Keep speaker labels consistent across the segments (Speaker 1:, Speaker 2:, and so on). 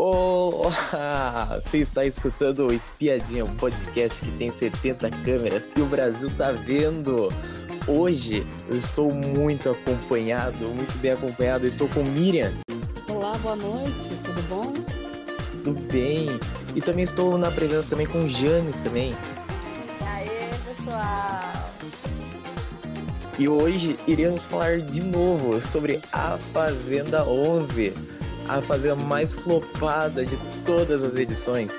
Speaker 1: Olá! Você está escutando o Espiadinha, um podcast que tem 70 câmeras e o Brasil tá vendo. Hoje eu estou muito acompanhado, muito bem acompanhado. Eu estou com Miriam.
Speaker 2: Olá, boa noite, tudo bom?
Speaker 1: Tudo bem. E também estou na presença também com Janes também.
Speaker 3: E aí, pessoal?
Speaker 1: E hoje iremos falar de novo sobre a Fazenda 11, a fazenda mais flopada de todas as edições.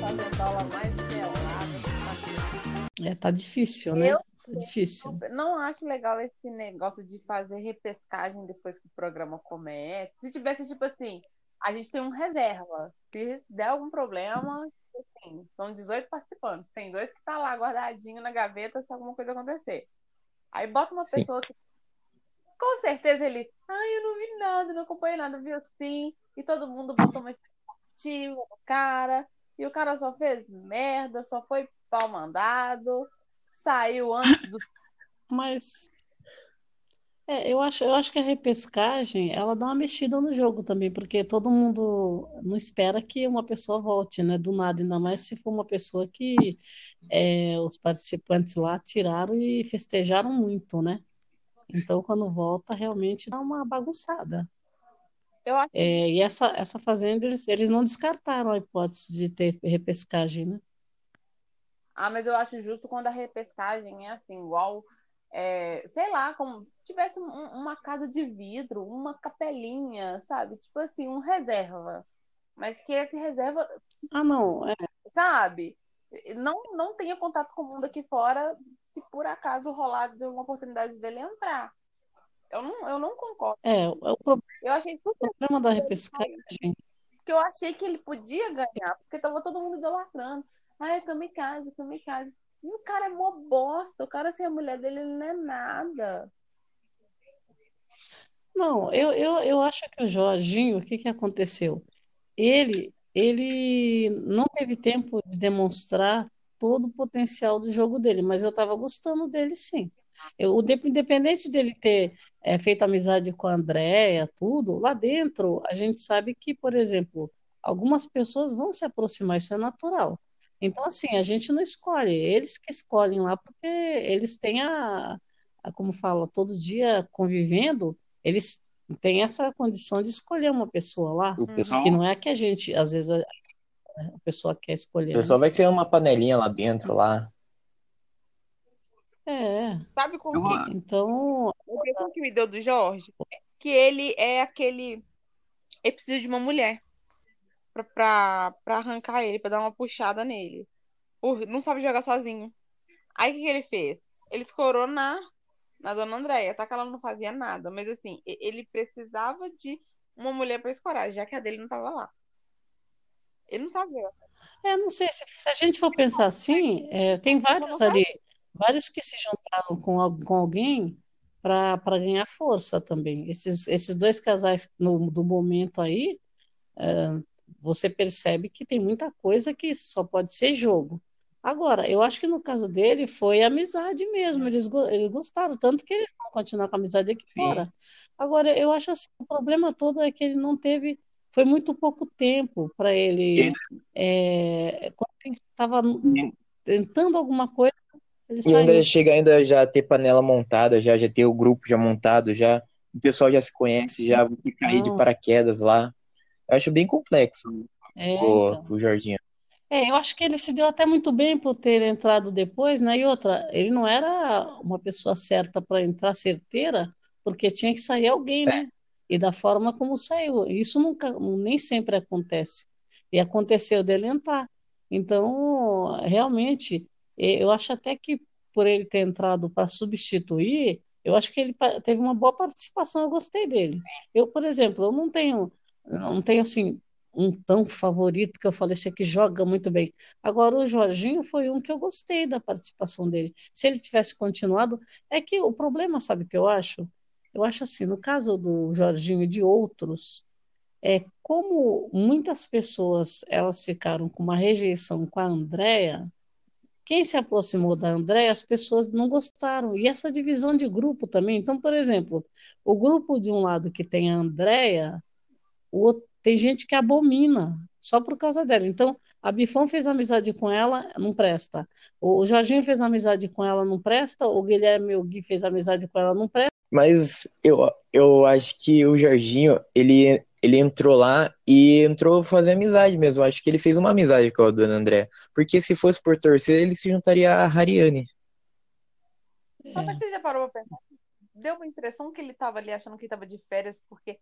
Speaker 3: Fazendola mais pelada.
Speaker 2: É, tá difícil, né?
Speaker 3: Eu
Speaker 2: Tá difícil.
Speaker 3: não acho legal esse negócio de fazer repescagem depois que o programa começa. Se tivesse, tipo assim, a gente tem um reserva. Se der algum problema, assim, são 18 participantes. Tem dois que tá lá guardadinho na gaveta se alguma coisa acontecer. Aí bota uma
Speaker 1: Sim.
Speaker 3: pessoa que com certeza ele, ai, eu não vi nada, não acompanhei nada, viu sim. E todo mundo botou uma expectativa no cara. E o cara só fez merda, só foi pau mandado, saiu antes do.
Speaker 2: Mas é, eu acho, eu acho que a repescagem ela dá uma mexida no jogo também, porque todo mundo não espera que uma pessoa volte, né? Do nada, ainda mais se for uma pessoa que é, os participantes lá tiraram e festejaram muito, né? Então, quando volta, realmente dá uma bagunçada.
Speaker 3: Eu acho
Speaker 2: É, e essa, essa fazenda, eles, eles não descartaram a hipótese de ter repescagem, né?
Speaker 3: Ah, mas eu acho justo quando a repescagem é assim, igual, é, sei lá, como tivesse um- uma casa de vidro, uma capelinha, sabe? Tipo assim, um reserva. Mas que esse reserva,
Speaker 2: Ah, não, é,
Speaker 3: sabe? Não, não tenha contato com o mundo aqui fora se por acaso rolar de uma oportunidade dele entrar. Eu não, eu não concordo.
Speaker 2: é, o pro-
Speaker 3: Eu achei super
Speaker 2: problema da repescagem
Speaker 3: porque eu achei que ele podia ganhar, porque tava todo mundo idolatrando. Ai, kamikaze, kamikaze. E o cara é mó bosta. O cara sem a mulher dele, ele não é nada.
Speaker 2: Não, eu, eu, eu acho que o Jorginho, o que que aconteceu? Ele, ele não teve tempo de demonstrar todo o potencial do jogo dele, mas eu estava gostando dele sim. Eu, independente dele ter eh, feito amizade com a Andréia, tudo, lá dentro a gente sabe que, por exemplo, algumas pessoas vão se aproximar, isso é natural. Então, assim, a gente não escolhe, eles que escolhem lá, porque eles têm a, a como fala, todo dia convivendo eles têm essa condição de escolher uma pessoa lá,
Speaker 1: O pessoal,
Speaker 2: que não é a que a gente, às vezes, a, a pessoa quer
Speaker 1: o
Speaker 2: escolher,
Speaker 1: pessoal vai criar uma panelinha lá dentro, lá.
Speaker 2: né?
Speaker 3: Sabe com
Speaker 1: Eu-
Speaker 3: que,
Speaker 2: Então,
Speaker 3: o que me deu do Jorge? Que ele é aquele. Ele precisa de uma mulher pra, pra, pra arrancar ele, pra dar uma puxada nele. Por- não sabe jogar sozinho. Aí o que, que ele fez? Ele escorou na, na dona Andréia, tá que ela não fazia nada. Mas assim, ele precisava de uma mulher pra escorar, já que a dele não tava lá. Ele não sabia.
Speaker 2: é, não sei, se, se a gente for pensar assim, é, tem vários ali, vários que se juntaram com, com alguém para para ganhar força também. Esses, esses dois casais no, do momento aí, é, você percebe que tem muita coisa que só pode ser jogo. Agora, eu acho que no caso dele foi amizade mesmo, eles, go- eles gostaram, tanto que eles vão continuar com a amizade aqui
Speaker 1: Sim.
Speaker 2: fora. Agora, eu acho assim, o problema todo é que ele não teve, foi muito pouco tempo para ele, é, quando ele estava tentando alguma coisa, ele
Speaker 1: E ainda
Speaker 2: saiu.
Speaker 1: chega ainda já ter panela montada, já, já ter o grupo já montado, já o pessoal já se conhece, já cair de paraquedas lá. Eu acho bem complexo
Speaker 2: É,
Speaker 1: o,
Speaker 2: então.
Speaker 1: o Jorginho.
Speaker 2: É, eu acho que ele se deu até muito bem por ter entrado depois, né? E outra, ele não era uma pessoa certa para entrar certeira, porque tinha que sair alguém, né? E da forma como saiu. Isso nunca, nem sempre acontece. E aconteceu dele entrar. Então, realmente, eu acho até que por ele ter entrado para substituir, eu acho que ele teve uma boa participação, eu gostei dele. Eu, por exemplo, eu não tenho, não tenho assim um tão favorito que eu falei, esse aqui joga muito bem. Agora, o Jorginho foi um que eu gostei da participação dele. Se ele tivesse continuado, é que o problema, sabe o que eu acho? Eu acho assim, no caso do Jorginho e de outros, é como muitas pessoas elas ficaram com uma rejeição com a Andrea, quem se aproximou da Andrea, as pessoas não gostaram. E essa divisão de grupo também. Então, por exemplo, o grupo de um lado que tem a Andrea, o outro tem gente que abomina só por causa dela. Então, a Bifão fez amizade com ela, não presta. O Jorginho fez amizade com ela, não presta. O Guilherme o Gui fez amizade com ela, não presta.
Speaker 1: Mas eu, eu acho que o Jorginho, ele, ele entrou lá e entrou fazer amizade mesmo. Acho que ele fez uma amizade com a dona André. Porque se fosse por torcer, ele se juntaria a Hariane.
Speaker 3: É. Mas você já parou pra pensar? Deu uma impressão que ele estava ali achando que estava de férias, porque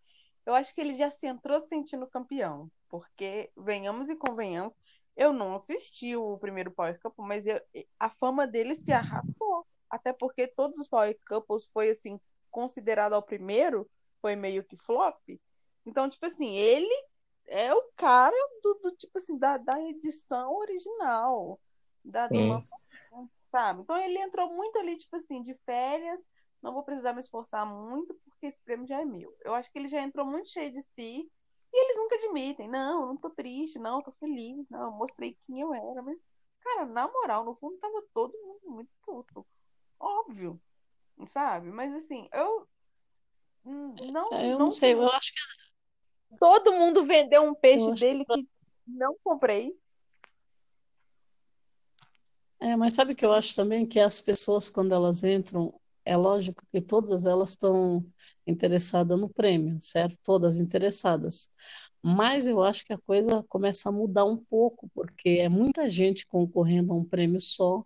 Speaker 3: eu acho que ele já se entrou sentindo campeão. Porque, venhamos e convenhamos, eu não assisti o primeiro Power Couple, mas eu, a fama dele se arrastou. Até porque todos os Power Couples foi assim, considerado ao primeiro, foi meio que flop. Então, tipo assim, ele é o cara do, do tipo assim, da, da edição original, da, do lançamento, sabe? Então ele entrou muito ali, tipo assim, de férias, não vou precisar me esforçar muito, porque esse prêmio já é meu. Eu acho que ele já entrou muito cheio de si, e eles nunca admitem, não, não tô triste, não, tô feliz, não, mostrei quem eu era, mas, cara, na moral, no fundo tava todo mundo muito puto. Óbvio, sabe? Mas assim, eu não.
Speaker 2: Eu não, não sei, eu acho que.
Speaker 3: Todo mundo vendeu um peixe dele que... que não comprei.
Speaker 2: É, mas sabe o que eu acho também? Que as pessoas, quando elas entram, é lógico que todas elas estão interessadas no prêmio, certo? Todas interessadas. Mas eu acho que a coisa começa a mudar um pouco, porque é muita gente concorrendo a um prêmio só.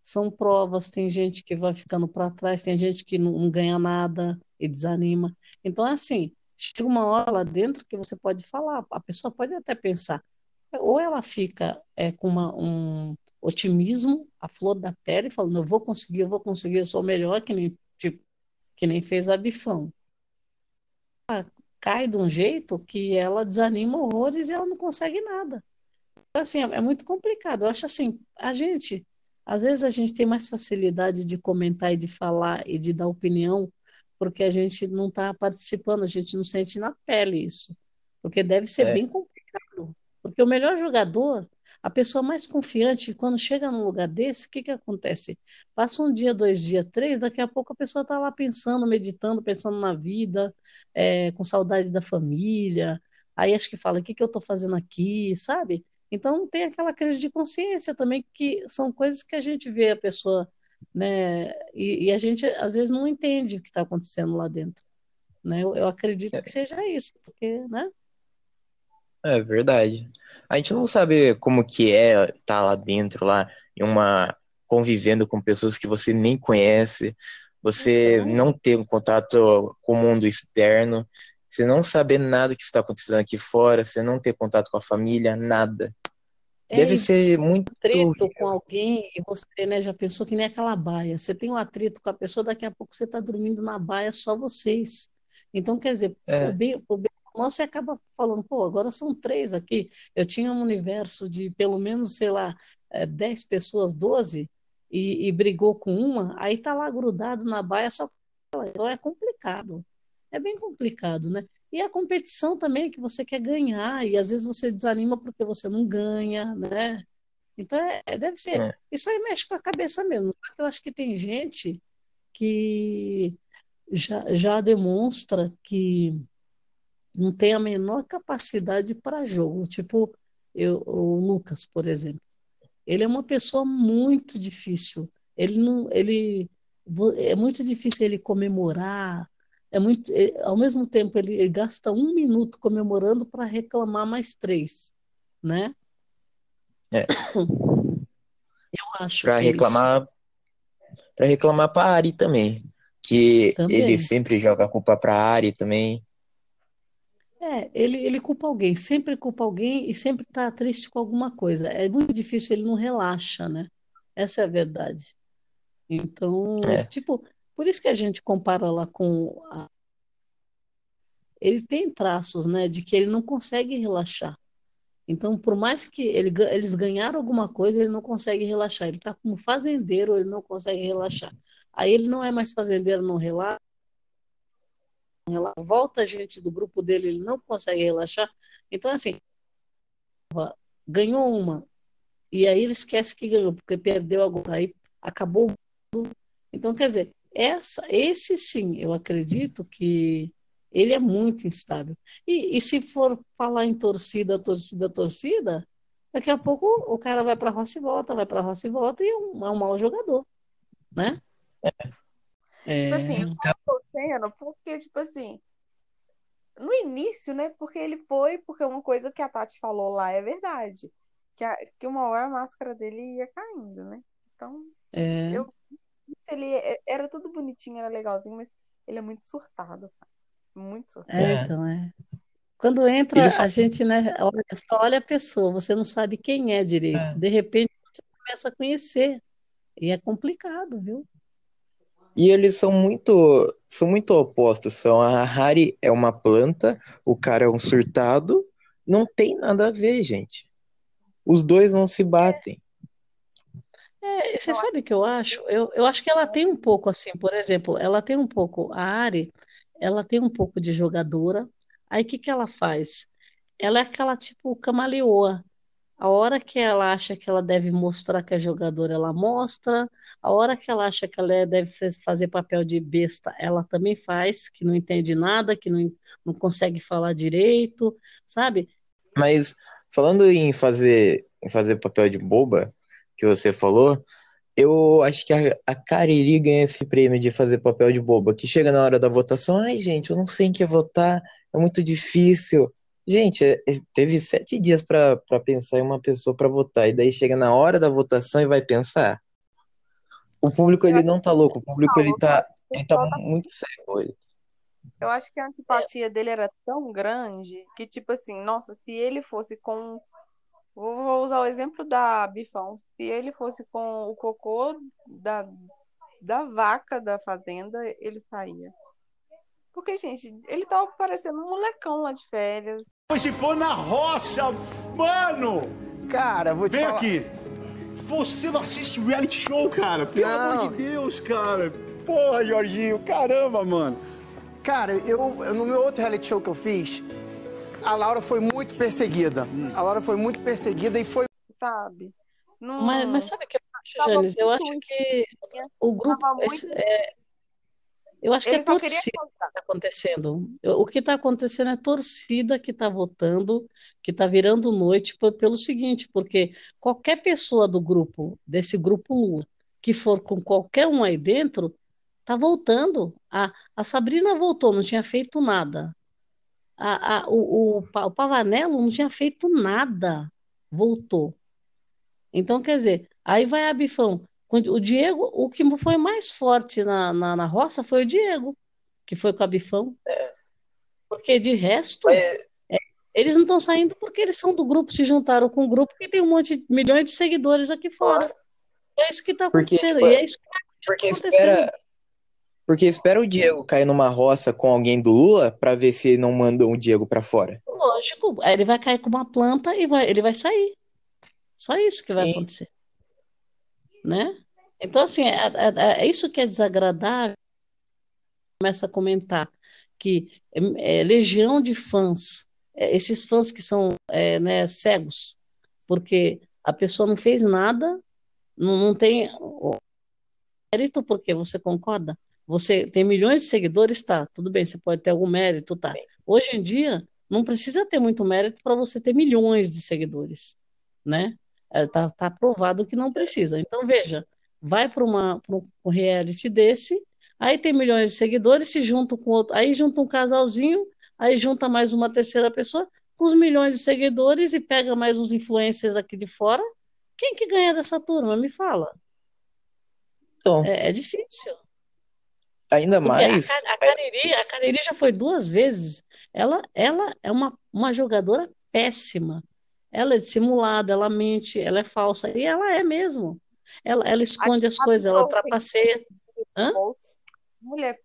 Speaker 2: São provas, tem gente que vai ficando para trás, tem gente que não, ganha nada e desanima. Então, é assim, chega uma hora lá dentro que você pode falar, a pessoa pode até pensar, ou ela fica é, com uma, um otimismo, a flor da pele, falando, eu vou conseguir, eu vou conseguir, eu sou melhor, que nem, tipo, que nem fez a Bifão. Ela cai de um jeito que ela desanima horrores e ela não consegue nada. Então, assim, é, é muito complicado. Eu acho assim, a gente, às vezes a gente tem mais facilidade de comentar e de falar e de dar opinião porque a gente não está participando, a gente não sente na pele isso. Porque deve ser é. bem complicado. Porque o melhor jogador, a pessoa mais confiante, quando chega num lugar desse, o que, que acontece? Passa um dia, dois dias, três, daqui a pouco a pessoa está lá pensando, meditando, pensando na vida, é, com saudade da família. Aí acho que fala: o que, que eu estou fazendo aqui, sabe? Então tem aquela crise de consciência também, que são coisas que a gente vê a pessoa né? E, e, a gente às vezes não entende o que está acontecendo lá dentro, né? Eu, eu acredito que seja isso, porque, né?
Speaker 1: É verdade. A gente não sabe como que é estar tá lá dentro, lá em uma convivendo com pessoas que você nem conhece, você então... não ter um contato com o mundo externo, você não saber nada que está acontecendo aqui fora, você não ter contato com a família, nada. Deve ser muito.
Speaker 2: Atrito com alguém e você né, já pensou que nem aquela baia. Você tem um atrito com a pessoa, daqui a pouco você está dormindo na baia só vocês. Então, quer dizer, é. por bem, por bem você acaba falando, pô, agora são três aqui. Eu tinha um universo de pelo menos, sei lá, é, dez pessoas, doze, e, e brigou com uma, aí tá lá grudado na baia só. Então é complicado. É bem complicado, né? E a competição também, que você quer ganhar, e às vezes você desanima porque você não ganha, né? Então, é, é deve ser. É. Isso aí mexe com a cabeça mesmo. Eu acho que tem gente que já, já demonstra que não tem a menor capacidade para jogo. Tipo, eu, o Lucas, por exemplo. Ele é uma pessoa muito difícil. Ele não, ele é muito difícil ele comemorar, é muito, é, ao mesmo tempo ele, ele gasta um minuto comemorando para reclamar mais três, né?
Speaker 1: É.
Speaker 2: Eu acho.
Speaker 1: Para reclamar, para reclamar para Ari também, que também. ele sempre joga a culpa para Ari também.
Speaker 2: É, ele, ele culpa alguém, sempre culpa alguém e sempre está triste com alguma coisa. É muito difícil, ele não relaxa, né? Essa é a verdade. Então, é. tipo, por isso que a gente compara lá com a... ele tem traços, né, de que ele não consegue relaxar. Então, por mais que ele, eles ganharam alguma coisa, ele não consegue relaxar. Ele está como fazendeiro, ele não consegue relaxar. Aí ele não é mais fazendeiro, não relaxa. Volta a gente do grupo dele, ele não consegue relaxar. Então, assim, ganhou uma, e aí ele esquece que ganhou, porque perdeu agora, aí acabou. Então, quer dizer, essa, esse sim, eu acredito que Ele é muito instável. E, e se for falar em torcida, torcida, torcida, daqui a pouco o cara vai para a roça e volta, vai para a roça e volta e é um, é um mau jogador, né?
Speaker 3: É. Tipo assim, torcendo porque, tipo assim, no início, né? Porque ele foi, porque uma coisa que a Tati falou lá é verdade. Que, a, que uma hora a máscara dele ia caindo, né? Então,
Speaker 2: é.
Speaker 3: eu, ele é, era tudo bonitinho, era legalzinho, mas ele é muito surtado, Muito surtado.
Speaker 2: É, então, é. Quando entra, só... a gente, né, olha, só olha a pessoa, você não sabe quem é direito. É. De repente, você começa a conhecer. E é complicado, viu?
Speaker 1: E eles são muito, são muito opostos. São a Harry é uma planta, o cara é um surtado. Não tem nada a ver, gente. Os dois não se batem.
Speaker 2: É, você sabe o que eu acho? Eu, eu acho que ela tem um pouco assim, por exemplo, ela tem um pouco, a Ari, ela tem um pouco de jogadora. Aí o que que ela faz? Ela é aquela tipo camaleoa. A hora que ela acha que ela deve mostrar que é jogadora, ela mostra. A hora que ela acha que ela deve fazer papel de besta, ela também faz, que não entende nada, que não, não consegue falar direito, sabe?
Speaker 1: Mas falando em fazer, em fazer papel de boba, que você falou, eu acho que a, a Cariri ganha esse prêmio de fazer papel de boba, que chega na hora da votação, ai gente, eu não sei em que votar, é muito difícil. Gente, é, é, teve sete dias para pensar em uma pessoa para votar, e daí chega na hora da votação e vai pensar. O público ele não tá louco, o público ele tá, ele tá muito cego.
Speaker 3: Eu acho que a antipatia dele era tão grande que, tipo assim, nossa, se ele fosse com. Vou usar o exemplo da Bifão. Se ele fosse com o cocô da, da vaca da fazenda, ele saía. Porque, gente, ele tava parecendo um molecão lá de férias.
Speaker 4: Se for na roça, mano!
Speaker 5: Cara, vou te
Speaker 4: Vem
Speaker 5: falar...
Speaker 4: aqui. Você não assiste reality show, cara? Pelo não. amor de Deus, cara. Porra, Jorginho, caramba, mano.
Speaker 5: Cara, eu, no meu outro reality show que eu fiz, a Laura foi muito perseguida. A Laura foi muito perseguida e foi.
Speaker 3: Sabe?
Speaker 2: Não... Mas, mas sabe o que eu acho, Janis? Eu acho que o grupo. Muito... É, eu acho que é torcida que está acontecendo. O que está acontecendo é torcida que está votando, que está virando noite pelo seguinte, porque qualquer pessoa do grupo, desse grupo que for com qualquer um aí dentro, está voltando. A, a Sabrina voltou, não tinha feito nada. A, a, o, o, o Pavanello não tinha feito nada, voltou. Então, quer dizer, aí vai a Bifão. O Diego, o que foi mais forte na, na, na roça foi o Diego, que foi com a Bifão. É. Porque de resto, é, eles não estão saindo porque eles são do grupo, se juntaram com o grupo que tem um monte de milhões de seguidores aqui fora. É isso que está acontecendo. Porque, tipo, é isso que tá
Speaker 1: porque espera, porque espera o Diego cair numa roça com alguém do Lula para ver se não mandam o Diego para fora.
Speaker 2: Lógico, ele vai cair com uma planta e vai, ele vai sair. Só isso que vai Sim. acontecer. Né? Então, assim, é, é, é isso que é desagradável. Começa a comentar que é, é legião de fãs, é, esses fãs que são é, né, cegos, porque a pessoa não fez nada, não, não tem mérito, porque você concorda? Você tem milhões de seguidores, tá, tudo bem, você pode ter algum mérito, tá. Hoje em dia, não precisa ter muito mérito para você ter milhões de seguidores, né? Está tá provado que não precisa. Então, veja, vai para um reality desse, aí tem milhões de seguidores, se juntam com outro, aí junta um casalzinho, aí junta mais uma terceira pessoa com os milhões de seguidores e pega mais uns influencers aqui de fora. Quem que ganha dessa turma? Me fala. Então, é, é difícil.
Speaker 1: Ainda Porque mais.
Speaker 2: A, a, Cariri, a Cariri já foi duas vezes. Ela, ela é uma, uma jogadora péssima. Ela é dissimulada, ela mente, ela é falsa. E ela é mesmo. Ela, ela esconde as coisas, ela trapaceia. Hã?
Speaker 3: Mulher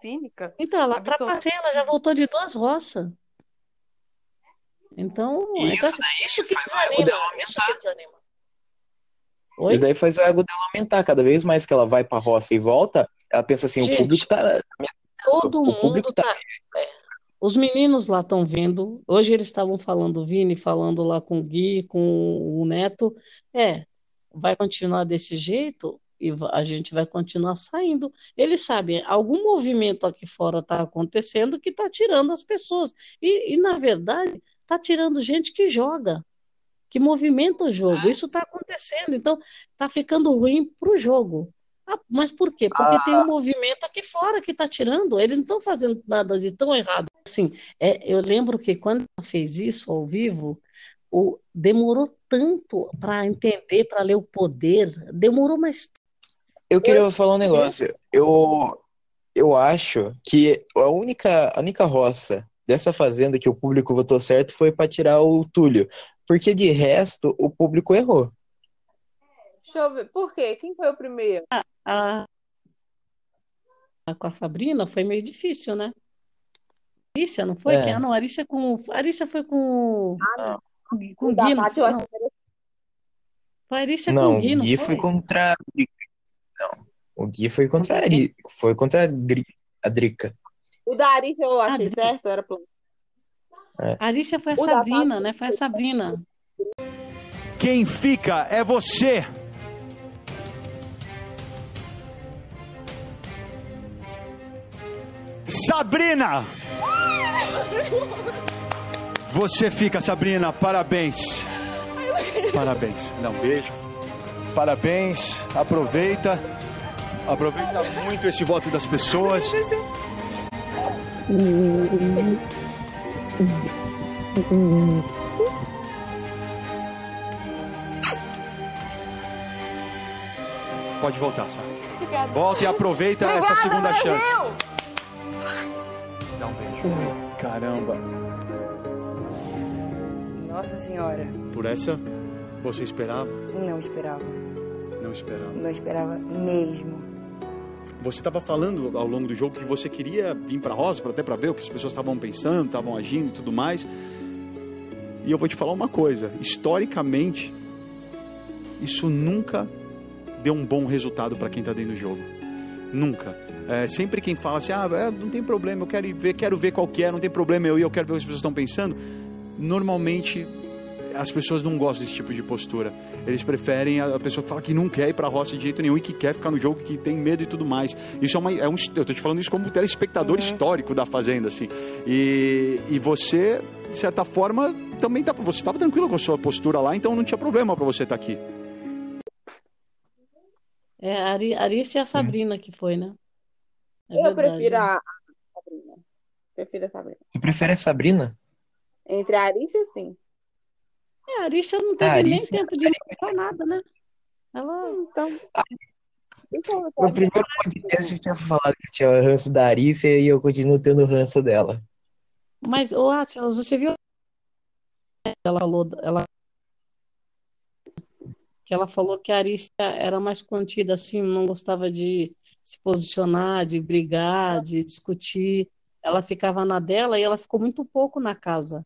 Speaker 3: cínica.
Speaker 2: Então, ela trapaceia, ela já voltou de duas roças. Então,
Speaker 1: isso,
Speaker 2: então,
Speaker 1: assim, daí isso faz o ego dela aumentar. Oi? Isso daí faz o ego dela aumentar. Cada vez mais que ela vai pra roça e volta, ela pensa assim, Gente, o público tá.
Speaker 2: Todo o mundo público tá. tá... É. Os meninos lá estão vendo. Hoje eles estavam falando, Vini falando lá com o Gui, com o Neto. É, vai continuar desse jeito, e a gente vai continuar saindo. Eles sabem, algum movimento aqui fora está acontecendo que está tirando as pessoas. E, e na verdade, está tirando gente que joga, que movimenta o jogo. Isso está acontecendo. Então, está ficando ruim para o jogo. Ah, mas por quê? Porque ah. tem um movimento aqui fora que está tirando. Eles não estão fazendo nada de tão errado. Assim, é, eu lembro que quando ela fez isso ao vivo, o, demorou tanto para entender, para ler o poder. Demorou mais.
Speaker 1: Eu queria falar um negócio. Eu, eu acho que a única, a única roça dessa fazenda que o público votou certo foi para tirar o Túlio. Porque de resto, o público errou.
Speaker 3: Deixa eu ver. Por quê? Quem foi o primeiro?
Speaker 2: A, a, a com a Sabrina foi meio difícil, né? Arícia, não foi? É. Ah, não, Arícia com. Arícia foi com. Ah, com, com o Gui, não foi? Não.
Speaker 1: Não,
Speaker 2: com o Gui,
Speaker 1: não Gui foi? foi contra. Não. O Gui foi contra a Ari... Foi contra a, Gri... a Drica.
Speaker 3: O da Arícia eu achei certo, era plano.
Speaker 2: É. A Arícia foi a o Sabrina, né? Foi a Sabrina.
Speaker 4: Quem fica é você. Sabrina! Você fica, Sabrina. Parabéns. Parabéns. Dá um beijo. Parabéns. Aproveita. Aproveita muito esse voto das pessoas. Pode voltar, Sara. Volta e aproveita essa segunda chance. Dá um beijo. Caramba.
Speaker 6: Nossa Senhora.
Speaker 4: Por essa, você esperava?
Speaker 6: Não esperava.
Speaker 4: Não esperava.
Speaker 6: Não esperava mesmo.
Speaker 4: Você estava falando ao longo do jogo que você queria vir para Rosa, até para ver o que as pessoas estavam pensando, estavam agindo e tudo mais. E eu vou te falar uma coisa: historicamente, isso nunca deu um bom resultado para quem está dentro do jogo. Nunca. É, sempre quem fala assim, ah, é, não tem problema, eu quero ver, quero ver qual que é, não tem problema eu ir, eu quero ver o que as pessoas estão pensando. Normalmente as pessoas não gostam desse tipo de postura. Eles preferem a pessoa que fala que não quer ir para a roça de jeito nenhum e que quer ficar no jogo, que tem medo e tudo mais. Isso é, uma, é um. Eu tô te falando isso como telespectador uhum. histórico da Fazenda, assim. E, e você, de certa forma, também tá, você estava tranquilo com a sua postura lá, então não tinha problema para você estar tá aqui.
Speaker 2: É, a Arice e a Sabrina que foi, né?
Speaker 3: É eu prefiro a Sabrina. Prefiro a Sabrina.
Speaker 1: Você prefere a Sabrina?
Speaker 3: Entre a Arice, sim.
Speaker 2: É, a Arisha não teve nem tempo de mostrar nada, né? Ela. Então.
Speaker 1: então no primeiro podcast eu tinha falado que eu tinha ranço da Arícia e eu continuo tendo ranço dela.
Speaker 2: Mas, ô Atlas, você viu? Ela falou, ela que ela falou que a Arícia era mais contida, assim, não gostava de se posicionar, de brigar, de discutir. Ela ficava na dela e ela ficou muito pouco na casa.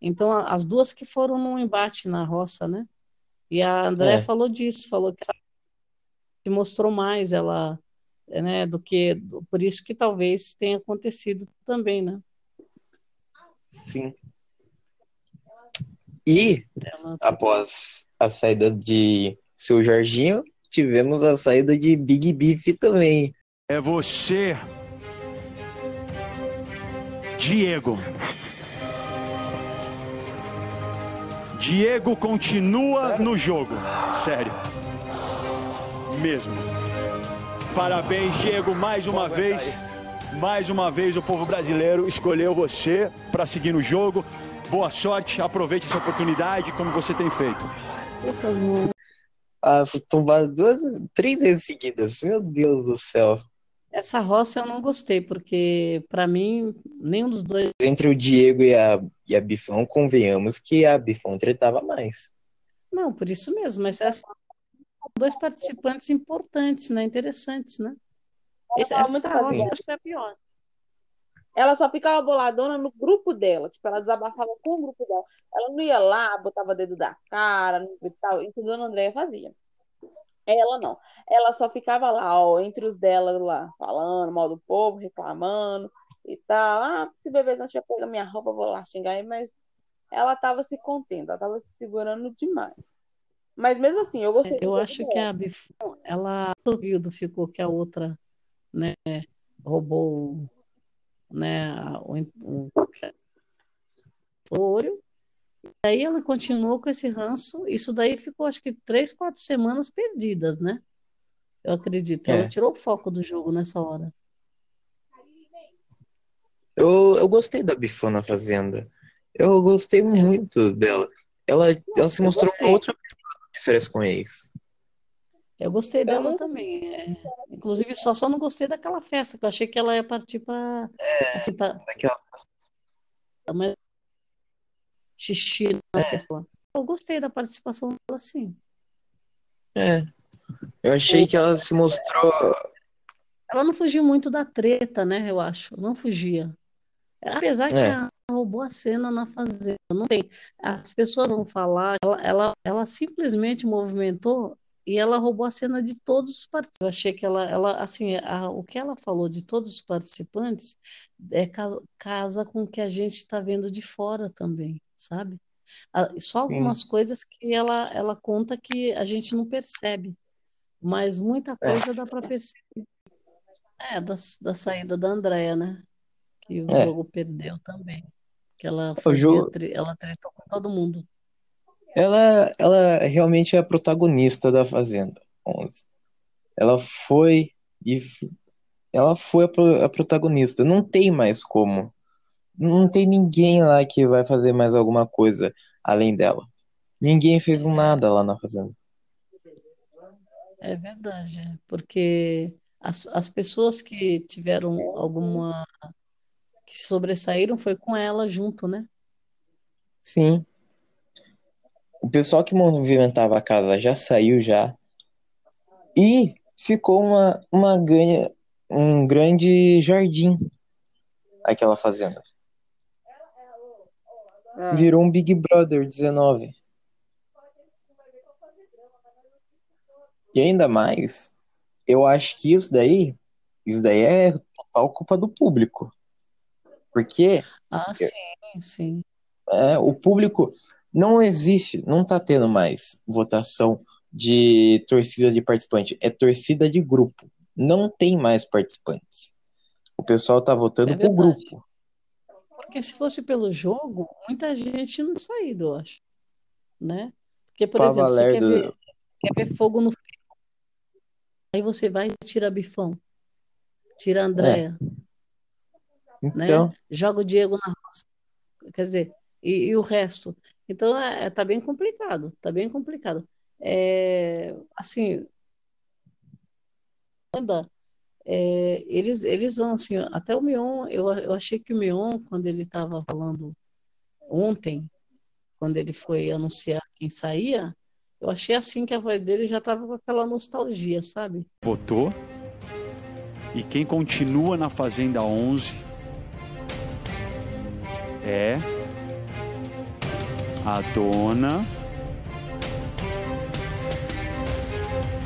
Speaker 2: Então, as duas que foram num embate na roça, né? E a André é. falou disso, falou que se mostrou mais ela, né, do que por isso que talvez tenha acontecido também, né?
Speaker 1: Sim. E ela... após a saída de seu Jorginho, tivemos a saída de Big Beef também.
Speaker 4: É você, Diego. Diego continua Sério? no jogo. Sério. Mesmo. Parabéns, Diego, mais uma vez. Mais uma vez o povo brasileiro escolheu você para seguir no jogo. Boa sorte, aproveite essa oportunidade como você tem feito.
Speaker 1: Por favor. Ah, fui tombado duas, três vezes seguidas. Meu Deus do céu.
Speaker 2: Essa roça eu não gostei, porque para mim, nenhum dos dois.
Speaker 1: Entre o Diego e a, e a Bifão, convenhamos que a Bifão tretava mais.
Speaker 2: Não, por isso mesmo, mas são dois participantes importantes, né? Interessantes, né? Esse, essa roça acho que a pior.
Speaker 3: Ela só ficava boladona no grupo dela, tipo, ela desabafava com o grupo dela. Ela não ia lá, botava dedo da cara e tal, e tudo a Andréia fazia. Ela não. Ela só ficava lá, ó, entre os dela lá, falando mal do povo, reclamando e tal. Ah, se bebezão tinha pego minha roupa, vou lá xingar aí, mas ela tava se contendo, ela tava se segurando demais. Mas mesmo assim, eu gostei.
Speaker 2: Eu acho que a Bifon, ela período ficou que a outra, né, roubou, né, o, o, o ouro. Aí ela continuou com esse ranço. Isso daí ficou, acho que, três, quatro semanas perdidas, né? Eu acredito. Ela
Speaker 1: É.
Speaker 2: tirou o foco do jogo nessa hora.
Speaker 1: Eu, eu gostei da Bifão na Fazenda. Eu gostei muito dela. Ela, ela se
Speaker 2: eu
Speaker 1: mostrou uma outra fez com ex.
Speaker 2: Eu gostei dela
Speaker 3: não-
Speaker 2: também. é. Inclusive, só, só não gostei daquela festa, que eu achei que ela ia partir para assim, tá,
Speaker 1: Daquela...
Speaker 2: mais xixi na
Speaker 1: É.
Speaker 2: festa lá. Eu gostei da participação dela, sim.
Speaker 1: É. Eu achei que ela se mostrou.
Speaker 2: Ela não fugiu muito da treta, né? Eu acho. Não fugia. Apesar que
Speaker 1: É.
Speaker 2: ela roubou a cena na fazenda. Não tem. As pessoas vão falar. Ela, ela, ela simplesmente movimentou e ela roubou a cena de todos os participantes. Eu achei que ela, ela assim, a- o que ela falou de todos os participantes é casa, casa com o que a gente está vendo de fora também, sabe? Só algumas coisas que ela, ela conta que a gente não percebe, mas muita coisa dá para perceber. É, da, da saída da Andrea, né? Que o
Speaker 1: É.
Speaker 2: jogo perdeu também. Que ela fazia,
Speaker 1: jogo-
Speaker 2: ela tretou com todo mundo.
Speaker 1: Ela, ela realmente é a protagonista da Fazenda 11. Ela foi e ela foi a, pro- a protagonista. Não tem mais como. Não tem ninguém lá que vai fazer mais alguma coisa além dela. Ninguém fez um nada lá na Fazenda.
Speaker 2: É verdade, porque as, as pessoas que tiveram alguma, que se sobressaíram foi com ela junto, né?
Speaker 1: Sim. O pessoal que movimentava a casa já saiu já. E ficou uma, uma ganha, um grande jardim aquela fazenda.
Speaker 3: Ah,
Speaker 1: Virou um Big Brother 19. E ainda mais, eu acho que isso daí, isso daí é total culpa do público. Porque
Speaker 2: Ah, sim, sim.
Speaker 1: é, o público não existe, não tá tendo mais votação de torcida de participante, é torcida de grupo. Não tem mais participantes. O pessoal tá votando
Speaker 2: É verdade.
Speaker 1: grupo.
Speaker 2: Porque se fosse pelo jogo, muita gente não saído, eu acho. Né? Porque, por
Speaker 1: Pra
Speaker 2: exemplo, você quer ver, quer ver fogo no ferro. Aí você vai e tira Bifão, tira a Andrea, né?
Speaker 1: Então,
Speaker 2: Joga o Diego na roça. Quer dizer, e, e o resto. Então, é, é- tá bem complicado, tá bem complicado. É, assim, ainda, é, eles, eles vão assim, até o Mion, eu, eu achei que o Mion, quando ele estava falando ontem, quando ele foi anunciar quem saía, eu achei assim que a voz dele já estava com aquela nostalgia, sabe?
Speaker 4: votou. E quem continua na Fazenda 11 é a dona.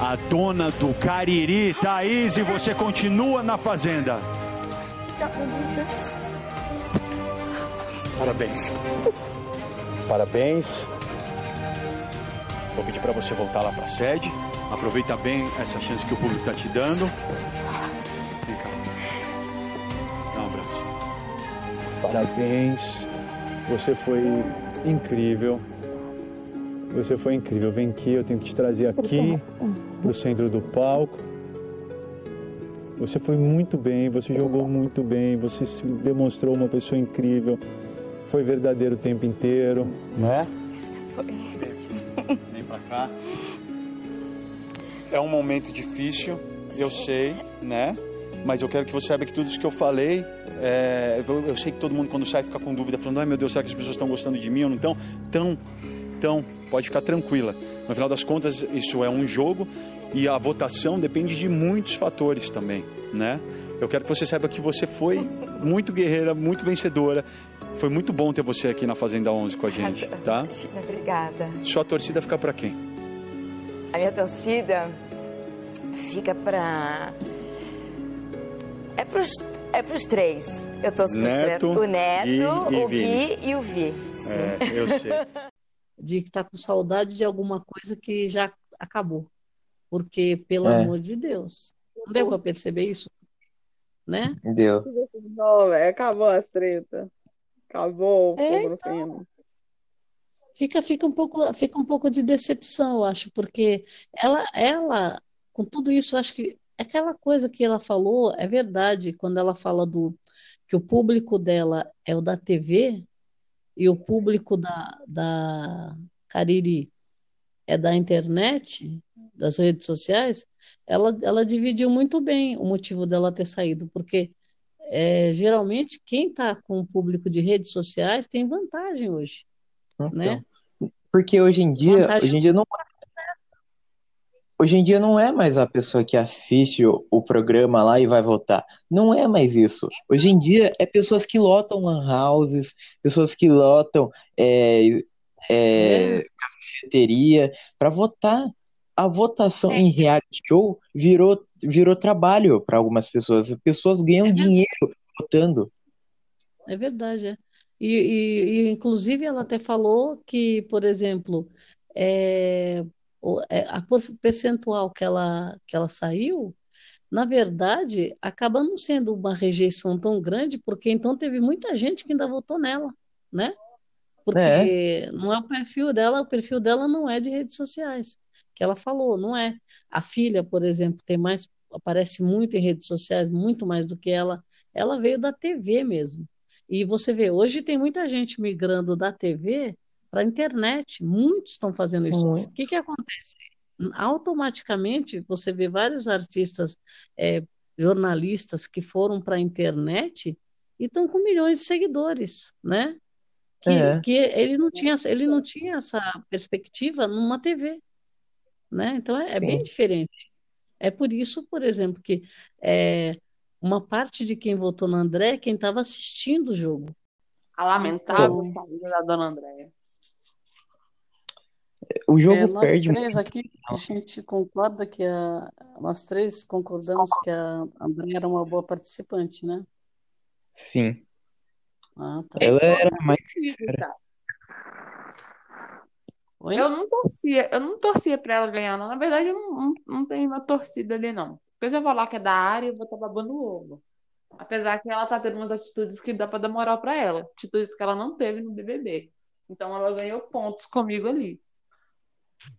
Speaker 4: A dona do Cariri, Thaís, e você continua na Fazenda. Parabéns. Parabéns. Vou pedir para você voltar lá para a sede. Aproveita bem essa chance que o público está te dando. Vem cá. Dá um abraço. Parabéns. Você foi incrível. Você foi incrível. Vem aqui, eu tenho que te trazer aqui para o centro do palco. Você foi muito bem, você jogou muito bem, você se demonstrou uma pessoa incrível. Foi verdadeiro o tempo inteiro, não é? Vem pra cá. É um momento difícil, eu sei, né? Mas eu quero que você saiba que tudo isso que eu falei, é, eu, eu sei que todo mundo quando sai fica com dúvida, falando, ai meu Deus, será que as pessoas estão gostando de mim ou não estão? Então, então, pode ficar tranquila. No final das contas, isso é um jogo e a votação depende de muitos fatores também, né? Eu quero que você saiba que você foi muito guerreira, muito vencedora. Foi muito bom ter você aqui na Fazenda 11 com a gente, tá?
Speaker 6: Imagina, Obrigada.
Speaker 4: Sua torcida fica pra quem?
Speaker 6: A minha torcida fica pra. É pros, é pros três. Eu torço pros
Speaker 4: Neto,
Speaker 6: três. O Neto,
Speaker 4: Gui e
Speaker 6: o. Gui e o Vi.
Speaker 4: É, eu sei.
Speaker 2: de estar com saudade de alguma coisa que já acabou. Porque, pelo
Speaker 1: É.
Speaker 2: amor de Deus, não deu para perceber isso, né?
Speaker 1: Deu.
Speaker 3: Não, velho, acabou as tretas. Acabou o
Speaker 2: É,
Speaker 3: fogo no feno.
Speaker 2: Fica, fica um pouco, fica um pouco de decepção, eu acho, porque ela, ela, com tudo isso, eu acho que aquela coisa que ela falou é verdade, quando ela fala do que o público dela é o da TV e o público da, da Cariri é da internet, das redes sociais, ela, ela dividiu muito bem o motivo dela ter saído, porque é, geralmente quem está com o público de redes sociais tem vantagem hoje, né?
Speaker 1: Então, porque hoje em dia,
Speaker 2: Vantagem-
Speaker 1: hoje em dia não Hoje em dia não é mais a pessoa que assiste o, o programa lá e vai votar. Não é mais isso. Hoje em dia é pessoas que lotam lan houses, pessoas que lotam é, é, cafeteria para votar. A votação
Speaker 2: É.
Speaker 1: em reality show virou, virou trabalho para algumas pessoas. As pessoas ganham
Speaker 2: É
Speaker 1: dinheiro votando.
Speaker 2: É verdade, é. E, e- e, inclusive ela até falou que, por exemplo, é, a por- percentual que ela, que ela saiu, na verdade, acaba não sendo uma rejeição tão grande, porque então teve muita gente que ainda votou nela, né? Porque não é o perfil dela, o perfil dela não é de redes sociais, que ela falou, não é. A filha, por exemplo, tem mais, aparece muito em redes sociais, muito mais do que ela. Ela veio da TV mesmo. E você vê, hoje tem muita gente migrando da TV para a internet. Muitos estão fazendo isso.
Speaker 1: Muito.
Speaker 2: O que que acontece? Automaticamente você vê vários artistas, eh, jornalistas que foram para a internet e estão com milhões de seguidores, né? Que,
Speaker 1: É.
Speaker 2: que ele não tinha, ele não tinha essa perspectiva numa TV, né? Então é, é bem diferente. É por isso, por exemplo, que é, uma parte de quem votou no André é quem estava assistindo o jogo.
Speaker 3: A lamentável
Speaker 2: Então-
Speaker 3: saída da dona Andréia.
Speaker 1: O jogo
Speaker 2: É, nós
Speaker 1: perde
Speaker 2: três aqui, a gente concorda que a, nós três concordamos que a André era uma boa participante, né?
Speaker 1: Sim.
Speaker 2: Ah, tá.
Speaker 1: Ela era mais
Speaker 2: Oi?
Speaker 3: Eu não torcia, eu não torcia pra ela ganhar, não. Na verdade, eu não, não, não tenho uma torcida ali, não. Depois eu vou lá que é da área, eu vou estar babando o ovo. Apesar que ela tá tendo umas atitudes que dá pra dar moral pra ela. Atitudes que ela não teve no BBB. Então ela ganhou pontos comigo ali.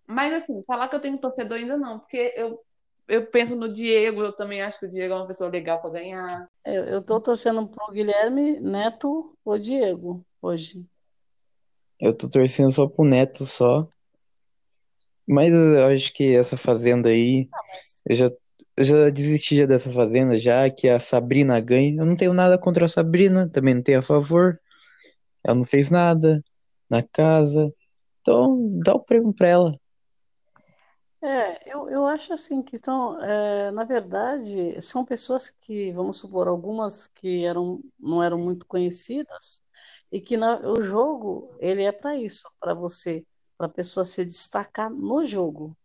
Speaker 3: Mas assim, falar que eu tenho torcedor ainda não, porque eu, eu penso no Diego, eu também acho que o Diego é uma pessoa legal pra ganhar.
Speaker 2: Eu, eu tô torcendo pro Guilherme Neto ou Diego hoje.
Speaker 1: Eu tô torcendo só pro Neto só. Mas eu acho que essa fazenda aí, eu já, eu já desisti já dessa fazenda, já que a Sabrina ganha. Eu não tenho nada contra a Sabrina, também não tenho a favor. Ela não fez nada na casa. Então, dá o prêmio pra ela.
Speaker 2: É, eu, eu acho assim que estão, é, na verdade, são pessoas que, vamos supor, algumas que eram, não eram muito conhecidas e que na- o jogo ele é para isso, para você, para a pessoa se destacar no jogo,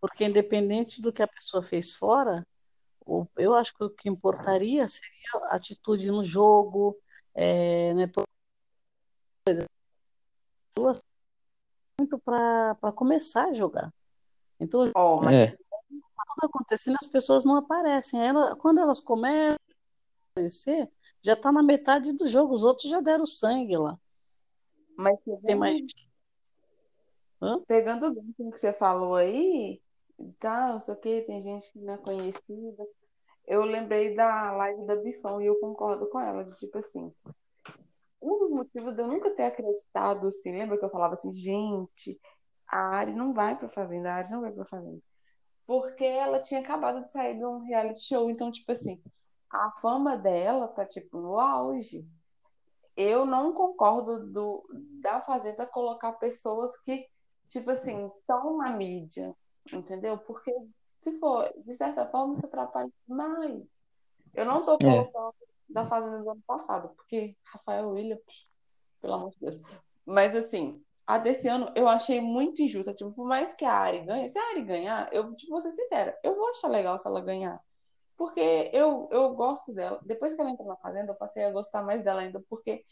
Speaker 2: porque independente do que a pessoa fez fora, o- eu acho que o que importaria seria a atitude no jogo, é, né, muito para para começar a jogar. Então,
Speaker 3: Ó, mas
Speaker 1: É,
Speaker 2: tudo acontecendo, as pessoas não aparecem. Ela, quando elas começam a aparecer, já está na metade do jogo, os outros já deram sangue lá.
Speaker 3: mas
Speaker 2: Tem mais.
Speaker 3: Pegando bem com o que você falou aí, tá, não sei o que, tem gente que não é conhecida. Eu lembrei da live da Bifão e eu concordo com ela, de tipo assim, um dos motivos de eu nunca ter acreditado, assim, lembra que eu falava assim, gente, a Ari não vai pra fazenda, a Ari não vai pra fazenda. Porque ela tinha acabado de sair de um reality show, então, tipo assim, a fama dela tá, tipo, no auge. Eu não concordo do, da Fazenda colocar pessoas que, tipo assim, estão na mídia, entendeu? Porque, se for, de certa forma, isso atrapalha demais. Eu não tô colocando da Fazenda do ano passado, porque Rafael Williams, pelo amor de Deus. Mas, assim, a desse ano eu achei muito injusta. Tipo, por mais que a Ari ganhe, se a Ari ganhar, eu, tipo, vou ser sincera, eu vou achar legal se ela ganhar. Porque eu, eu gosto dela. Depois que ela entrou na Fazenda, eu passei a gostar mais dela ainda, porque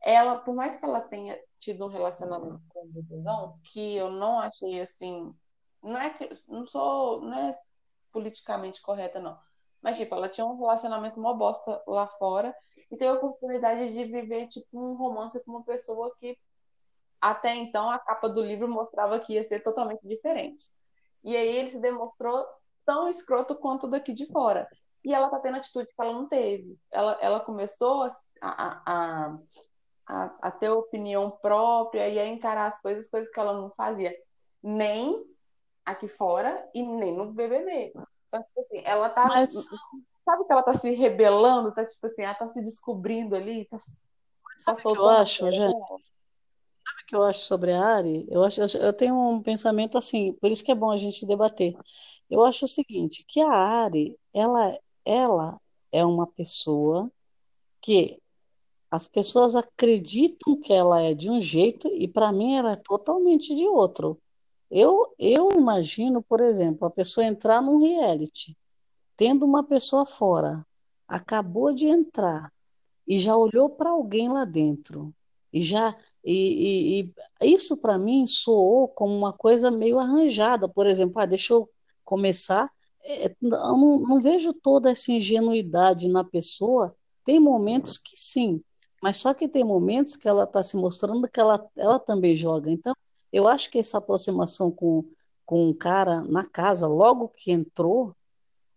Speaker 3: ela, por mais que ela tenha tido um relacionamento com o Bebezão, que eu não achei assim, não é que não sou, não é politicamente correta não, mas tipo, ela tinha um relacionamento uma bosta lá fora e teve a oportunidade de viver tipo um romance com uma pessoa que até então a capa do livro mostrava que ia ser totalmente diferente. E aí ele se demonstrou tão escroto quanto daqui de fora. E ela tá tendo atitude que ela não teve. Ela, ela começou a, a, a, a, ter opinião própria e a encarar as coisas, coisas que ela não fazia nem aqui fora e nem no BBB. Então, tipo assim, ela tá. Mas... Sabe que ela tá se rebelando, tá tipo assim, ela tá se descobrindo ali, tá,
Speaker 2: tá Sabe o que eu acho, gente? Sabe o que eu acho sobre a Ari? Eu, acho, eu tenho um pensamento assim, por isso que é bom a gente debater. Eu acho o seguinte, que a Ari, ela, ela é uma pessoa que as pessoas acreditam que ela é de um jeito e para mim ela é totalmente de outro. Eu, eu imagino, por exemplo, a pessoa entrar num reality, tendo uma pessoa fora, acabou de entrar e já olhou para alguém lá dentro e já e, e, e isso para mim soou como uma coisa meio arranjada, por exemplo, ah, deixa eu começar, é, não, não vejo toda essa ingenuidade na pessoa. Tem momentos que sim, mas só que tem momentos que ela está se mostrando que ela, ela também joga. Então, eu acho que essa aproximação com, com um cara na casa, logo que entrou,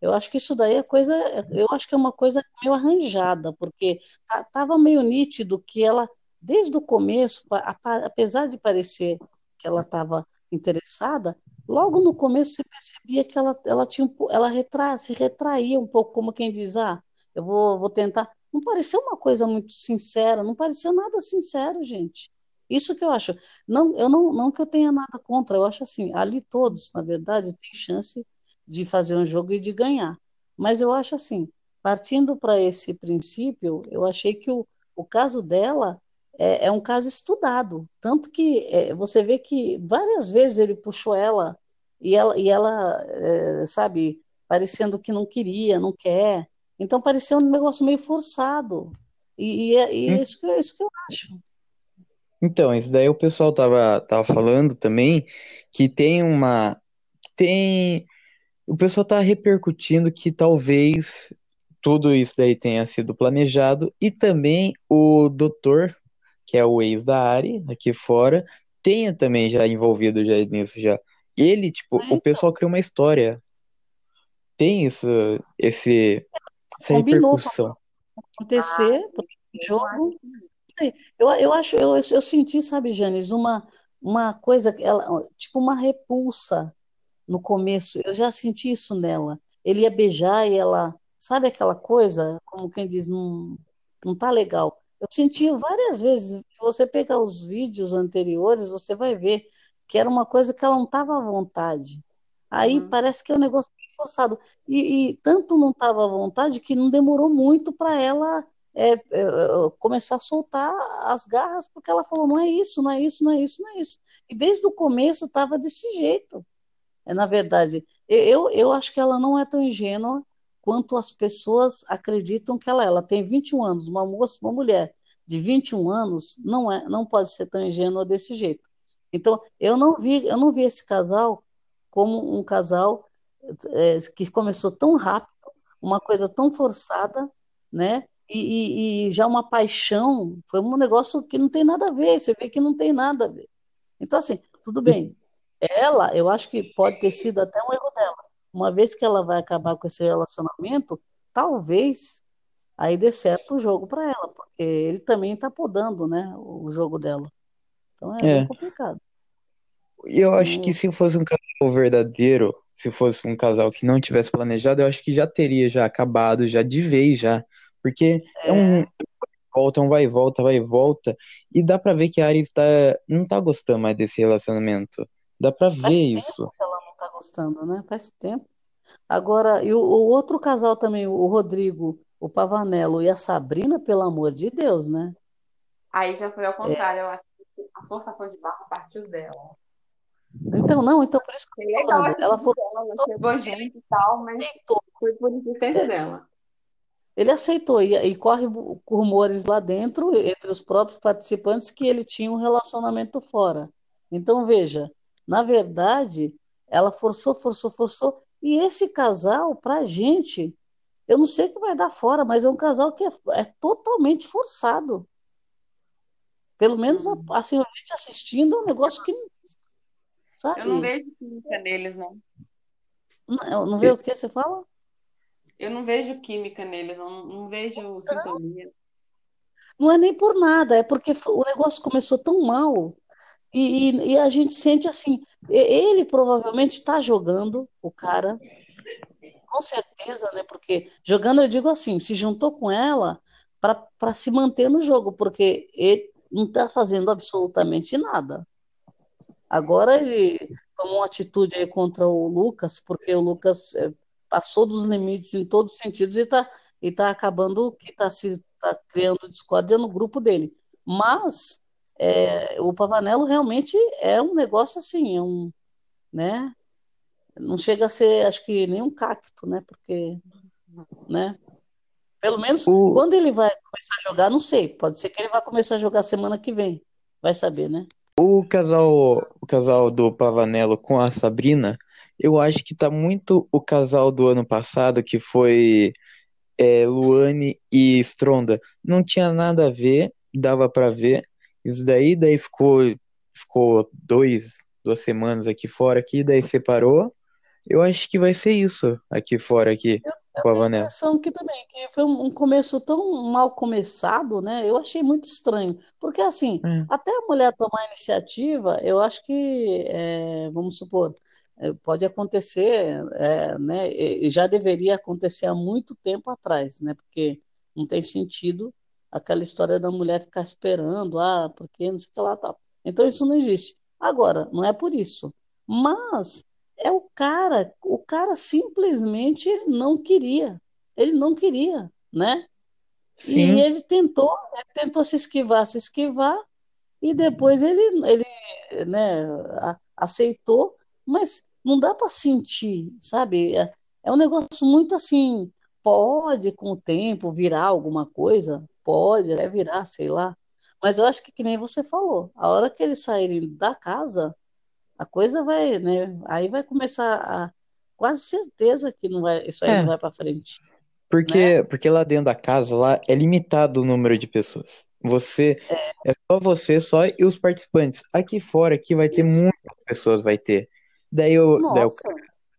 Speaker 2: eu acho que isso daí é coisa, eu acho que é uma coisa meio arranjada, porque estava meio nítido que ela, desde o começo, apesar de parecer que ela estava interessada, logo no começo você percebia que ela, ela tinha ela retra, se retraía um pouco, como quem diz, ah, eu vou, vou tentar. Não pareceu uma coisa muito sincera, não pareceu nada sincero, gente. Isso que eu acho. Não, eu não, não que eu tenha nada contra, eu acho assim, ali todos, na verdade, têm chance de fazer um jogo e de ganhar. Mas eu acho assim, partindo para esse princípio, eu achei que o, o caso dela é, é um caso estudado. Tanto que é, você vê que várias vezes ele puxou ela e ela, e ela é, sabe, parecendo que não queria, não quer. Então parecia um negócio meio forçado. E, e, é, e é hum. isso, que, é isso que eu acho.
Speaker 1: Então, isso daí o pessoal tava, tava falando também que tem uma. Tem. O pessoal tá repercutindo que talvez tudo isso daí tenha sido planejado e também o doutor, que é o ex da Ari, aqui fora, tenha também já envolvido já nisso já. Ele, tipo, o pessoal criou uma história. Tem isso, esse, essa
Speaker 2: Combinou
Speaker 1: repercussão.
Speaker 2: acontecer, porque jogo eu, eu acho, eu, eu senti, sabe, Janis, uma, uma coisa, ela, tipo uma repulsa no começo. Eu já senti isso nela. Ele ia beijar e ela, sabe aquela coisa, como quem diz, não, não tá legal. Eu senti várias vezes. Se você pegar os vídeos anteriores, você vai ver que era uma coisa que ela não estava à vontade. Aí uhum. parece que é um negócio forçado. E, e tanto não estava à vontade que não demorou muito para ela é, é, começar a soltar as garras, porque ela falou: não é isso, não é isso, não é isso, não é isso. E desde o começo estava desse jeito. É, na verdade, eu, eu acho que ela não é tão ingênua quanto as pessoas acreditam que ela é. Ela tem 21 anos, uma moça, uma mulher de 21 anos não é, não pode ser tão ingênua desse jeito. Então, eu não vi, eu não vi esse casal como um casal é, que começou tão rápido, uma coisa tão forçada, né? E, e, já uma paixão, foi um negócio que não tem nada a ver, você vê que não tem nada a ver. Então, assim, tudo bem. Ela, eu acho que pode ter sido até um erro dela. Uma vez que ela vai acabar com esse relacionamento, talvez aí dê certo o jogo para ela, porque ele também está podando, né, o jogo dela. Então é, é. complicado.
Speaker 1: Eu acho que se fosse um casal verdadeiro, se fosse um casal que não tivesse planejado, eu acho que já teria já acabado já de vez já. Porque é, é um volta, um vai e volta, vai e volta. E dá pra ver que a Ari tá, não tá gostando mais desse relacionamento. Dá pra ver Faz isso.
Speaker 2: Tempo que ela não tá gostando, né? Faz tempo. Agora, e o, o outro casal também, o Rodrigo, o Pavanello e a Sabrina, pelo amor de Deus, né?
Speaker 3: Aí já foi ao contrário, é. eu acho que a forçação de barro partiu dela.
Speaker 2: Então, não, então por isso que eu tô falando. Ela foi.
Speaker 3: Ela chegou gente e tal, mas foi por insistência dela.
Speaker 2: Ele aceitou, e, e corre rumores lá dentro, entre os próprios participantes, que ele tinha um relacionamento fora. Então, veja, na verdade, ela forçou, forçou, forçou, e esse casal, pra gente, eu não sei o que vai dar fora, mas é um casal que é, é totalmente forçado. Pelo menos, assim, a gente assistindo, é um negócio que. Sabe?
Speaker 3: Eu não vejo química neles, não.
Speaker 2: Não, não vê o que você fala?
Speaker 3: Eu não vejo química neles, não, não vejo sintonia.
Speaker 2: Não é nem por nada, é porque o negócio começou tão mal. E, e, e a gente sente assim, ele provavelmente está jogando, o cara, com certeza, né? Porque jogando, eu digo assim, se juntou com ela para se manter no jogo, porque ele não está fazendo absolutamente nada. Agora ele tomou uma atitude aí contra o Lucas, porque o Lucas é, passou dos limites em todos os sentidos e está e tá acabando que está se tá criando discórdia no grupo dele. Mas é, o Pavanello realmente é um negócio assim, é um, né? Não chega a ser, acho que nem um cacto, né? Porque, né? Pelo menos o... quando ele vai começar a jogar, não sei. Pode ser que ele vá começar a jogar semana que vem. Vai saber, né?
Speaker 1: O casal, o casal do Pavanello com a Sabrina eu acho que tá muito o casal do ano passado, que foi é, Luane e Stronda. Não tinha nada a ver, dava para ver. Isso daí, daí ficou, ficou dois, duas semanas aqui fora, aqui, daí separou. Eu acho que vai ser isso aqui fora, aqui,
Speaker 2: eu, com a Vanessa. impressão que também, que foi um, começo tão mal começado, né? Eu achei muito estranho. Porque, assim, é. até a mulher tomar a iniciativa, eu acho que, é, vamos supor, pode acontecer, é, né, e já deveria acontecer há muito tempo atrás, né, porque não tem sentido aquela história da mulher ficar esperando, ah, porque não sei o que lá, tal. Então isso não existe. Agora, não é por isso, mas é o cara, o cara simplesmente não queria, ele não queria, né? Sim. E ele tentou, ele tentou se esquivar, se esquivar, e depois ele, ele né, aceitou, mas não dá para sentir, sabe? É, é um negócio muito assim, pode com o tempo virar alguma coisa, pode até virar, sei lá. Mas eu acho que que nem você falou, a hora que eles saírem da casa, a coisa vai, né? Aí vai começar a quase certeza que não vai, isso aí é. não vai para frente.
Speaker 1: Porque, né? porque lá dentro da casa lá é limitado o número de pessoas. Você é, é só você, só e os participantes. Aqui fora aqui vai ter isso. muitas pessoas, vai ter. Daí, o, daí o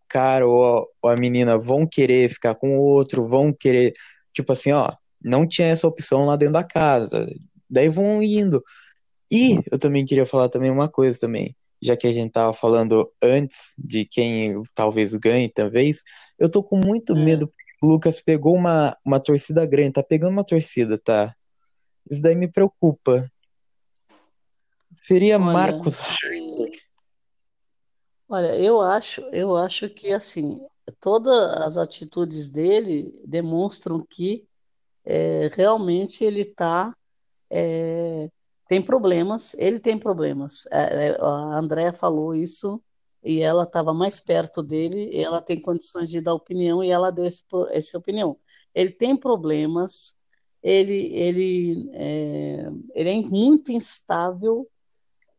Speaker 1: cara ou a menina vão querer ficar com o outro, vão querer, tipo assim, ó, não tinha essa opção lá dentro da casa. Daí vão indo. E eu também queria falar também uma coisa também, já que a gente tava falando antes de quem talvez ganhe, talvez, eu tô com muito é. medo o Lucas pegou uma, uma torcida grande, tá pegando uma torcida, tá? Isso daí me preocupa. Seria Olha, Marcos
Speaker 2: Olha, eu acho, eu acho que assim, todas as atitudes dele demonstram que é, realmente ele tá, é, tem problemas, ele tem problemas. É, é a Andrea falou isso e ela estava mais perto dele, e ela tem condições de dar opinião e ela deu esse, essa opinião. Ele tem problemas, ele, ele, é, ele é muito instável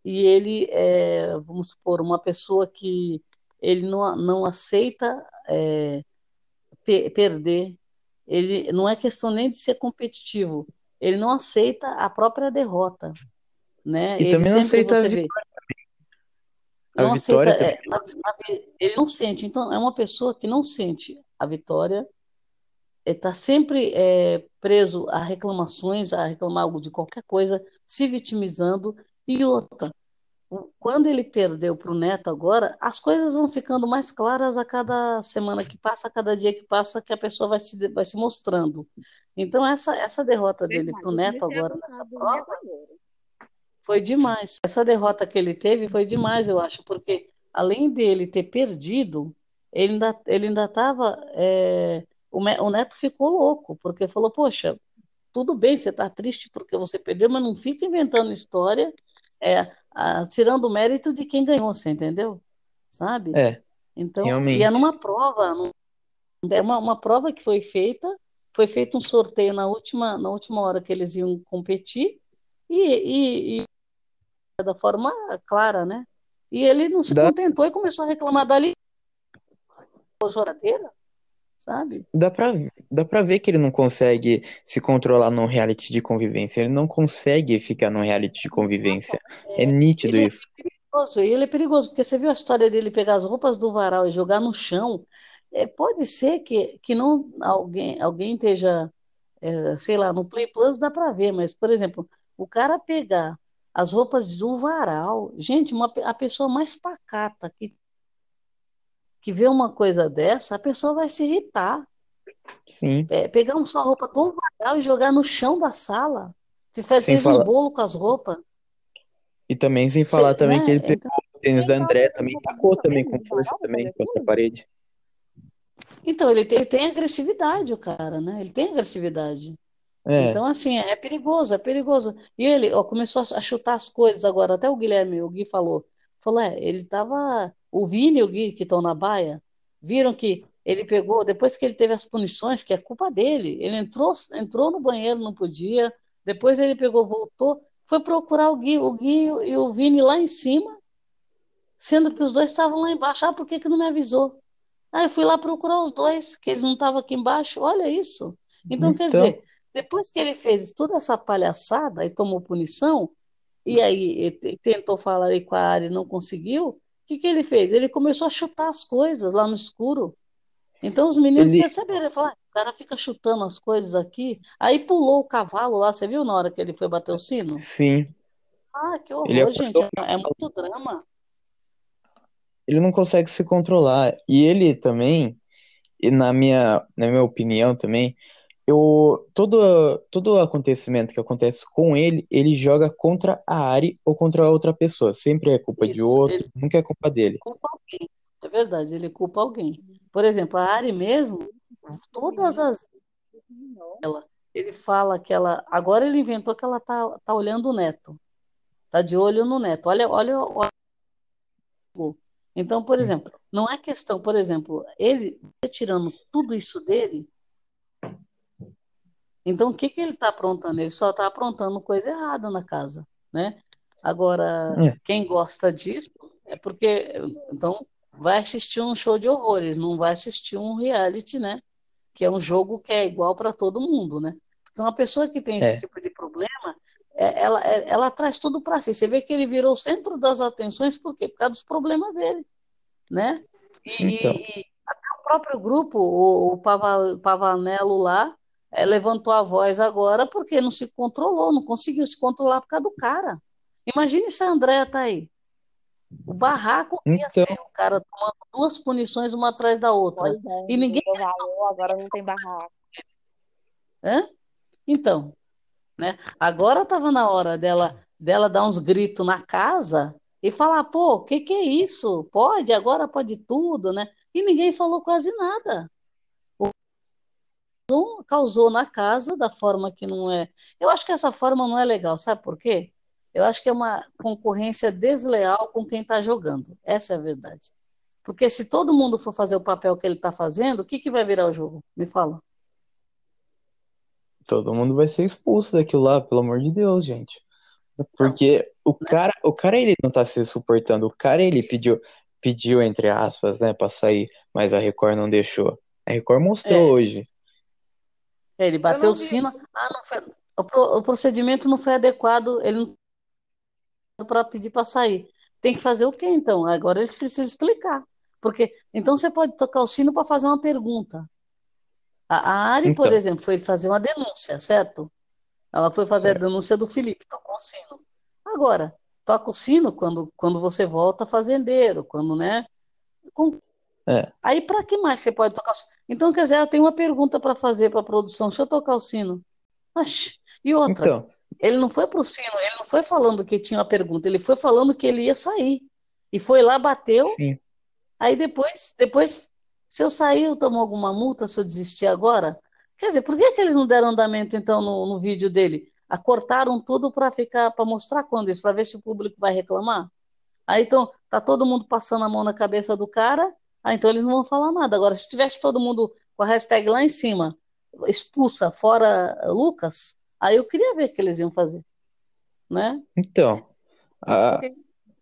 Speaker 2: e ele é, vamos supor, uma pessoa que ele não, não aceita é, perder, ele não é questão nem de ser competitivo, ele não aceita a própria derrota, né?
Speaker 1: E
Speaker 2: ele
Speaker 1: também não aceita a vitória.
Speaker 2: A não vitória aceita, é, ele não sente, então é uma pessoa que não sente a vitória, está sempre é, preso a reclamações, a reclamar de qualquer coisa, se vitimizando e outra, quando ele perdeu para o Neto agora, as coisas vão ficando mais claras a cada semana que passa, a cada dia que passa, que a pessoa vai se, vai se mostrando. Então, essa, essa derrota dele para o Neto agora nessa prova foi demais. Essa derrota que ele teve foi demais, eu acho, porque além dele ter perdido, ele ainda ele ainda estava. É, o, o Neto ficou louco, porque falou: Poxa, tudo bem, você está triste porque você perdeu, mas não fica inventando história é, a, tirando o mérito de quem ganhou, você entendeu? Sabe?
Speaker 1: É.
Speaker 2: Então,
Speaker 1: realmente.
Speaker 2: e é numa prova, é uma, uma prova que foi feita foi feito um sorteio na última, na última hora que eles iam competir e, e, e da forma clara, né? E ele não se
Speaker 1: Dá-
Speaker 2: contentou e começou a reclamar dali. Choradeira, sabe?
Speaker 1: Dá pra, dá pra ver que ele não consegue se controlar num reality de convivência. Ele não consegue ficar num reality de convivência. É nítido
Speaker 2: ele é
Speaker 1: isso.
Speaker 2: perigoso, e ele é perigoso, porque você viu a história dele pegar as roupas do varal e jogar no chão. É, pode ser que, que não alguém, alguém esteja, é, sei lá, no Play Plus dá pra ver, mas, por exemplo, o cara pegar as roupas do varal, gente, uma, a pessoa mais pacata que, que vê uma coisa dessa, a pessoa vai se irritar.
Speaker 1: Sim.
Speaker 2: É, pegar uma sua roupa do varal e jogar no chão da sala. Se fez, fez um
Speaker 1: falar-
Speaker 2: bolo com as roupas.
Speaker 1: E também sem falar
Speaker 2: Você-
Speaker 1: também
Speaker 2: né?
Speaker 1: que ele
Speaker 2: Então,
Speaker 1: pegou o tênis da André,
Speaker 3: Então,
Speaker 1: também
Speaker 3: tá
Speaker 1: tacou também com força também contra a parede.
Speaker 2: Então, ele tem, ele tem agressividade, o cara, né? Ele tem agressividade.
Speaker 1: É,
Speaker 2: Então, assim, é perigoso, é perigoso. E ele, ó, começou a chutar as coisas agora, até o Guilherme, o Gui falou. Falou, é, ele tava. O Vini e o Gui, que estão na baia, viram que ele pegou, depois que ele teve as punições, que é culpa dele, ele entrou, entrou no banheiro, não podia, depois ele pegou, voltou, foi procurar o Gui, o Gui e o Vini lá em cima, sendo que os dois estavam lá embaixo. Ah, por que que não me avisou? Ah, eu fui lá procurar os dois, que eles não estavam aqui embaixo. Olha isso. Então, quer
Speaker 1: Então.
Speaker 2: dizer, depois que ele fez toda essa palhaçada e tomou punição, e aí e te- tentou falar aí com a Ari e não conseguiu, que que ele fez? Ele começou a chutar as coisas lá no escuro. Então os meninos
Speaker 1: Ele-
Speaker 2: perceberam, ele falou, "Ah, o cara fica chutando as coisas aqui. Aí pulou o cavalo lá, você viu na hora que ele foi bater o sino?
Speaker 1: sim.
Speaker 2: Ah, que
Speaker 1: Ele
Speaker 2: horror,
Speaker 1: acordou
Speaker 2: gente, é, é muito drama.
Speaker 1: Ele não consegue se controlar. E ele também, e na minha, na minha opinião também, eu, todo, todo acontecimento que acontece com ele, ele joga contra a Ari ou contra outra pessoa. Sempre é culpa de
Speaker 2: Isso,
Speaker 1: outro,
Speaker 2: ele-
Speaker 1: nunca é culpa dele.
Speaker 2: culpa alguém. É verdade, ele culpa alguém. Por exemplo, a Ari mesmo, todas as ela, ele fala que ela, agora ele inventou que ela tá, tá olhando o neto. Tá de olho no neto. Olha, olha, olha. Então, por exemplo, não é questão, por exemplo, ele tirando tudo isso dele. Então, o que que ele está aprontando? Ele só está aprontando coisa errada na casa, né? Agora,
Speaker 1: É.
Speaker 2: quem gosta disso é porque, então, vai assistir um show de horrores, não vai assistir um reality, né? Que é um jogo que é igual para todo mundo, né? Então, uma pessoa que tem esse
Speaker 1: É.
Speaker 2: tipo de problema, é- ela, é- ela traz tudo para si. Você vê que ele virou o centro das atenções, por quê? Por causa dos problemas dele, né? E,
Speaker 1: Então.
Speaker 2: e até o próprio grupo, o, o Pava- Pavanello lá, eh, levantou a voz agora porque não se controlou, não conseguiu se controlar por causa do cara. Imagine se a Andréa tá aí. O barraco que ia
Speaker 1: Então.
Speaker 2: ser, o cara tomando duas punições uma atrás da outra.
Speaker 3: Pois é,
Speaker 2: E ninguém
Speaker 3: valor, agora não tem barraco.
Speaker 2: Hã? Então, né? Agora estava na hora dela dela dar uns gritos na casa e falar, pô, o que que é isso? Pode, agora pode tudo, né? E ninguém falou quase nada. Causou- causou na casa da forma que não é. Eu acho que essa forma não é legal, sabe por quê? Eu acho que é uma concorrência desleal com quem está jogando. Essa é a verdade. Porque se todo mundo for fazer o papel que ele está fazendo, o que que vai virar o jogo? Me fala.
Speaker 1: Todo mundo vai ser expulso daquilo lá, pelo amor de Deus, gente. Porque o cara, o cara ele não tá se suportando. O cara ele pediu, pediu entre aspas, né, pra sair, mas a Record não deixou. A Record mostrou
Speaker 2: É.
Speaker 1: hoje.
Speaker 2: Ele bateu o sino. Ah, não foi. O, pro- o procedimento não foi adequado. Ele não para pedir para sair. Tem que fazer o quê então? Agora eles precisam explicar. Porque então você pode tocar o sino para fazer uma pergunta. A, a Ari, por
Speaker 1: Então.
Speaker 2: exemplo, foi fazer uma denúncia, certo? Ela foi fazer
Speaker 1: Certo.
Speaker 2: a denúncia do Felipe, tocou o sino. Agora, toca o sino quando, quando você volta fazendeiro, quando, né? Com-
Speaker 1: É.
Speaker 2: Aí, para que mais você pode tocar o sino? Então, quer dizer, eu tenho uma pergunta para fazer para a produção. Deixa eu tocar o sino. Oxi. E outra,
Speaker 1: Então,
Speaker 2: ele não foi pro sino, ele não foi falando que tinha uma pergunta, ele foi falando que ele ia sair. E foi lá, bateu,
Speaker 1: sim.
Speaker 2: aí depois, depois, se eu sair, eu tomo alguma multa se eu desistir agora? Quer dizer, por que que eles não deram andamento então no, no vídeo dele? Acortaram tudo para ficar, para mostrar quando isso, para ver se o público vai reclamar? Aí então, tá todo mundo passando a mão na cabeça do cara, ah, então eles não vão falar nada. Agora, se tivesse todo mundo com a hashtag lá em cima, expulsa fora Lucas, aí eu queria ver o que eles iam fazer, né?
Speaker 1: Então, a-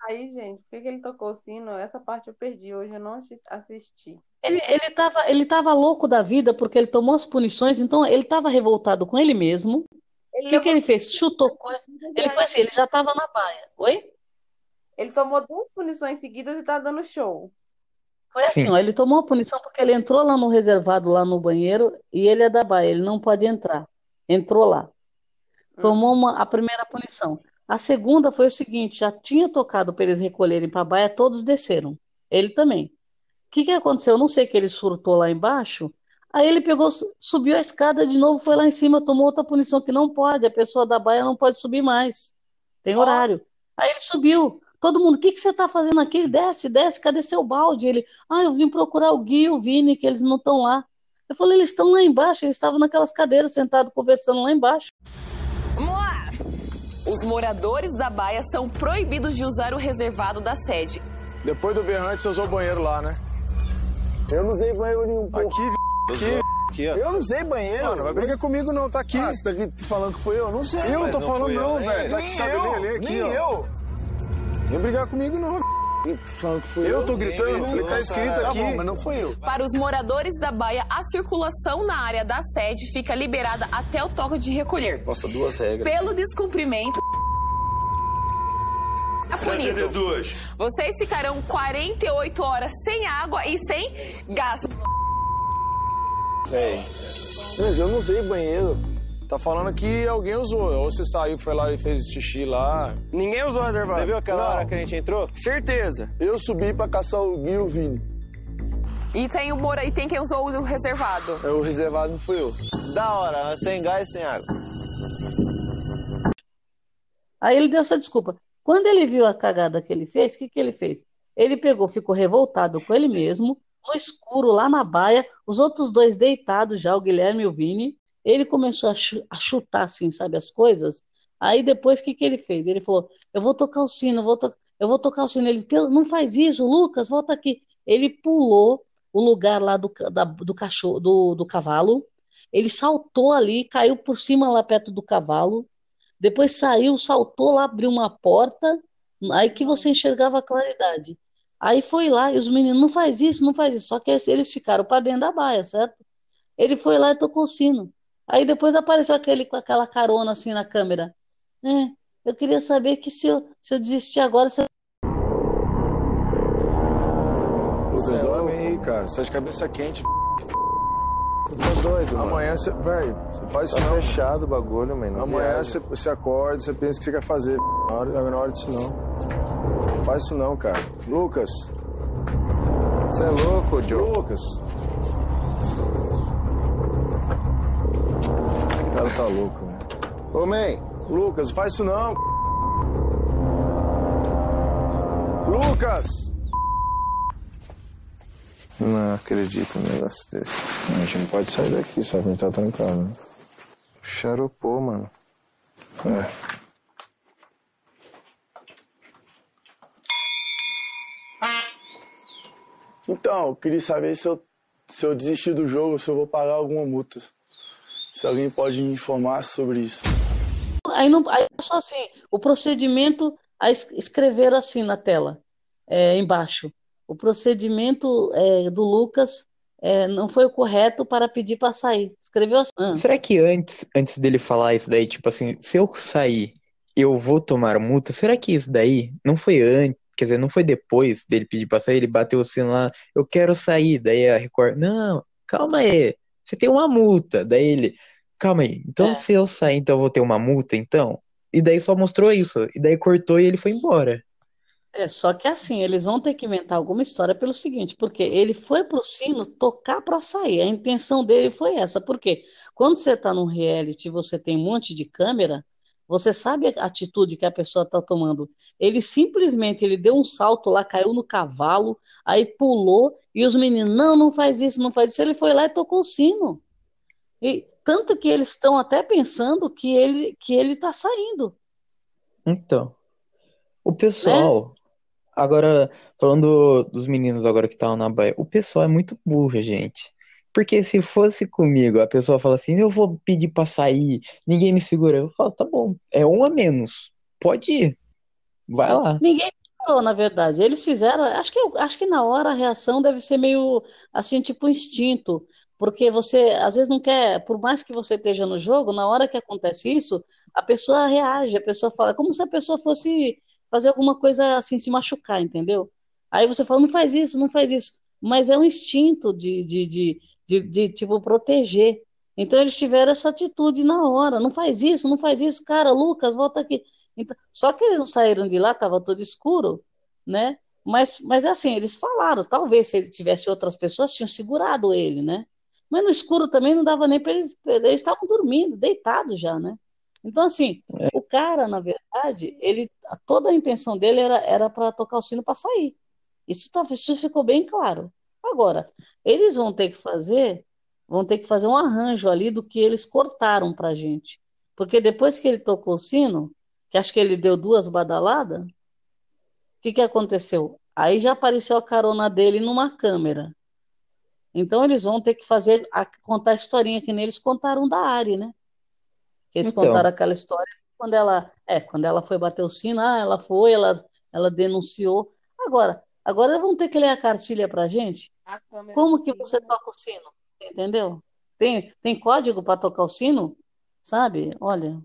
Speaker 3: Aí, gente, por que que ele tocou o sino? Essa parte eu perdi. Hoje eu não assi- assisti.
Speaker 2: Ele, ele tava, ele tava louco da vida porque ele tomou as punições, então ele tava revoltado com ele mesmo.
Speaker 3: Ele
Speaker 2: O que que ele fez? Chutou coisa. Ele foi assim, ele já tava na baia. Oi?
Speaker 3: Ele tomou duas punições seguidas e tá dando show.
Speaker 2: Foi assim,
Speaker 1: Sim.
Speaker 2: ó, ele tomou a punição porque ele entrou lá no reservado, lá no banheiro, e ele é da baia, ele não pode entrar. Entrou lá. Tomou uma, a primeira punição. A segunda foi o seguinte: já tinha tocado para eles recolherem para a baia, todos desceram. Ele também. O que que aconteceu? Eu não sei que ele surtou lá embaixo. Aí ele pegou, su- subiu a escada de novo, foi lá em cima, tomou outra punição que não pode, a pessoa da baia não pode subir mais. Tem horário. Aí ele subiu. Todo mundo, o que que você está fazendo aqui? Desce, desce, cadê seu balde? Ele, ah, eu vim procurar o Gui e o Vini, que eles não estão lá. Eu falei, eles estão lá embaixo, eles estavam naquelas cadeiras, sentados, conversando lá embaixo.
Speaker 7: Vamos lá! Os moradores da baia são proibidos de usar o reservado da sede.
Speaker 8: Depois do berrante, você usou o banheiro lá, né?
Speaker 5: Eu não usei banheiro nenhum, pô.
Speaker 8: Aqui, aqui.
Speaker 9: Aqui, ó.
Speaker 5: Eu não usei banheiro.
Speaker 8: Mano, vai brigar comigo não, tá aqui.
Speaker 5: Ah, você tá aqui falando que foi eu? Não sei.
Speaker 8: eu tô
Speaker 9: não
Speaker 8: falando
Speaker 9: eu,
Speaker 8: não, velho. Tá aqui,
Speaker 5: Nem
Speaker 8: sabe
Speaker 5: eu,
Speaker 8: ali, ali, aqui,
Speaker 5: nem
Speaker 8: ó.
Speaker 5: eu.
Speaker 8: Vem brigar comigo não.
Speaker 5: Foi eu.
Speaker 8: Tô gritando, porque tá escrito
Speaker 5: Tá
Speaker 8: aqui.
Speaker 5: bom, mas não foi eu.
Speaker 7: Para os moradores da baia, a circulação na área da sede fica liberada até o toque de recolher.
Speaker 9: Nossa, duas regras.
Speaker 7: Pelo descumprimento. É punido. Vocês ficarão 48 horas sem água e sem gás.
Speaker 9: Sei.
Speaker 5: Mas eu não usei banheiro.
Speaker 8: Tá falando que alguém usou. Ou você saiu, foi lá e fez xixi lá.
Speaker 9: Ninguém usou o reservado. Você viu aquela
Speaker 5: Não.
Speaker 9: hora que a gente entrou?
Speaker 5: Certeza. Eu subi pra caçar o Gui e o Vini.
Speaker 7: E tem o mora e tem quem usou o reservado.
Speaker 5: É, O reservado não fui eu.
Speaker 9: Da hora, sem gás e sem água.
Speaker 2: Aí ele deu essa desculpa. Quando ele viu a cagada que ele fez, o que que ele fez? Ele pegou, ficou revoltado com ele mesmo, no escuro, lá na baia, os outros dois deitados já, o Guilherme e o Vini. Ele começou a, chu- a chutar, assim, sabe, as coisas. Aí depois, o que que ele fez? Ele falou: Eu vou tocar o sino, eu vou, to eu vou tocar o sino. Ele, "Pelo- não faz isso, Lucas, volta aqui. Ele pulou o lugar lá do, da- do cachorro, do, do cavalo. Ele saltou ali, caiu por cima lá perto do cavalo. Depois saiu, saltou lá, abriu uma porta, aí que você enxergava a claridade. Aí foi lá e os meninos, não faz isso, não faz isso. Só que eles ficaram para dentro da baia, certo? Ele foi lá e tocou o sino. Aí depois apareceu aquele com aquela carona assim na câmera. É, eu queria saber que se eu, se eu desistir agora, se eu...
Speaker 8: Vocês dormem aí, cara. Você tá de cabeça quente.
Speaker 9: Eu tô doido, mano.
Speaker 8: Amanhã você. Velho, você faz
Speaker 9: Tá
Speaker 8: isso não.
Speaker 9: fechado o bagulho, mano. não
Speaker 8: Amanhã você, você acorda, você pensa o que você quer fazer. Na hora, na hora disso não. Faz isso não, cara. Lucas.
Speaker 9: Você é louco, Joe.
Speaker 8: Lucas. O cara tá louco, né?
Speaker 9: Ô, man.
Speaker 8: Lucas, não faz isso não. Lucas!
Speaker 9: Não acredito num negócio desse.
Speaker 8: A gente não pode sair daqui, só que a gente tá trancado, né?
Speaker 9: Xaropô, mano.
Speaker 8: É. Então, eu queria saber se eu, se eu desistir do jogo, se eu vou pagar alguma multa. Se alguém pode me informar sobre isso.
Speaker 2: Aí não, aí é só assim, o procedimento, aí es- escreveram assim na tela, é, embaixo. O procedimento é, do Lucas é, não foi o correto para pedir para sair. Escreveu assim. Ah.
Speaker 1: será que antes, antes dele falar isso daí, tipo assim, se eu sair, eu vou tomar multa? Será que isso daí não foi antes? Quer dizer, não foi depois dele pedir pra sair, ele bateu o sino lá, eu quero sair. Daí a Record, não, calma aí, você tem uma multa. Daí ele, calma aí, então
Speaker 2: É.
Speaker 1: se eu sair, então eu vou ter uma multa, então? E daí só mostrou isso, e daí cortou e ele foi embora.
Speaker 2: É, só que assim, eles vão ter que inventar alguma história pelo seguinte, porque ele foi pro sino tocar para sair. A intenção dele foi essa. Porque quando você está num reality, e você tem um monte de câmera, você sabe a atitude que a pessoa está tomando. Ele simplesmente ele deu um salto lá, caiu no cavalo, aí pulou e os meninos, não, não faz isso, não faz isso. Ele foi lá e tocou o sino. E tanto que eles estão até pensando que ele que ele está saindo.
Speaker 1: Então, o pessoal, agora, falando dos meninos agora que estavam na baia, o pessoal é muito burro, gente. Porque se fosse comigo, a pessoa fala assim, eu vou pedir pra sair, ninguém me segura. Eu falo, tá bom, é um a menos. Pode ir. Vai lá.
Speaker 2: Ninguém falou, na verdade. Eles fizeram, acho que, acho que na hora a reação deve ser meio assim, tipo instinto. Porque você, às vezes, não quer, por mais que você esteja no jogo, na hora que acontece isso, a pessoa reage, a pessoa fala, como se a pessoa fosse fazer alguma coisa assim, se machucar, entendeu? Aí você fala, não faz isso, não faz isso. Mas é um instinto de, de, de, de, de tipo, proteger. Então eles tiveram essa atitude na hora, não faz isso, não faz isso, cara, Lucas, volta aqui. Então, só que eles não saíram de lá, estava tudo escuro, né? Mas, mas assim, eles falaram, talvez se ele tivesse outras pessoas, tinham segurado ele, né? Mas no escuro também não dava nem para eles, eles estavam dormindo, deitados já, né? Então, assim,
Speaker 1: É.
Speaker 2: o cara, na verdade, ele, toda a intenção dele era era para tocar o sino para sair. Isso, tá, isso ficou bem claro. Agora, eles vão ter que fazer, vão ter que fazer um arranjo ali do que eles cortaram pra gente. Porque depois que ele tocou o sino, que acho que ele deu duas badaladas, o que que aconteceu? Aí já apareceu a carona dele numa câmera. Então eles vão ter que fazer a, contar a historinha que nem eles contaram da Ari, né? Que eles
Speaker 1: Então.
Speaker 2: contaram aquela história quando ela, é, quando ela foi bater o sino, ah, ela foi, ela, ela denunciou. Agora, agora vão ter que ler a cartilha pra gente. Como que você toca o sino? Entendeu? Tem, tem código para tocar o sino? Sabe? Olha,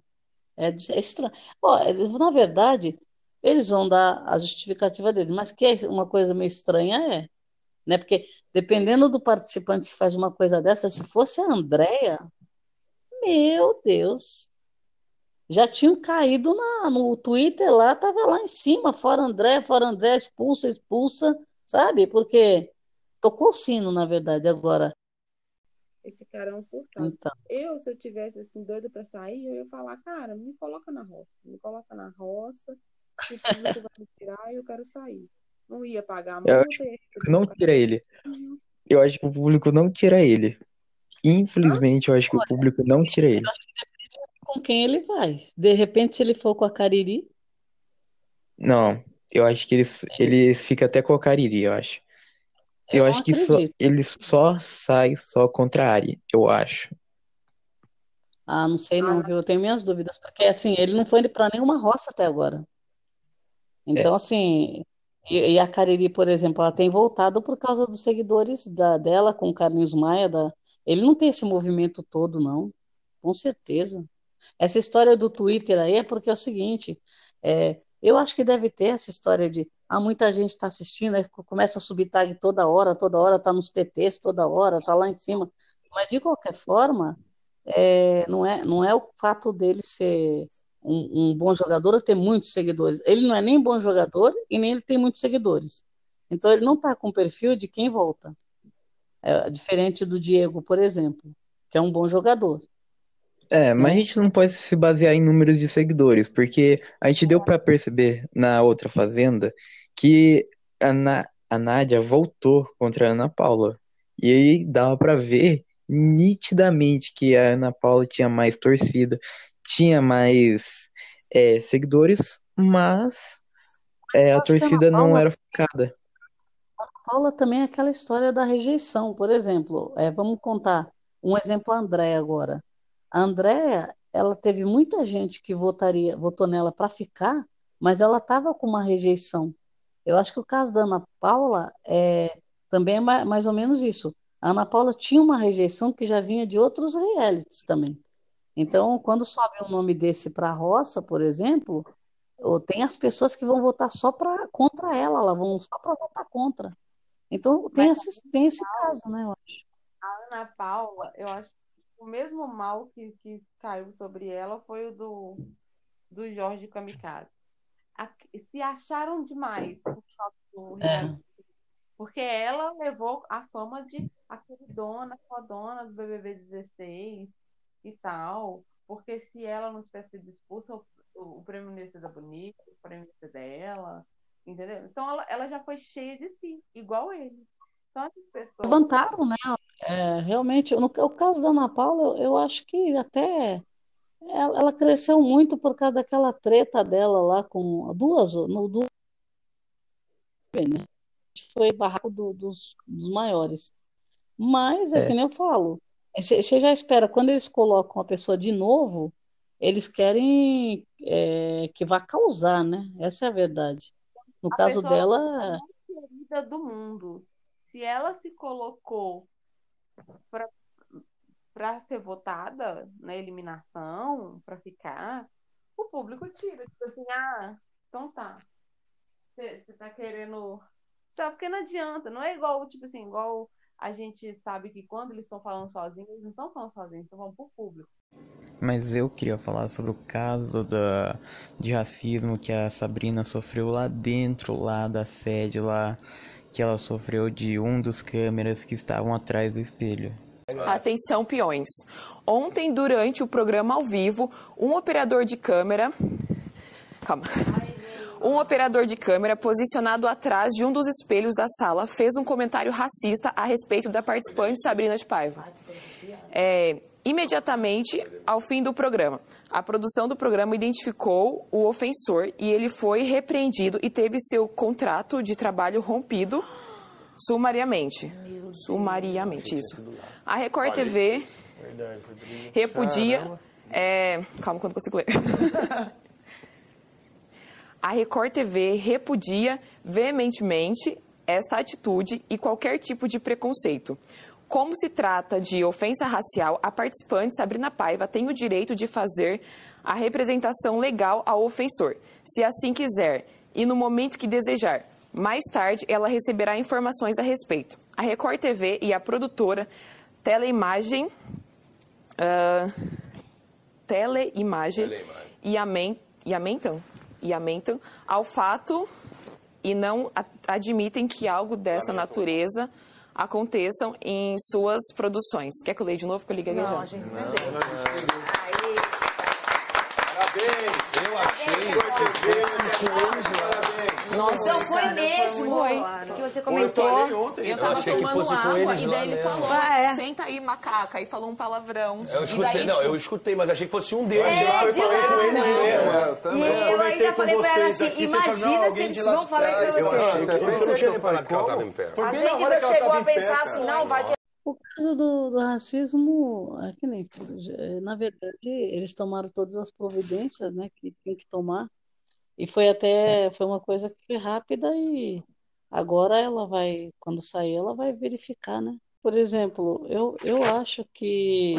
Speaker 2: é, é estranho. Ó, é- na verdade, eles vão dar a justificativa deles, mas que é uma coisa meio estranha é, né? Porque dependendo do participante que faz uma coisa dessa, se fosse a Andrea, meu Deus, já tinham caído na, no Twitter lá, tava lá em cima, fora André, fora André, expulsa, expulsa, sabe? Porque tocou o sino, na verdade, agora.
Speaker 3: Esse cara é um surtado.
Speaker 2: Então,
Speaker 3: Eu, se eu tivesse assim, doido pra sair, eu ia falar, cara, me coloca na roça. Me coloca na roça, público vai me tirar e eu quero sair. Não ia pagar a
Speaker 1: Eu que
Speaker 3: receber
Speaker 1: não tira ele. Eu acho que o público não tira ele. Infelizmente, eu acho que o público não tira ele.
Speaker 2: Com quem ele vai? De repente, se ele for com a Cariri,
Speaker 1: Não, eu acho que ele, ele fica até com a Cariri, eu acho. Eu
Speaker 2: eu
Speaker 1: acho que só, ele só sai só contra a Ari, eu acho.
Speaker 2: Ah, não sei
Speaker 3: Ah,
Speaker 2: não,
Speaker 3: não.
Speaker 2: viu? Eu tenho minhas dúvidas, porque assim, ele não foi para nenhuma roça até agora. Então, assim, e, e a Cariri, por exemplo, ela tem voltado por causa dos seguidores da, dela com o Carlinhos Maia. Da... Ele não tem esse movimento todo, não, com certeza. Essa história do Twitter aí é porque é o seguinte, é, eu acho que deve ter essa história de ah, muita gente está assistindo, começa a subir tag toda hora, toda hora tá nos TTs, toda hora, tá lá em cima. Mas de qualquer forma, é, não é, não é o fato dele ser um, um bom jogador ou ter muitos seguidores. Ele não é nem bom jogador e nem ele tem muitos seguidores. Então ele não está com o perfil de quem volta. É diferente do Diego, por exemplo, que é um bom jogador.
Speaker 1: É, mas a
Speaker 2: né?
Speaker 1: gente não pode se basear em números de seguidores, porque a gente deu pra perceber na outra fazenda que a, Na- a Nádia voltou contra a Ana Paula. E aí dava pra ver nitidamente que a Ana Paula tinha mais torcida, tinha mais é, seguidores, mas é, a
Speaker 2: a Ana
Speaker 1: torcida não
Speaker 2: Paula-
Speaker 1: era focada.
Speaker 2: Paula também é aquela história da rejeição. Por exemplo, é, vamos contar um exemplo a Andréia agora. A Andréia, ela teve muita gente que votaria, votou nela para ficar, mas ela estava com uma rejeição. Eu acho que o caso da Ana Paula é, também é ma- mais ou menos isso. A Ana Paula tinha uma rejeição que já vinha de outros realities também. Então, quando sobe um nome desse para a roça, por exemplo, ou tem as pessoas que vão votar só pra, contra ela, elas vão só para votar contra. Então, tem
Speaker 3: Mas
Speaker 2: esse, tem esse caso, né, eu acho.
Speaker 3: a Ana Paula, eu acho o mesmo mal que, que caiu sobre ela foi o do, do Jorge Kamikaze. A- se acharam demais por causa do
Speaker 2: É.
Speaker 3: Porque ela levou a fama de a queridona, fodona do BBB 16 e tal. Porque se ela não tivesse sido expulsa, o, o prêmio não ia ser da bonita, o prêmio ia ser dela. Entendeu? Então ela, ela já foi cheia de si, igual ele. Então essas pessoas.
Speaker 2: Levantaram, né? É, realmente, no o caso da Ana Paula, eu, eu acho que até ela, ela cresceu muito por causa daquela treta dela lá com duas, no duas, né? Foi barraco do- dos, dos maiores. Mas é
Speaker 1: É.
Speaker 2: que nem eu falo. Você já espera, quando eles colocam a pessoa de novo, eles querem é, que vá causar, né? Essa é a verdade. No
Speaker 3: A
Speaker 2: caso
Speaker 3: pessoa
Speaker 2: dela,
Speaker 3: mais querida do mundo. Se ela se colocou para ser votada na eliminação, para ficar, o público tira. Tipo assim, ah, então tá. Você tá querendo. Sabe, porque não adianta. Não é igual, tipo assim, igual a gente sabe que quando eles estão falando sozinhos, eles não estão falando sozinhos, estão falando pro público.
Speaker 1: Mas eu queria falar sobre o caso da, de racismo que a Sabrina sofreu lá dentro, lá da sede, lá que ela sofreu de um dos câmeras que estavam atrás do espelho.
Speaker 7: Atenção, peões. Ontem, durante o programa ao vivo, um operador de câmera. Calma. Um operador de câmera posicionado atrás de um dos espelhos da sala fez um comentário racista a respeito da participante Sabrina de Paiva. É, imediatamente ao fim do programa, a produção do programa identificou o ofensor e ele foi repreendido e teve seu contrato de trabalho rompido sumariamente. Sumariamente, isso. A Record TV repudia. é, calma, quando consigo ler. A Record TV repudia veementemente esta atitude e qualquer tipo de preconceito. Como se trata de ofensa racial, a participante Sabrina Paiva tem o direito de fazer a representação legal ao ofensor, se assim quiser, e no momento que desejar. Mais tarde, ela receberá informações a respeito. A Record TV e a produtora Teleimagem, ah, Teleimagem, e amen- e amentam, e amentam ao fato e não admitem que algo dessa natureza aconteçam em suas produções. Quer que eu leia de novo? Que eu liguei
Speaker 6: Não,
Speaker 7: já.
Speaker 6: a gente não entendeu.
Speaker 10: Eu achei.
Speaker 7: Nossa,
Speaker 6: Então foi mesmo
Speaker 7: Foi.
Speaker 6: que você
Speaker 10: Eu
Speaker 6: comentou.
Speaker 10: falei ontem.
Speaker 7: Eu tava
Speaker 10: achei que
Speaker 7: tomando
Speaker 10: fosse com
Speaker 7: água
Speaker 10: eles
Speaker 7: e daí ele
Speaker 10: mesmo.
Speaker 7: falou,
Speaker 6: Ah, é.
Speaker 7: senta aí, macaca, e falou um palavrão.
Speaker 10: Eu escutei,
Speaker 7: daí
Speaker 10: não, eu escutei, mas achei que fosse um deles.
Speaker 6: É,
Speaker 10: eu
Speaker 6: de
Speaker 10: falei com eles
Speaker 6: Não.
Speaker 10: mesmo.
Speaker 9: É, eu
Speaker 6: E eu ainda
Speaker 8: com
Speaker 6: falei pra ela assim, imagina
Speaker 8: "Não,
Speaker 6: se eles vão falar isso
Speaker 8: trás".
Speaker 6: pra
Speaker 8: Eu
Speaker 6: você.
Speaker 8: achei que-
Speaker 10: Eu não tinha
Speaker 8: que
Speaker 10: reparado que ela tava em pé.
Speaker 6: A gente
Speaker 8: que
Speaker 6: chegou a pensar assim, não, vai que
Speaker 2: o caso do, do racismo, é que nem, na verdade, eles tomaram todas as providências, né, que tem que tomar. E foi até, foi uma coisa que foi rápida e agora ela vai, quando sair, ela vai verificar, né? Por exemplo, eu, eu acho que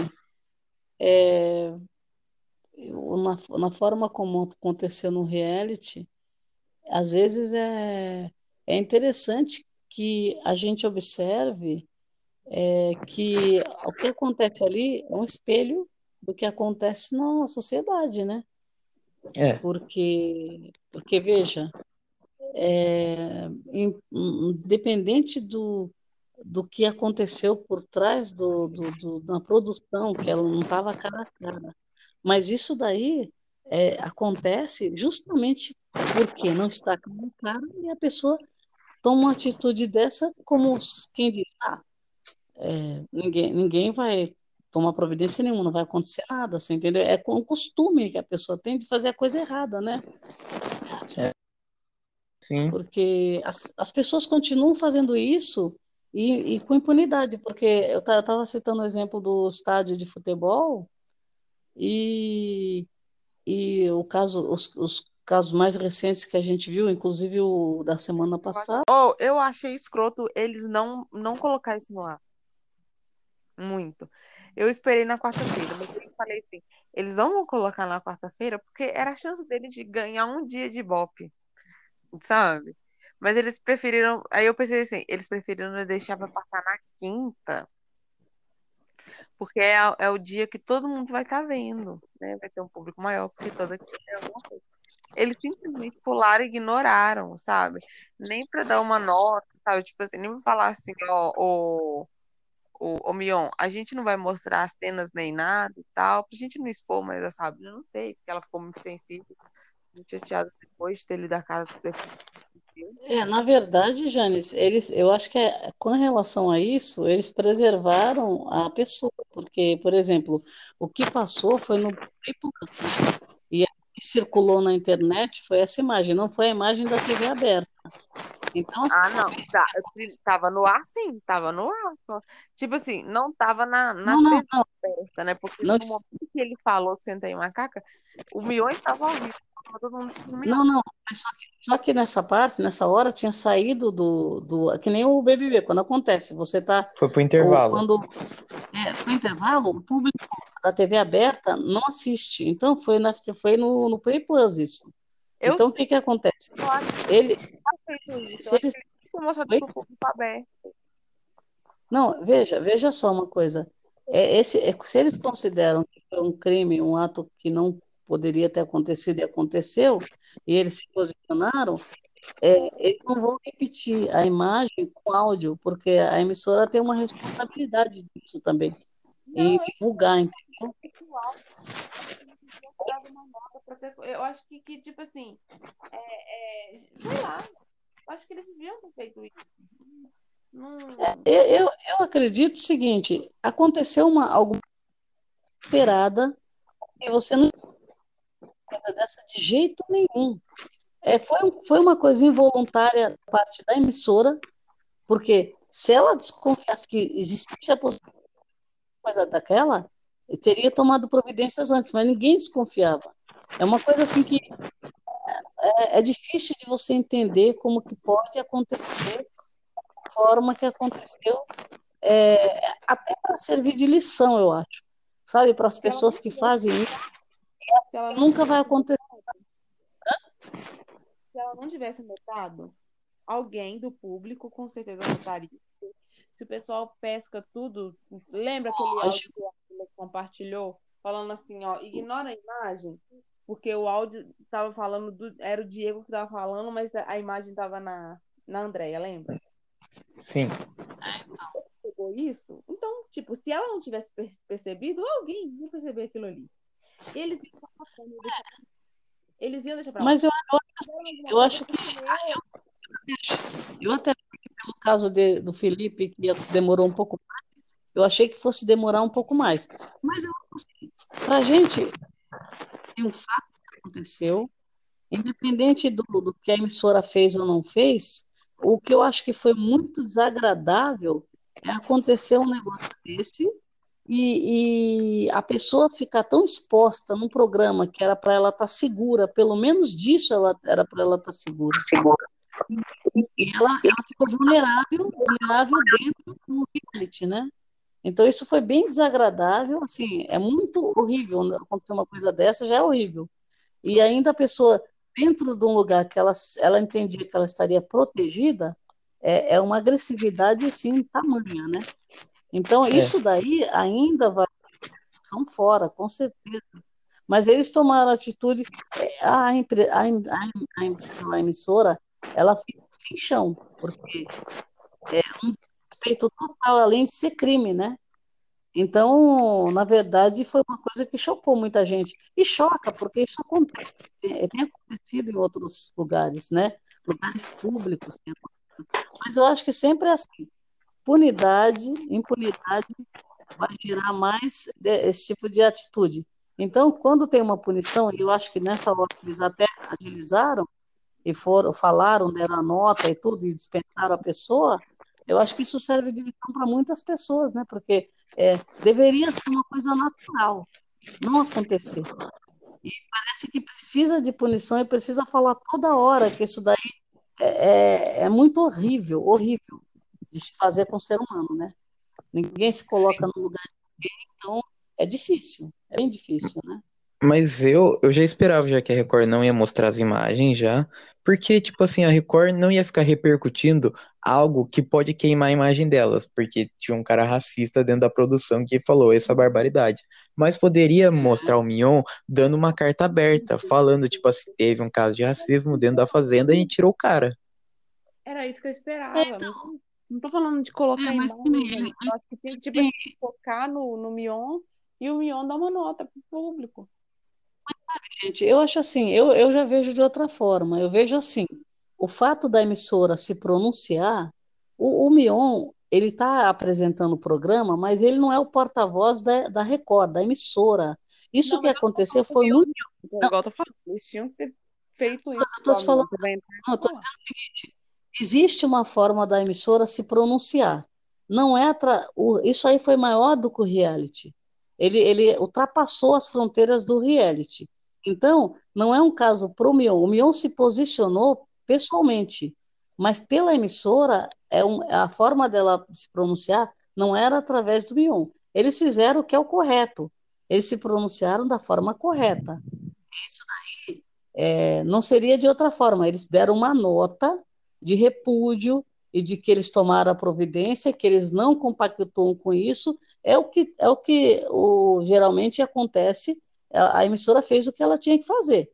Speaker 2: é, na, na forma como aconteceu no reality, às vezes é, é interessante que a gente observe é, que o que acontece ali é um espelho do que acontece na sociedade, né?
Speaker 1: É,
Speaker 2: Porque, porque veja, é, in- independente do, do que aconteceu por trás do, do, do- da produção, que ela não estava cara a cara, mas isso daí é, acontece justamente porque não está cara a cara e a pessoa toma uma atitude dessa como quem diz, ah, é, ninguém, ninguém vai tomar providência nenhuma, não vai acontecer nada, você entendeu? É com o costume que a pessoa tem de fazer a coisa errada, né?
Speaker 1: sim.
Speaker 2: Porque as, as pessoas continuam fazendo isso e, e com impunidade, porque eu estava citando o exemplo do estádio de futebol e, e o caso, os, os casos mais recentes que a gente viu, inclusive o da semana passada,
Speaker 3: Oh, eu achei escroto eles não, não colocar isso no ar. Muito. Eu esperei na quarta-feira, mas eu falei assim, eles não vão colocar na quarta-feira porque era a chance deles de ganhar um dia de Ibope, sabe? Mas eles preferiram, aí eu pensei assim, eles preferiram deixar pra passar na quinta, porque é, é o dia que todo mundo vai estar vendo, né? Vai ter um público maior, porque toda quinta é alguma coisa. Eles simplesmente pularam e ignoraram, sabe? Nem pra dar uma nota, sabe? Tipo assim, nem pra falar assim, ó, o, o, o Mion, a gente não vai mostrar as cenas nem nada e tal, pra gente não expor mais a Sabrina, não sei, porque ela ficou muito sensível, muito chateada depois de ter lido a casa.
Speaker 2: É, na verdade, Janis, eles, eu acho que é, com relação a isso, eles preservaram a pessoa, porque, por exemplo, o que passou foi no que circulou na internet foi essa imagem, não foi a imagem da TV aberta. Então, assim,
Speaker 3: Ah, não. Tá, tava no ar, sim. Tava no ar. Tipo assim, não tava na, na
Speaker 2: não,
Speaker 3: TV
Speaker 2: não.
Speaker 3: aberta, né? Porque
Speaker 2: Não,
Speaker 3: no momento que ele falou Senta aí, macaca, o Mion estava ao vivo. Mion.
Speaker 2: Não, não, mas só que, só que nessa parte, nessa hora, tinha saído do, do. Que nem o BBB, quando acontece, você tá.
Speaker 1: Foi pro
Speaker 2: Ou
Speaker 1: intervalo.
Speaker 2: quando. É, no intervalo, o público da TV aberta não assiste. Então, foi, na, foi no, no Play Plus isso.
Speaker 3: Eu
Speaker 2: Então, o que que acontece?
Speaker 3: eu acho que
Speaker 2: Ele.
Speaker 3: ele tá isso. Eu ele que pro público aberto.
Speaker 2: Não, veja, veja só uma coisa. É, esse, é, se eles consideram que foi um crime, um ato que não poderia ter acontecido e aconteceu, e eles se posicionaram, é, eles não vão repetir a imagem com áudio, porque a emissora tem uma responsabilidade disso também,
Speaker 3: Não, é
Speaker 2: divulgar, entendeu?
Speaker 3: ter... Eu acho que, que tipo assim, é, é, sei lá, eu acho que eles deviam ter feito isso. Não...
Speaker 2: Eu, eu, eu acredito o seguinte, aconteceu uma alguma esperada e você não coisa dessa de jeito nenhum. É, foi, foi uma coisa involuntária da parte da emissora, porque se ela desconfiasse que existisse a coisa daquela, teria tomado providências antes, mas ninguém desconfiava. É uma coisa assim que é, é difícil de você entender como que pode acontecer da forma que aconteceu, é, até para servir de lição, eu acho. Sabe, para as pessoas que fazem isso,
Speaker 3: ela
Speaker 2: nunca vai acontecer.
Speaker 3: se ela não tivesse notado, alguém do público com certeza notaria. Se o pessoal pesca tudo, lembra aquele áudio que o Atlas compartilhou, falando assim, ó, ignora a imagem, porque o áudio tava falando do, era o Diego que tava falando, mas a a imagem tava na na Andréia, lembra?
Speaker 1: Sim.
Speaker 3: Pegou isso? Então, tipo, se ela não tivesse per- percebido, alguém ia perceber aquilo ali. Eles iam deixar. Eles iam deixar pra lá.
Speaker 2: Mas eu, eu, eu acho que
Speaker 3: continuou,
Speaker 2: eu até pelo caso de- do Felipe, que demorou um pouco mais, eu achei que fosse demorar um pouco mais. Mas eu assim, para a gente tem um fato que aconteceu, independente do, do que a emissora fez ou não fez, o que eu acho que foi muito desagradável é acontecer um negócio desse e, e a pessoa ficar tão exposta num programa que era para ela estar segura, pelo menos disso ela era para ela estar segura. E ela, ela ficou vulnerável, vulnerável dentro do reality, né? Então isso foi bem desagradável, assim, é muito horrível né? acontecer uma coisa dessa, já é horrível. E ainda a pessoa dentro de um lugar que ela, ela entendia que ela estaria protegida, é, é uma agressividade assim tamanha, né? Então
Speaker 1: É.
Speaker 2: isso daí ainda vai são fora, com certeza. Mas eles tomaram atitude, é, a, empre- a, a, a, em- a emissora, ela fica sem chão, porque é um respeito total, além de ser crime, né? Então, na verdade, foi uma coisa que chocou muita gente. E choca, porque isso acontece, tem, tem acontecido em outros lugares, né? Lugares públicos. Mas eu acho que sempre é assim. Punidade, impunidade vai gerar mais esse tipo de atitude. Então, quando tem uma punição, e eu acho que nessa hora eles até agilizaram e foram, falaram, deram a nota e tudo, e dispensaram a pessoa, eu acho que isso serve de lição para muitas pessoas, né? Porque é, deveria ser uma coisa natural, não acontecer. E parece que precisa de punição e precisa falar toda hora que isso daí é, é, é muito horrível, horrível de se fazer com o ser humano, né? Ninguém se coloca no lugar de ninguém, então é difícil, é bem difícil, né?
Speaker 1: Mas eu, eu já esperava já que a Record não ia mostrar as imagens já, porque, tipo assim, a Record não ia ficar repercutindo algo que pode queimar a imagem delas, porque tinha um cara racista dentro da produção que falou essa barbaridade. Mas poderia mostrar o Mion dando uma carta aberta, falando, tipo assim, teve um caso de racismo dentro da fazenda e tirou o cara.
Speaker 3: Era isso que eu esperava.
Speaker 2: É, então.
Speaker 3: Não, tô falando de colocar
Speaker 2: É, mas
Speaker 3: imagem, Eu acho que tem que, tipo,
Speaker 2: tem-
Speaker 3: focar no, no Mion e o Mion dar uma nota pro público.
Speaker 2: Gente, eu acho assim, eu, eu já vejo de outra forma. Eu vejo assim, o fato da emissora se pronunciar, o, o Mion, ele está apresentando o programa, mas ele não é o porta-voz da, da Record, da emissora. Isso
Speaker 3: Não,
Speaker 2: que aconteceu foi muito.
Speaker 3: Igual eu tô falando, eles tinham que ter feito isso.
Speaker 2: Eu tô falando, não, eu tô dizendo o seguinte: existe uma forma da emissora se pronunciar. Não é o- isso aí foi maior do que o reality. Ele, ele ultrapassou as fronteiras do reality. Então, não é um caso pro Mion. O Mion se posicionou pessoalmente, mas pela emissora, é um, a forma dela se pronunciar não era através do Mion. Eles fizeram o que é o correto. Eles se pronunciaram da forma correta. Isso daí é, não seria de outra forma. Eles deram uma nota de repúdio e de que eles tomaram a providência, que eles não compactuam com isso. É o que é o que o, geralmente acontece. A, a emissora fez o que ela tinha que fazer.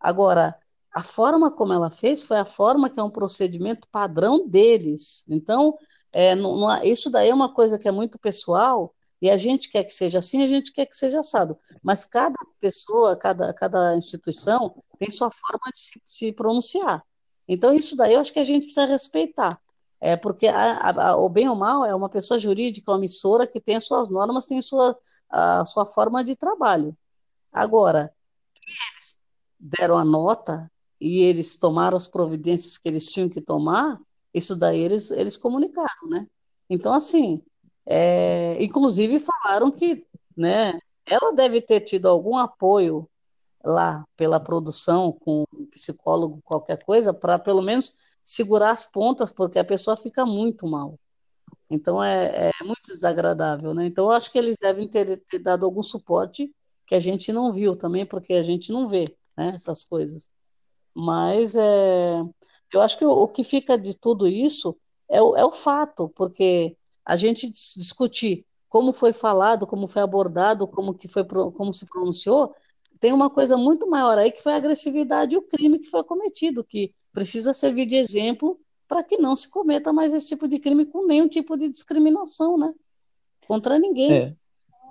Speaker 2: Agora, a forma como ela fez foi a forma que é um procedimento padrão deles. Então, é, não- não isso daí é uma coisa que é muito pessoal, e a gente quer que seja assim, a gente quer que seja assado. Mas cada pessoa, cada, cada instituição tem sua forma de se, se pronunciar. Então, isso daí eu acho que a gente precisa respeitar. É, porque a- a- o bem ou mal é uma pessoa jurídica, uma emissora que tem as suas normas, tem sua, a sua forma de trabalho. Agora, eles deram a nota e eles tomaram as providências que eles tinham que tomar, isso daí eles, eles comunicaram, né? Então, assim, é, inclusive falaram que, né, ela deve ter tido algum apoio lá pela produção, com um psicólogo, qualquer coisa, para pelo menos segurar as pontas, porque a pessoa fica muito mal. Então é, é muito desagradável, né? Então eu acho que eles devem ter, ter dado algum suporte que a gente não viu também, porque a gente não vê, né, essas coisas. Mas é, eu acho que o, o que fica de tudo isso é o, é o fato, porque a gente dis- discutir como foi falado, como foi abordado, como que foi, como se pronunciou, tem uma coisa muito maior aí que foi a agressividade e o crime que foi cometido, que precisa servir de exemplo para que não se cometa mais esse tipo de crime com nenhum tipo de discriminação, né? Contra ninguém.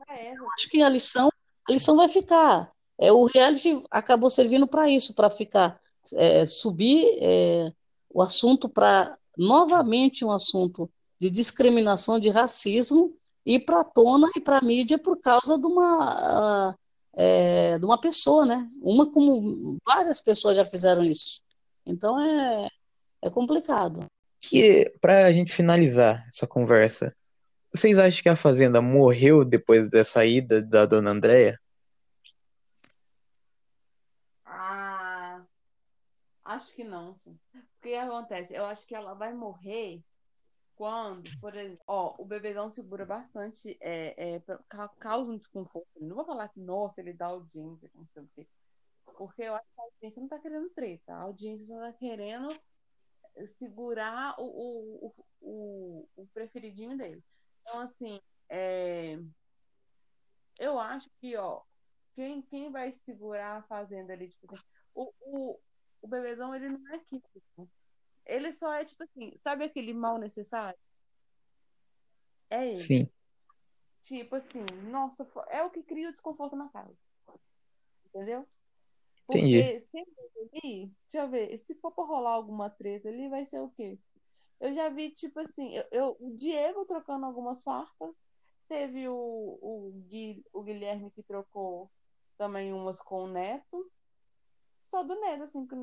Speaker 1: É.
Speaker 2: Eu acho que a lição, a lição vai ficar. É, o reality acabou servindo para isso, para ficar é, subir é, o assunto para novamente um assunto de discriminação, de racismo, ir para a tona e para a mídia por causa de uma, ah, é, de uma pessoa, né? Uma como várias pessoas já fizeram isso. Então é, é complicado.
Speaker 1: Que, pra gente finalizar essa conversa, vocês acham que a Fazenda morreu depois da saída da dona Andréia?
Speaker 3: Ah, acho que não. O que acontece? Eu acho que ela vai morrer quando, por exemplo, ó, o bebezão segura bastante, é, é, causa um desconforto. Não vou falar que, nossa, ele dá audiência, não sei o quê. Porque eu acho que a audiência não tá querendo treta. A audiência só tá querendo segurar o, o, o, o, preferidinho dele. Então, assim, é, eu acho que, ó, quem, quem vai segurar a fazenda ali, tipo assim, o, o, o bebezão, ele não é químico. Ele só é, tipo assim, sabe aquele mal necessário? É ele.
Speaker 1: Sim.
Speaker 3: Tipo assim, nossa, é o que cria o desconforto na casa. Entendeu?
Speaker 1: Entendi.
Speaker 3: Porque sem ele ali, deixa eu ver, se for pra rolar alguma treta ali, vai ser o quê? Eu já vi, tipo assim, eu, eu- o Diego trocando algumas farpas, teve o, o, Gui, o Guilherme que trocou também umas com o Neto. Só do Neto, assim, que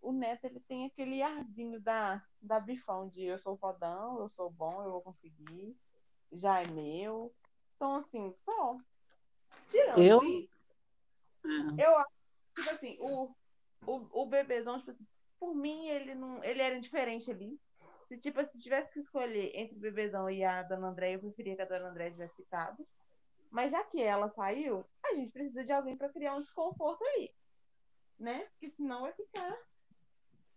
Speaker 3: o- Neto ele tem aquele arzinho da, da bifão de eu sou fodão, eu sou bom, eu vou conseguir, já é meu. Então, assim, só. Tirando
Speaker 2: Eu-
Speaker 3: isso,
Speaker 2: É.
Speaker 3: eu acho, tipo assim, o, o, o bebezão, tipo assim, por mim, ele não. Ele era indiferente ali. Se, tipo, se tivesse que escolher entre o bebezão e a dona André, eu preferia que a dona André tivesse ficado. Mas já que ela saiu, a gente precisa de alguém pra criar um desconforto aí. Né? Porque senão vai ficar.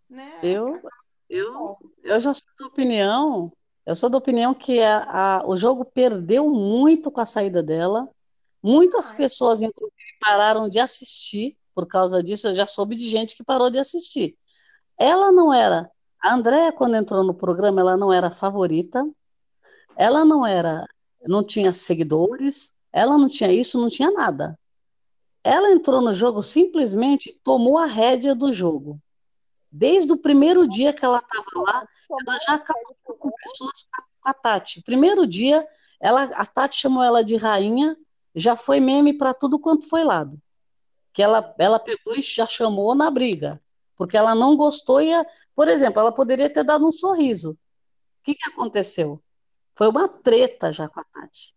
Speaker 3: Né?
Speaker 2: Eu, eu, eu já sou da opinião, eu sou da opinião que a, a- o jogo perdeu muito com a saída dela. Muitas pessoas, inclusive, pararam de assistir por causa disso. Eu já soube de gente que parou de assistir. Ela não era. A Andréia, quando entrou no programa, ela não era favorita. Ela não era, não tinha seguidores. Ela não tinha isso, não tinha nada. Ela entrou no jogo simplesmente tomou a rédea do jogo. Desde o primeiro dia que ela estava lá, ela já acabou com pessoas com a Tati. Primeiro dia, ela, a Tati chamou ela de rainha, já foi meme para tudo quanto foi lado. que ela, ela pegou e já chamou na briga, porque ela não gostou e, por exemplo, ela poderia ter dado um sorriso. O que que aconteceu? Foi uma treta já com a Tati,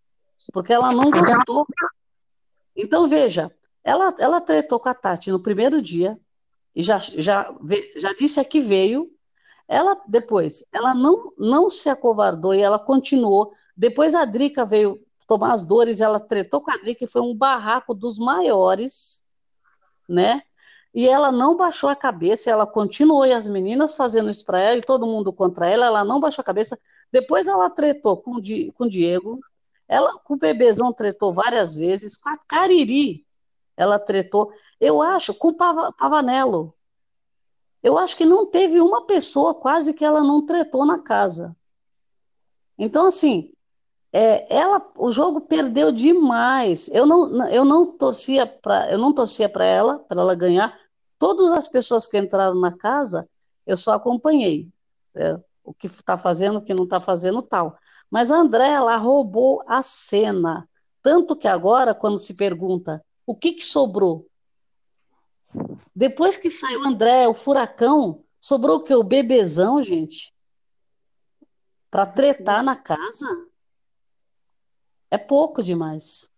Speaker 2: porque ela não gostou. Então, veja, ela, ela tretou com a Tati no primeiro dia, e já, já, já disse a que veio. Ela, depois, ela não, não se acovardou e ela continuou. Depois a Drica veio tomar as dores, ela tretou com a Drica e foi um barraco dos maiores, né? E ela não baixou a cabeça, ela continuou, e as meninas fazendo isso para ela, e todo mundo contra ela, ela não baixou a cabeça. Depois ela tretou com Di- com o Diego, ela com o Bebezão tretou várias vezes, com a Cariri ela tretou. Eu acho, com Pavanello, eu acho que não teve uma pessoa quase que ela não tretou na casa. Então, assim, é, ela, o jogo perdeu demais. Eu não, eu não torcia para, eu não torcia para ela, para ela ganhar. Todas as pessoas que entraram na casa, eu só acompanhei. é, o que está fazendo, o que não está fazendo, tal. Mas a André, ela roubou a cena. Tanto que agora, quando se pergunta o que que sobrou, depois que saiu o André, o furacão, sobrou o quê? O bebezão, gente? Para tretar na casa? É pouco demais.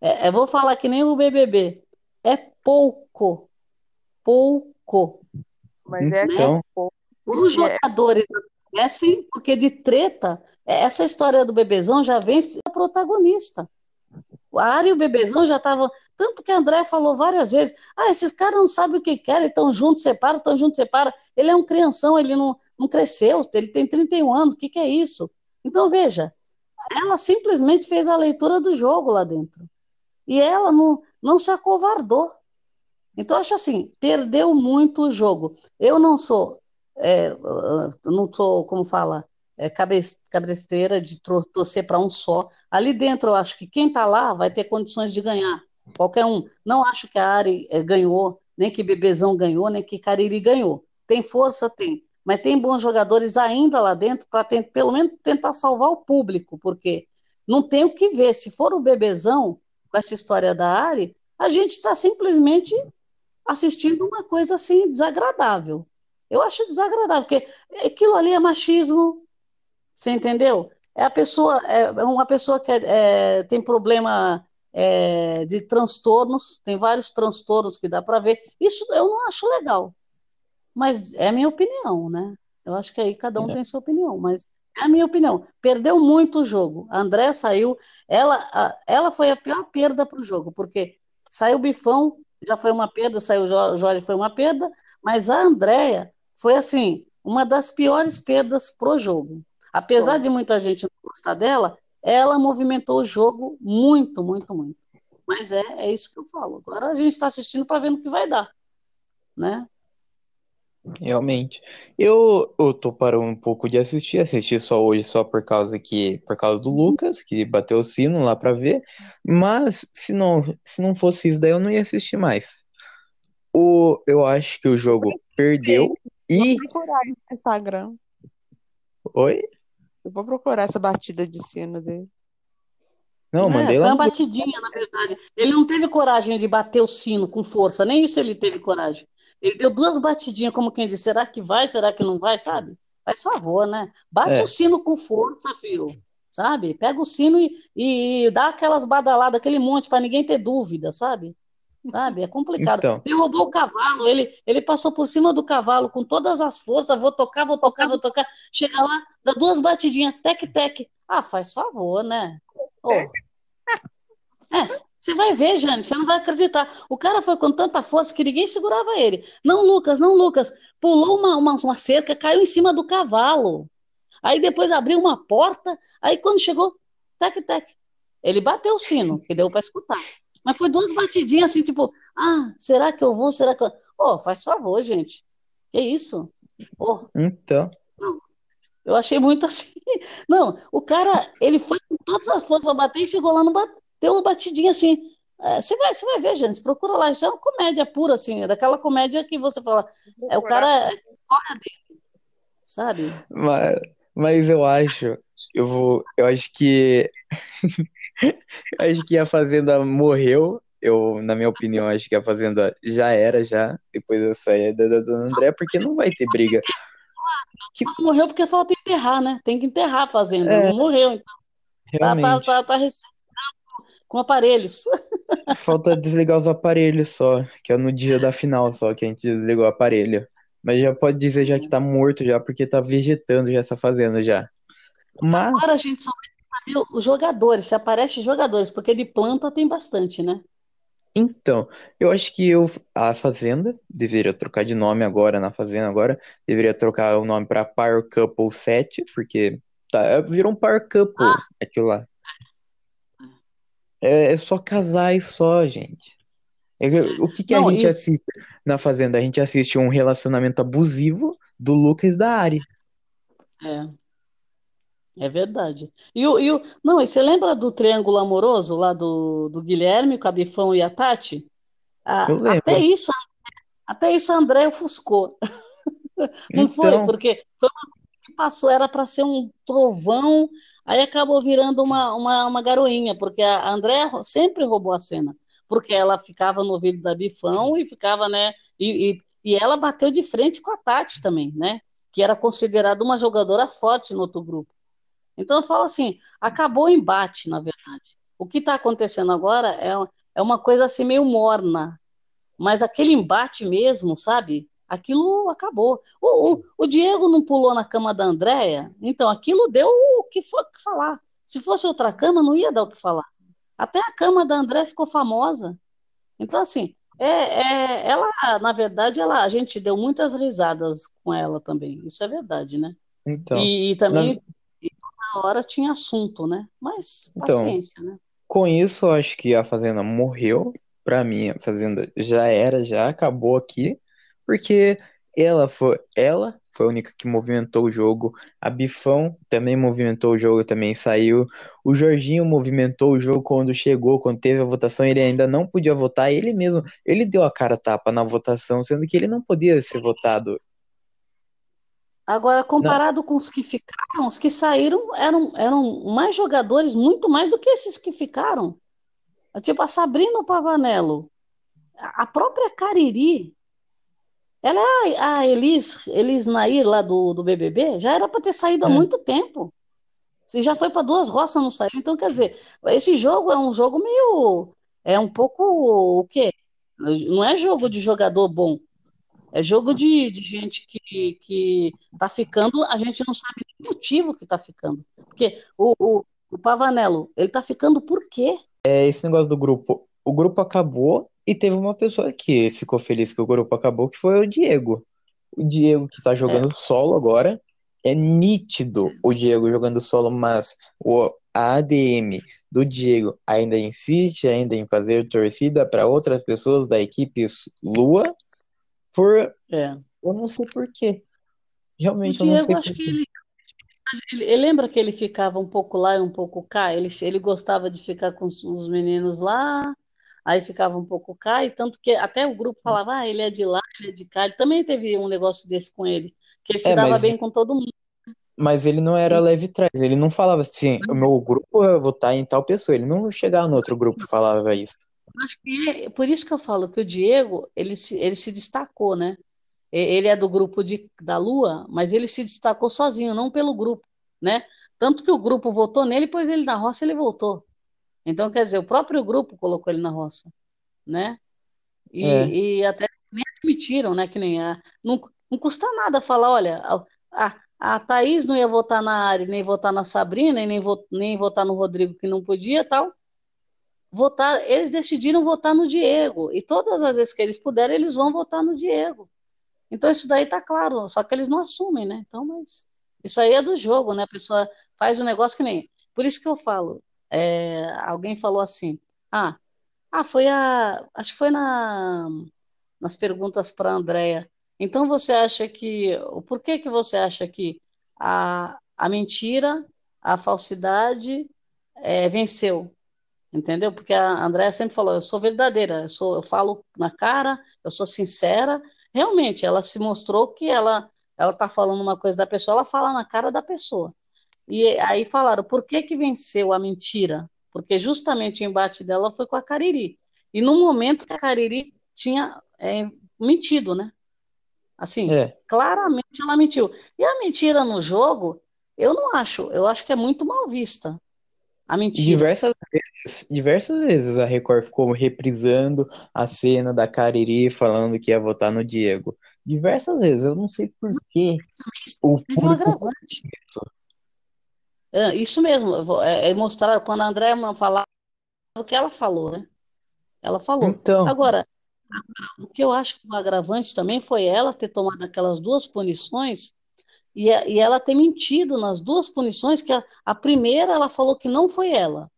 Speaker 2: É, eu vou falar que nem o BBB. É pouco. Pouco.
Speaker 3: Mas é
Speaker 1: Então.
Speaker 3: povo.
Speaker 2: Os
Speaker 3: É.
Speaker 2: jogadores acontecem porque de treta, é, essa história do bebezão já vem ser protagonista. O Ari e o bebezão já estavam. Tanto que a André falou várias vezes: ah, esses caras não sabem o que querem, estão juntos, separam, estão juntos, separam. Ele é um crianção, ele não, não cresceu, ele tem 31 anos, o que, que é isso? Então, veja, ela simplesmente fez a leitura do jogo lá dentro. E ela não, não se acovardou. Então, acho assim, perdeu muito o jogo. Eu não sou, é, não sou, como fala, é, cabresteira de torcer para um só. Ali dentro, eu acho que quem está lá vai ter condições de ganhar. Qualquer um. Não acho que a Ari eh, ganhou, nem que Bebezão ganhou, nem que Cariri ganhou. Tem força? Tem. Mas tem bons jogadores ainda lá dentro para pelo menos tentar salvar o público, porque não tem o que ver. Se for o Bebezão, com essa história da Ari, a gente está simplesmente assistindo uma coisa assim desagradável. Eu acho desagradável, porque aquilo ali é machismo, você entendeu? É a pessoa, é uma pessoa que é- é, tem problema é, de transtornos, tem vários transtornos que dá para ver. Isso eu não acho legal, mas é a minha opinião, né? Eu acho que aí cada um
Speaker 1: É.
Speaker 2: tem sua opinião, mas é a minha opinião. Perdeu muito o jogo. A André saiu, ela, ela foi a pior perda para o jogo, porque saiu o Bifão, já foi uma perda, saiu o Jo- Jorge, foi uma perda, mas a Andréia foi assim, uma das piores perdas pro jogo. Apesar de muita gente não gostar dela, ela movimentou o jogo muito, muito, muito. Mas é, é isso que eu falo. Agora a gente está assistindo para ver no que vai dar, né?
Speaker 1: Realmente. Eu, eu tô parando um pouco de assistir, assisti só hoje só por causa que, por causa do Lucas, que bateu o sino lá pra ver, mas se não, se não fosse isso daí eu não ia assistir mais. O, eu acho que o jogo perdeu e
Speaker 3: Instagram.
Speaker 1: Oi?
Speaker 3: Eu vou procurar essa batida de sino dele.
Speaker 1: Não,
Speaker 2: É,
Speaker 1: mandei
Speaker 2: foi
Speaker 1: lá
Speaker 2: uma
Speaker 1: no
Speaker 2: batidinha, na verdade. Ele não teve coragem de bater o sino com força, nem isso ele teve coragem. Ele deu duas batidinhas, como quem diz, será que vai, será que não vai, sabe? Faz favor, né? Bate
Speaker 1: É.
Speaker 2: o sino com força, filho, sabe? Pega o sino e, e dá aquelas badaladas, aquele monte, para ninguém ter dúvida, sabe? Sabe? É complicado.
Speaker 1: Então.
Speaker 2: Derrubou o cavalo, ele, ele passou por cima do cavalo com todas as forças, vou tocar, vou tocar, vou tocar. Chega lá, dá duas batidinhas, tec, tec. Ah, faz favor, né? Ô. É, você vai ver, Jane, você não vai acreditar. O cara foi com tanta força que ninguém segurava ele. Não, Lucas, não, Lucas. Pulou uma, uma, uma cerca, caiu em cima do cavalo. Aí depois abriu uma porta, aí quando chegou, tec, tec. Ele bateu o sino, que deu para escutar. Mas foi duas batidinhas assim, tipo, ah, será que eu vou? Será que eu. Ô, faz favor, gente. Que isso? Ô,
Speaker 1: Então,
Speaker 2: eu achei muito assim. Não, o cara, ele foi com todas as forças para bater e chegou lá, no bat... deu uma batidinha assim. É, Você vai, você vai ver, gente, procura lá. Isso é uma comédia pura, assim, é daquela comédia que você fala. É o cara corre dele, sabe?
Speaker 1: mas, mas eu acho, eu vou, eu acho que acho que a Fazenda morreu eu, na minha opinião, acho que a Fazenda já era, já, depois eu saí da da Dona André, porque não vai ter briga.
Speaker 2: Não morreu porque falta enterrar, né? Tem que enterrar a fazenda.
Speaker 1: É,
Speaker 2: Não morreu. Então. Tá, tá,
Speaker 1: Realmente.
Speaker 2: tá, tá recebendo com aparelhos.
Speaker 1: Falta desligar os aparelhos só, que é no dia da final só que a gente desligou o aparelho. Mas já pode dizer já que tá morto já, porque tá vegetando já essa fazenda já. Mas,
Speaker 2: Agora a gente só vai saber os jogadores, se aparece jogadores, porque de planta tem bastante, né?
Speaker 1: então, eu acho que eu, a Fazenda deveria trocar de nome agora, na Fazenda agora, deveria trocar o nome pra Power Couple 7, porque tá, virou um Power Couple aquilo lá. É, é só casais só, gente. É que- O que que a
Speaker 2: Não,
Speaker 1: gente
Speaker 2: e-
Speaker 1: assiste na Fazenda? A gente assiste um relacionamento abusivo do Lucas e da Ari.
Speaker 2: É, é verdade. E o, e o, não, e você lembra do triângulo amoroso lá do, do Guilherme, o Cabifão e a Tati? Ah,
Speaker 1: Eu lembro.
Speaker 2: até isso, até isso a André ofuscou. Não foi?
Speaker 1: Então,
Speaker 2: Porque foi uma coisa que passou, era para ser um trovão, aí acabou virando uma, uma, uma garoinha, porque a André sempre roubou a cena, porque ela ficava no ouvido da Bifão e ficava, né? E, e, e ela bateu de frente com a Tati também, né? Que era considerada uma jogadora forte no outro grupo. Então eu falo assim, acabou o embate, na verdade. O que está acontecendo agora é, é uma coisa assim meio morna, mas aquele embate mesmo, sabe? Aquilo acabou. O, o, o Diego não pulou na cama da Andréia, então aquilo deu o que que falar. Se fosse outra cama, não ia dar o que falar. Até a cama da André ficou famosa. Então, assim, é, é, ela, na verdade, ela, a gente deu muitas risadas com ela também. Isso é verdade, né?
Speaker 1: então,
Speaker 2: E, e também, hora tinha assunto, né? Mas
Speaker 1: então,
Speaker 2: paciência, né?
Speaker 1: com isso, eu acho que a Fazenda morreu. Pra mim, a Fazenda já era, já acabou aqui, porque ela foi, ela foi a única que movimentou o jogo. A Bifão também movimentou o jogo, também saiu. O Jorginho movimentou o jogo quando chegou, quando teve a votação, ele ainda não podia votar. Ele mesmo, ele deu a cara tapa na votação, sendo que ele não podia ser votado.
Speaker 2: Agora,
Speaker 1: Não,
Speaker 2: comparado com os que ficaram, os que saíram eram, eram mais jogadores, muito mais do que esses que ficaram. Tipo, a Sabrina Pavanello, a a própria Cariri, ela é a, a Elis, Elis Nair lá do, do BBB, já era para ter saído há
Speaker 1: é,
Speaker 2: muito tempo. Se já foi para duas roças, não saiu. Então, quer dizer, esse jogo é um jogo meio. É um pouco o quê? Não é jogo de jogador bom. É jogo de, de gente que, que tá ficando, a gente não sabe o motivo que tá ficando. Porque o, o, o Pavanello, ele tá ficando por quê?
Speaker 1: é esse negócio do grupo. O grupo acabou e teve uma pessoa que ficou feliz que o grupo acabou, que foi o Diego. O Diego que tá
Speaker 2: É,
Speaker 1: jogando solo agora. É nítido o Diego jogando solo, mas o, a ADM do Diego ainda insiste ainda em fazer torcida para outras pessoas da equipe Lua por
Speaker 2: é.
Speaker 1: eu não sei por quê. Realmente eu não sei
Speaker 2: acho
Speaker 1: por
Speaker 2: que ele, ele, ele lembra que ele ficava um pouco lá e um pouco cá. Ele, ele gostava de ficar com os, os meninos lá, aí ficava um pouco cá, e tanto que até o grupo falava, ah, ele é de lá, ele é de cá. Ele também teve um negócio desse com ele, que ele se
Speaker 1: É,
Speaker 2: dava
Speaker 1: mas
Speaker 2: bem com todo mundo.
Speaker 1: Mas ele não era leve trás, ele não falava assim, o meu grupo vai votar em tal pessoa, ele não chegava no outro grupo e falava isso.
Speaker 2: Acho que é por isso que eu falo que o Diego, ele se, ele se destacou, né? Ele é do grupo de, da Lua, mas ele se destacou sozinho, não pelo grupo, né? Tanto que o grupo votou nele, pois ele na roça ele voltou. Então, quer dizer, o próprio grupo colocou ele na roça, né? E,
Speaker 1: É,
Speaker 2: e até nem admitiram, né? Que nem a, não, não custa nada falar, olha, a, a, Thaís não ia votar na Ari, nem votar na Sabrina, nem, vo- nem votar no Rodrigo, que não podia, tal. Votar, eles decidiram votar no Diego. E todas as vezes que eles puderem, eles vão votar no Diego. Então isso daí tá claro, só que eles não assumem, né? Então, mas isso aí é do jogo, né? A pessoa faz o negócio que nem. Por isso que eu falo. é, alguém falou assim: ah, ah, foi a. Acho que foi na, nas perguntas para a Andrea. Então você acha que. Por que que você acha que a, a mentira, a falsidade é, venceu? Entendeu? Porque a Andrea sempre falou, eu sou verdadeira, eu sou, eu falo na cara, eu sou sincera. Realmente, ela se mostrou que ela ela tá falando uma coisa da pessoa, ela fala na cara da pessoa. E aí falaram, por que que venceu a mentira? Porque justamente o embate dela foi com a Cariri. e no momento que a Cariri tinha é, mentido, né? Assim,
Speaker 1: É.
Speaker 2: claramente ela mentiu. E a mentira no jogo, eu não acho, eu acho que é muito mal vista. A mentira.
Speaker 1: Diversas vezes, diversas vezes a Record ficou reprisando a cena da Cariri falando que ia votar no Diego. Diversas vezes, eu não sei por quê. O
Speaker 2: um
Speaker 1: público.
Speaker 2: É, isso mesmo, é, é mostrar quando a Andréa falava o que ela falou, né? Ela falou.
Speaker 1: Então,
Speaker 2: Agora, o que eu acho que o agravante também foi ela ter tomado aquelas duas punições e, e ela ter mentido nas duas punições, que a, a primeira ela falou que não foi ela.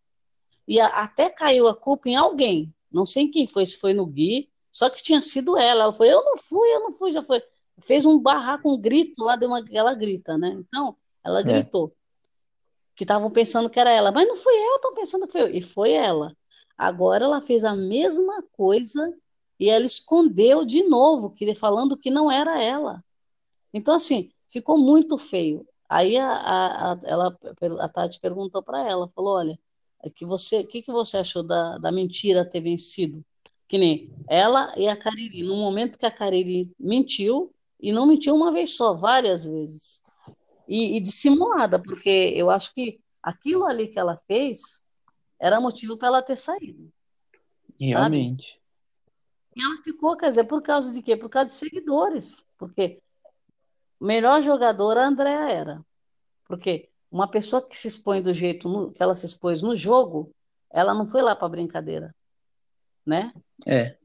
Speaker 2: E a- até caiu a culpa em alguém. Não sei em quem foi, se foi no Gui, só que tinha sido ela. Ela foi, eu não fui, eu não fui, já foi. Fez um barraco, um grito lá, deu uma, ela grita, né? Então, ela
Speaker 1: É.
Speaker 2: gritou que estavam pensando que era ela, mas não fui eu, estão pensando que foi eu. E foi ela. Agora ela fez a mesma coisa e ela escondeu de novo, que, falando que não era ela. Então, assim, ficou muito feio. Aí a, a, a, ela, a Tati perguntou para ela, falou, olha, é que você, o que, que você achou da, da mentira ter vencido? Que nem ela e a Cariri, no momento que a Cariri mentiu, e não mentiu uma vez só, várias vezes. E, e dissimulada, porque eu acho que aquilo ali que ela fez era motivo para ela ter saído.
Speaker 1: realmente.
Speaker 2: E ela ficou, quer dizer, por causa de quê? Por causa de seguidores. Porque melhor jogadora a Andrea era. Porque uma pessoa que se expõe do jeito no- que ela se expôs no jogo, ela não foi lá para brincadeira, né?
Speaker 1: É.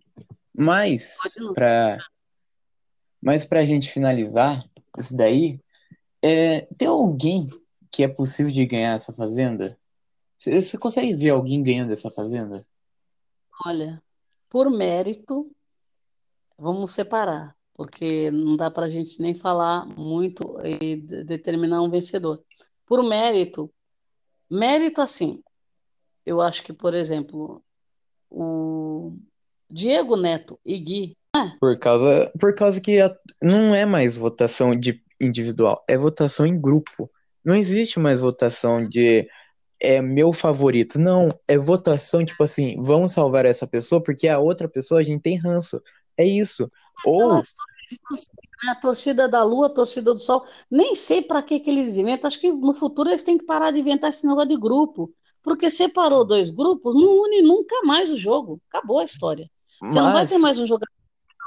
Speaker 1: Mas para mas pra gente finalizar isso daí, é, tem alguém que é possível de ganhar essa fazenda? Você consegue ver alguém ganhando essa fazenda?
Speaker 2: Olha, por mérito, vamos separar, porque não dá para a gente nem falar muito e de- determinar um vencedor. Por mérito, mérito assim, eu acho que, por exemplo, o Diego Neto e Gui,
Speaker 1: Por causa, por causa que a- não é mais votação de individual, é votação em grupo. Não existe mais votação de é meu favorito. Não, é votação tipo assim, vamos salvar essa pessoa porque a outra pessoa a gente tem ranço. É isso. Ou
Speaker 2: de né? a torcida da Lua, a torcida do Sol, nem sei para que que eles inventam. Acho que no futuro eles têm que parar de inventar esse negócio de grupo, porque separou dois grupos, não une nunca mais o jogo. Acabou a história. Você não vai
Speaker 1: mas
Speaker 2: ter mais um jogador,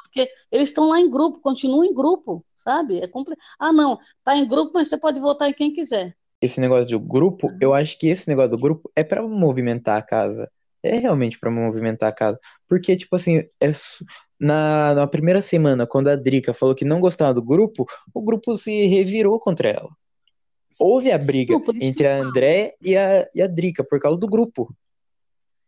Speaker 2: porque eles estão lá em grupo, continuam em grupo, sabe? É compli... Ah, não, tá em grupo, mas você pode votar em quem quiser.
Speaker 1: esse negócio do grupo, eu acho que esse negócio do grupo é pra movimentar a casa. É realmente pra movimentar a casa. Porque, tipo assim, é na, na primeira semana, quando a Drica falou que não gostava do grupo, o grupo se revirou contra ela. Houve a briga
Speaker 2: Não,
Speaker 1: entre a. André e a, e a Drica por causa do grupo.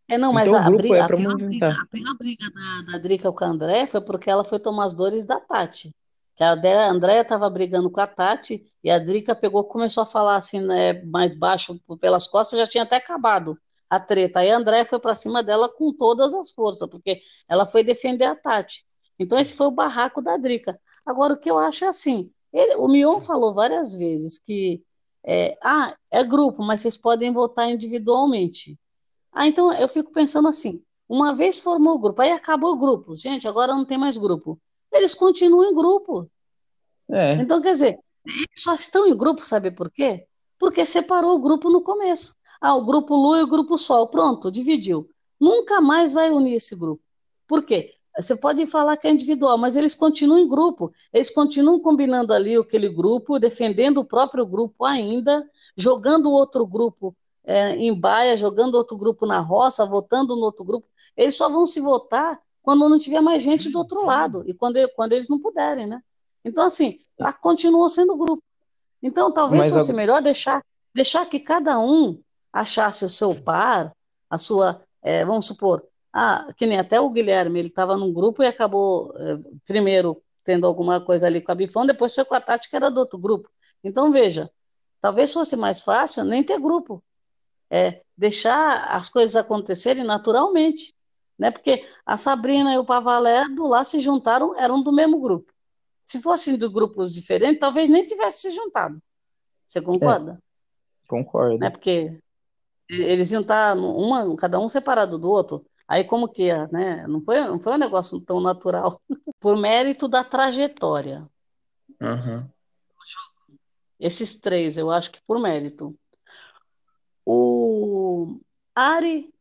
Speaker 2: É, não, mas
Speaker 1: Então o
Speaker 2: a, a
Speaker 1: grupo
Speaker 2: briga,
Speaker 1: é
Speaker 2: a pior briga,
Speaker 1: movimentar.
Speaker 2: a pior briga da, da Drica com a André foi porque ela foi tomar as dores da Tati. Que a André- a Andréia estava brigando com a Tati e a Drica pegou, começou a falar assim, né, mais baixo pelas costas, já tinha até acabado a treta. Aí a Andréia foi para cima dela com todas as forças, porque ela foi defender a Tati. Então esse foi o barraco da Drica. Agora o que eu acho é assim, ele- o Mion falou várias vezes que é, ah, é grupo, mas vocês podem votar individualmente. Ah, então eu fico pensando assim, uma vez formou o grupo, aí acabou o grupo, gente, agora não tem mais grupo. Eles continuam em grupo.
Speaker 1: É,
Speaker 2: Então, quer dizer, eles só estão em grupo, sabe por quê? Porque separou o grupo no começo. Ah, o grupo Lua e o grupo Sol, pronto, dividiu. Nunca mais vai unir esse grupo. Por quê? Você pode falar que é individual, mas eles continuam em grupo. Eles continuam combinando ali aquele grupo, defendendo o próprio grupo ainda, jogando o outro grupo é, em baia, jogando outro grupo na roça, votando no outro grupo. Eles só vão se votar quando não tiver mais gente do outro lado e quando, quando eles não puderem, né? Então, assim, a- continuou sendo grupo. Então, talvez
Speaker 1: mas
Speaker 2: fosse
Speaker 1: a-
Speaker 2: melhor deixar, deixar que cada um achasse o seu par, a sua, é, vamos supor, ah, que nem até o Guilherme, ele estava num grupo e acabou é, primeiro tendo alguma coisa ali com a Bifão, depois foi com a Tati, que era do outro grupo. Então, veja, talvez fosse mais fácil nem ter grupo, é deixar as coisas acontecerem naturalmente, né? Porque a Sabrina e o Pavalédo lá se juntaram, eram do mesmo grupo. Se fossem de grupos diferentes, talvez nem tivesse se juntado. Você concorda?
Speaker 1: concordo.
Speaker 2: Né? Porque eles iam estar uma, cada um separado do outro. Aí como que né? Não foi, não foi um negócio tão natural. Por mérito da trajetória.
Speaker 1: Aham.
Speaker 2: Esses três, eu acho que por mérito. O Ari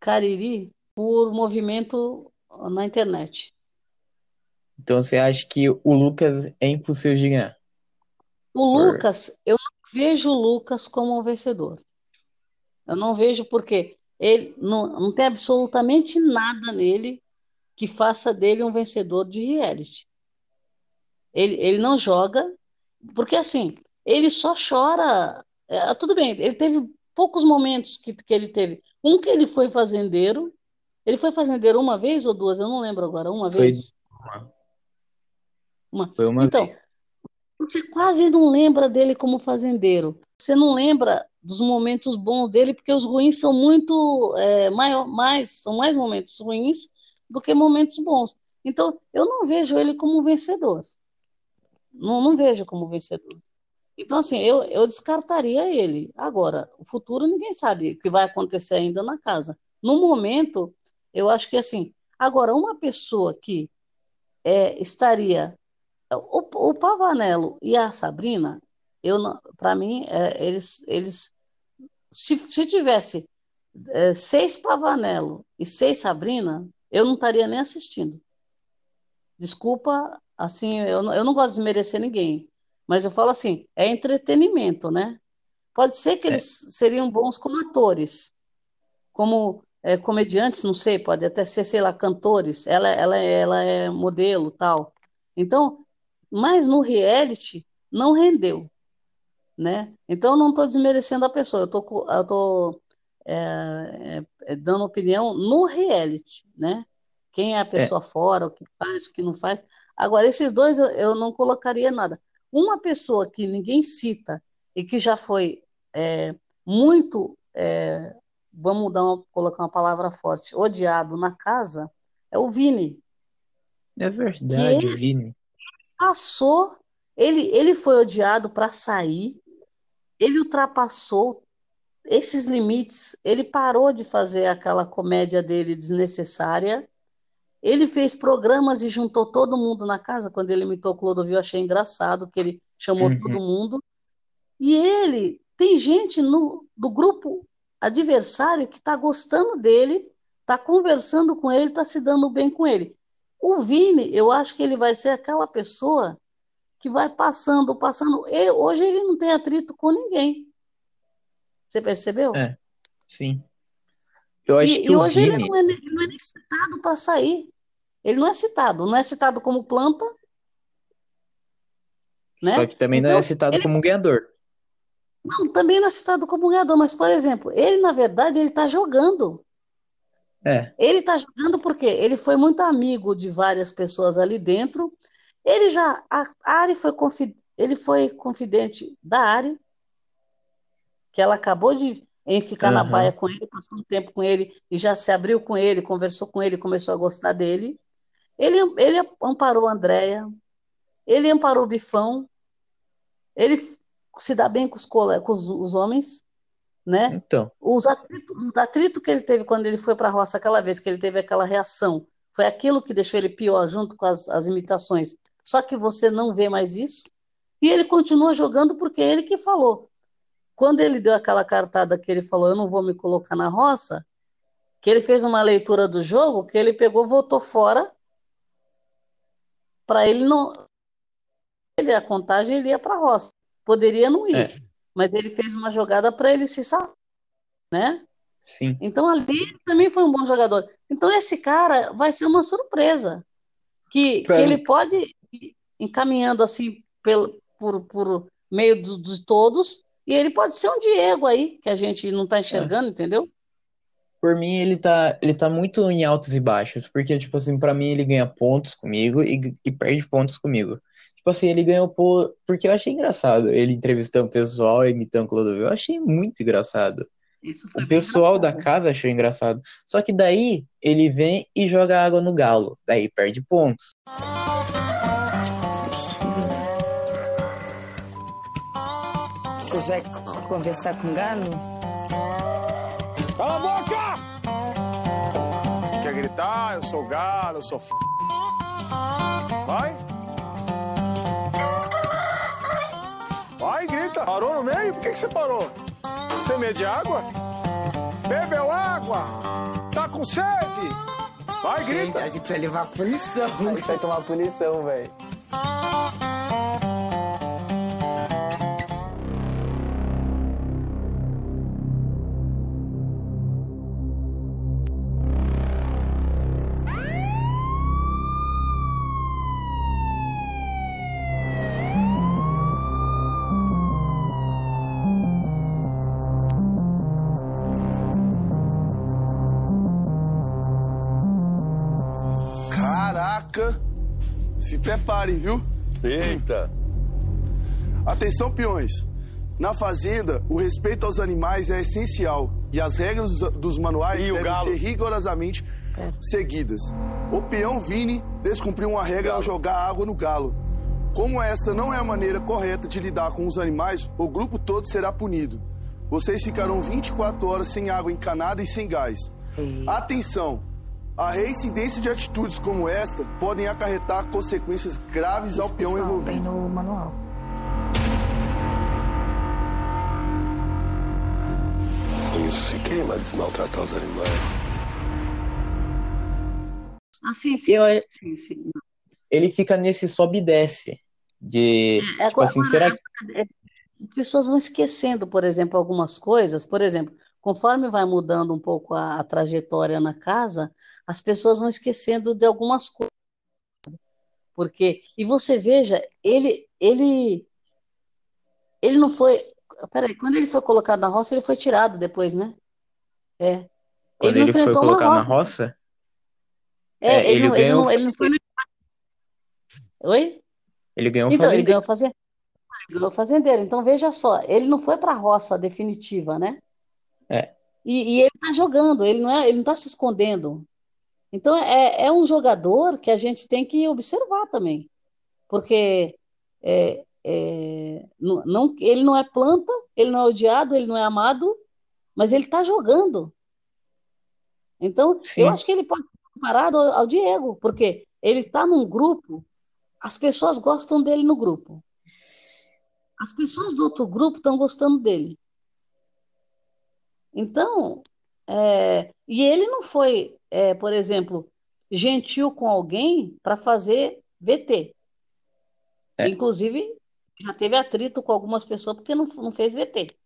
Speaker 2: Cariri, por movimento na internet.
Speaker 1: Então você acha que o Lucas é impossível de ganhar?
Speaker 2: O Lucas, eu não vejo o Lucas como um vencedor. Eu não vejo porque ele não, não tem absolutamente nada nele que faça dele um vencedor de reality. Ele, ele não joga, porque assim, ele só chora. é, tudo bem, ele teve poucos momentos que, que ele teve. Um que ele foi fazendeiro. Ele foi fazendeiro uma vez ou duas? Eu não lembro agora. Uma
Speaker 1: Foi
Speaker 2: vez?
Speaker 1: uma.
Speaker 2: Uma.
Speaker 1: Foi uma
Speaker 2: Então,
Speaker 1: vez.
Speaker 2: você quase não lembra dele como fazendeiro. Você não lembra dos momentos bons dele, porque os ruins são muito é, maior, mais, são mais momentos ruins do que momentos bons. Então, eu não vejo ele como vencedor. Não, não vejo como vencedor. Então, assim, eu, eu descartaria ele. Agora, o futuro ninguém sabe o que vai acontecer ainda na casa. No momento, eu acho que assim. Agora, uma pessoa que é, estaria o, o Pavanello e a Sabrina, eu para mim, é, eles, eles se, se tivesse é, seis Pavanello e seis Sabrina, eu não estaria nem assistindo. Desculpa, assim, eu, não- eu não gosto de merecer ninguém, mas eu falo assim, é entretenimento, né? Pode ser que eles seriam bons como atores, como é, comediantes, não sei, pode até ser, sei lá, cantores. Ela, ela, ela é modelo, tal. Então, mas no reality não rendeu, né? Então eu não estou desmerecendo a pessoa, eu tô, tô é, é, é, dando opinião no reality, né? Quem é a pessoa fora, o que faz, o que não faz. Agora, esses dois eu, eu não colocaria nada. Uma pessoa que ninguém cita e que já foi é, muito, é, vamos dar uma, colocar uma palavra forte, odiado na casa, é o Vini.
Speaker 1: É verdade, Vini.
Speaker 2: passou, ele, ele foi odiado para sair, ele ultrapassou esses limites, ele parou de fazer aquela comédia dele desnecessária, ele fez programas e juntou todo mundo na casa, quando ele imitou o Clodovil, eu achei engraçado que ele chamou
Speaker 1: Uhum.
Speaker 2: todo mundo, e ele, tem gente no, do grupo adversário que está gostando dele, está conversando com ele, está se dando bem com ele. O Vini, eu acho que ele vai ser aquela pessoa que vai passando, passando. E hoje ele não tem atrito com ninguém. Você percebeu?
Speaker 1: É, sim. Eu acho
Speaker 2: E,
Speaker 1: que
Speaker 2: e hoje ele
Speaker 1: Vini.
Speaker 2: não é, não é nem citado para sair. Ele não é citado, não é citado como planta, né?
Speaker 1: Só que também não é
Speaker 2: Então,
Speaker 1: citado
Speaker 2: ele
Speaker 1: como ganhador.
Speaker 2: não, também não é citado como ganhador, mas, por exemplo, ele, na verdade, ele está jogando.
Speaker 1: É,
Speaker 2: Ele está jogando porque ele foi muito amigo de várias pessoas ali dentro. Ele já, a Ari foi, ele foi confidente da Ari, que ela acabou de em ficar na
Speaker 1: Aham.
Speaker 2: baia com ele, passou um tempo com ele e já se abriu com ele, conversou com ele, começou a gostar dele. Ele, ele amparou a Andréia, ele amparou o Bifão, ele se dá bem com os, com os, os homens, né?
Speaker 1: então.
Speaker 2: Os atritos, os atritos que ele teve quando ele foi para a roça aquela vez, que ele teve aquela reação, foi aquilo que deixou ele pior, junto com as, as imitações. Só que você não vê mais isso. E ele continua jogando porque é ele que falou. Quando ele deu aquela cartada que ele falou, eu não vou me colocar na roça, que ele fez uma leitura do jogo, que ele pegou, voltou fora, para ele não. Ele, a contagem, ele ia para a roça. Poderia não ir,
Speaker 1: É.
Speaker 2: mas ele fez uma jogada para ele se salvar, né?
Speaker 1: Sim.
Speaker 2: Então ali também foi um bom jogador. Então esse cara vai ser uma surpresa, que, que ele pode encaminhando assim pelo, por, por meio do- de todos, e ele pode ser um Diego aí, que a gente não está enxergando, entendeu?
Speaker 1: Por mim, ele tá, ele tá muito em altos e baixos, porque, tipo assim, pra mim ele ganha pontos comigo e, e perde pontos comigo. Tipo assim, ele ganhou por... porque eu achei engraçado ele entrevistando o pessoal, imitando o Clodovil, eu achei muito engraçado. O pessoal da casa achou engraçado. Só que daí ele vem e joga água no galo, daí perde pontos.
Speaker 11: Você vai conversar com o Galo?
Speaker 12: Cala a boca! gritar, eu sou galo, eu sou f... Vai. Vai, grita. Parou no meio? Por que, que você parou? Você tem medo de água? Bebeu água? Tá com sede? Vai, grita.
Speaker 11: a gente vai levar punição. A gente vai tomar punição, velho.
Speaker 8: Preparem, viu?
Speaker 10: Eita!
Speaker 8: Atenção, peões. Na fazenda, o respeito aos animais é essencial e as regras dos- manuais
Speaker 10: E
Speaker 8: devem ser rigorosamente seguidas. O peão Vini descumpriu uma regra ao jogar água no galo. Como esta não é a maneira correta de lidar com os animais, o grupo todo será punido. Vocês ficarão 24 horas sem água encanada e sem gás. Atenção! A reincidência de atitudes como esta podem acarretar consequências graves ao peão envolvido.
Speaker 13: no manual.
Speaker 10: Isso se queima, desmaltratar os animais.
Speaker 2: Ah, sim, sim.
Speaker 1: Eu,
Speaker 2: sim, sim.
Speaker 1: ele fica nesse sobe e desce. De,
Speaker 2: É,
Speaker 1: tipo assim, será que.
Speaker 2: é, as pessoas vão esquecendo, por exemplo, algumas coisas. Por exemplo, conforme vai mudando um pouco a, a trajetória na casa, as pessoas vão esquecendo de algumas coisas. Porque, e você veja, ele, ele, ele não foi. Peraí, quando ele foi colocado na roça, ele foi tirado depois, né? É.
Speaker 1: Quando
Speaker 2: não
Speaker 1: ele foi colocado na
Speaker 2: roça.
Speaker 1: roça?
Speaker 2: É,
Speaker 1: É,
Speaker 2: ele,
Speaker 1: ele
Speaker 2: não, ele,
Speaker 1: ganhou-
Speaker 2: não, ele não foi. Oi?
Speaker 1: Ele ganhou
Speaker 2: Então, ele ganhou fazendeiro. Ele ganhou fazendeiro. Então, veja só, ele não foi para a roça definitiva, né?
Speaker 1: É.
Speaker 2: E, e ele está jogando, ele não é, ele não está se escondendo. Então, é, é um jogador que a gente tem que observar também. Porque é, é, não, não- ele não é planta, ele não é odiado, ele não é amado, mas ele está jogando. Então,
Speaker 1: Sim.
Speaker 2: eu acho que ele pode ser comparado ao, ao Diego, porque ele está num grupo, as pessoas gostam dele no grupo. As pessoas do outro grupo estão gostando dele. Então, é, e ele não foi, é, por exemplo, gentil com alguém para fazer VT.
Speaker 1: É.
Speaker 2: Inclusive, já teve atrito com algumas pessoas porque não, não fez VT.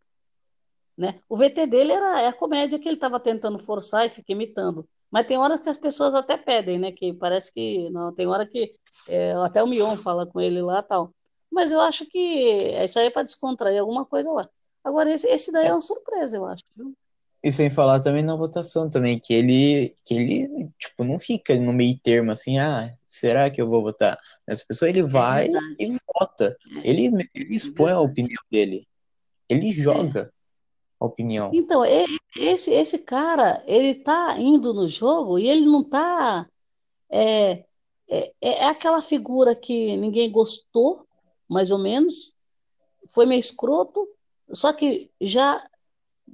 Speaker 2: Né? O VT dele era é a comédia que ele estava tentando forçar e fica imitando. Mas tem horas que as pessoas até pedem, né? Que parece que não, tem hora que é, até o Mion fala com ele lá tal. Mas eu acho que isso aí é para descontrair alguma coisa lá. Agora, esse, esse daí é uma surpresa, eu acho. viu?
Speaker 1: E sem falar também na votação também, que ele, que ele, tipo, não fica no meio termo assim, ah, será que eu vou votar? Essa pessoa, ele vai
Speaker 2: verdade.
Speaker 1: e vota. Ele, ele expõe a opinião dele. Ele joga a opinião.
Speaker 2: Então, esse, esse cara, ele tá indo no jogo e ele não tá. É, é, é aquela figura que ninguém gostou, mais ou menos, foi meio escroto, só que já.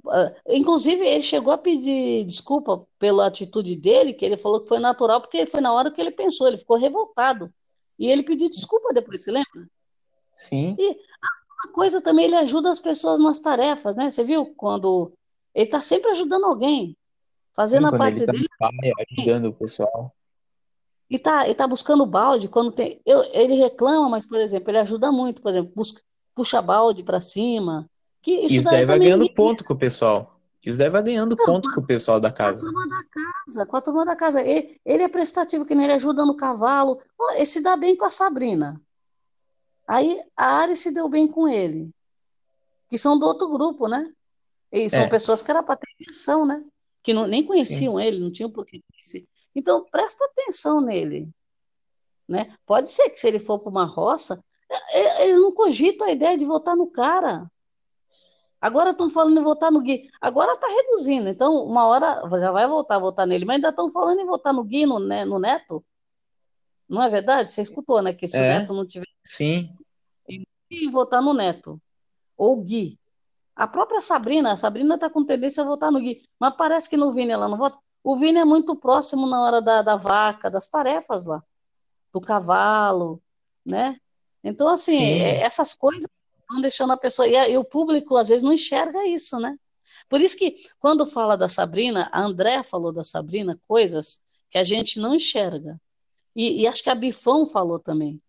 Speaker 2: ah, Inclusive, ele chegou a pedir desculpa pela atitude dele, que ele falou que foi natural, porque foi na hora que ele pensou, ele ficou revoltado. E ele pediu desculpa depois, você lembra?
Speaker 1: Sim,
Speaker 2: E uma coisa também, ele ajuda as pessoas nas tarefas, né? Você viu quando ele está sempre ajudando alguém,
Speaker 1: sim,
Speaker 2: fazendo a
Speaker 1: quando
Speaker 2: parte
Speaker 1: ele tá
Speaker 2: dele
Speaker 1: pai, ajudando o pessoal.
Speaker 2: e tá, e tá buscando balde quando tem. Eu, ele reclama, mas, por exemplo, ele ajuda muito, por exemplo, busca, puxa balde para cima. Que isso
Speaker 1: Isso
Speaker 2: daí
Speaker 1: vai ganhando
Speaker 2: ninguém-
Speaker 1: ponto com o pessoal. Isso daí vai ganhando
Speaker 2: Não,
Speaker 1: ponto com o pessoal da
Speaker 2: com a
Speaker 1: casa.
Speaker 2: turma da casa, com a turma da casa. Ele, ele é prestativo, que nem ele ajuda no cavalo. Ele se dá bem com a Sabrina. Aí a Ari se deu bem com ele, que são do outro grupo, né? E são
Speaker 1: É.
Speaker 2: pessoas que era para ter versão, né? Que não, nem conheciam ele, não tinham por que conhecer. Então, presta atenção nele, né? Pode ser que se ele for para uma roça, e- e- eles não cogitam a ideia de votar no cara. Agora estão falando em votar no Gui. Agora está reduzindo. Então, uma hora já vai voltar a votar nele, mas ainda estão falando em votar no Gui, no, né, no Neto. Não é verdade? Você escutou, né? Que se o
Speaker 1: É.
Speaker 2: Neto não tiver
Speaker 1: Sim,
Speaker 2: e votar no Neto ou Gui. A própria Sabrina, a Sabrina está com tendência a votar no Gui, mas parece que no Vini ela não vota. O Vini é muito próximo na hora da, da vaca, das tarefas lá, do cavalo, né? Então, assim,
Speaker 1: Sim.
Speaker 2: é- essas coisas vão deixando a pessoa. E, e o público, às vezes, não enxerga isso, né? Por isso que, quando fala da Sabrina, a André falou da Sabrina coisas que a gente não enxerga. E, e acho que a Bifão falou também.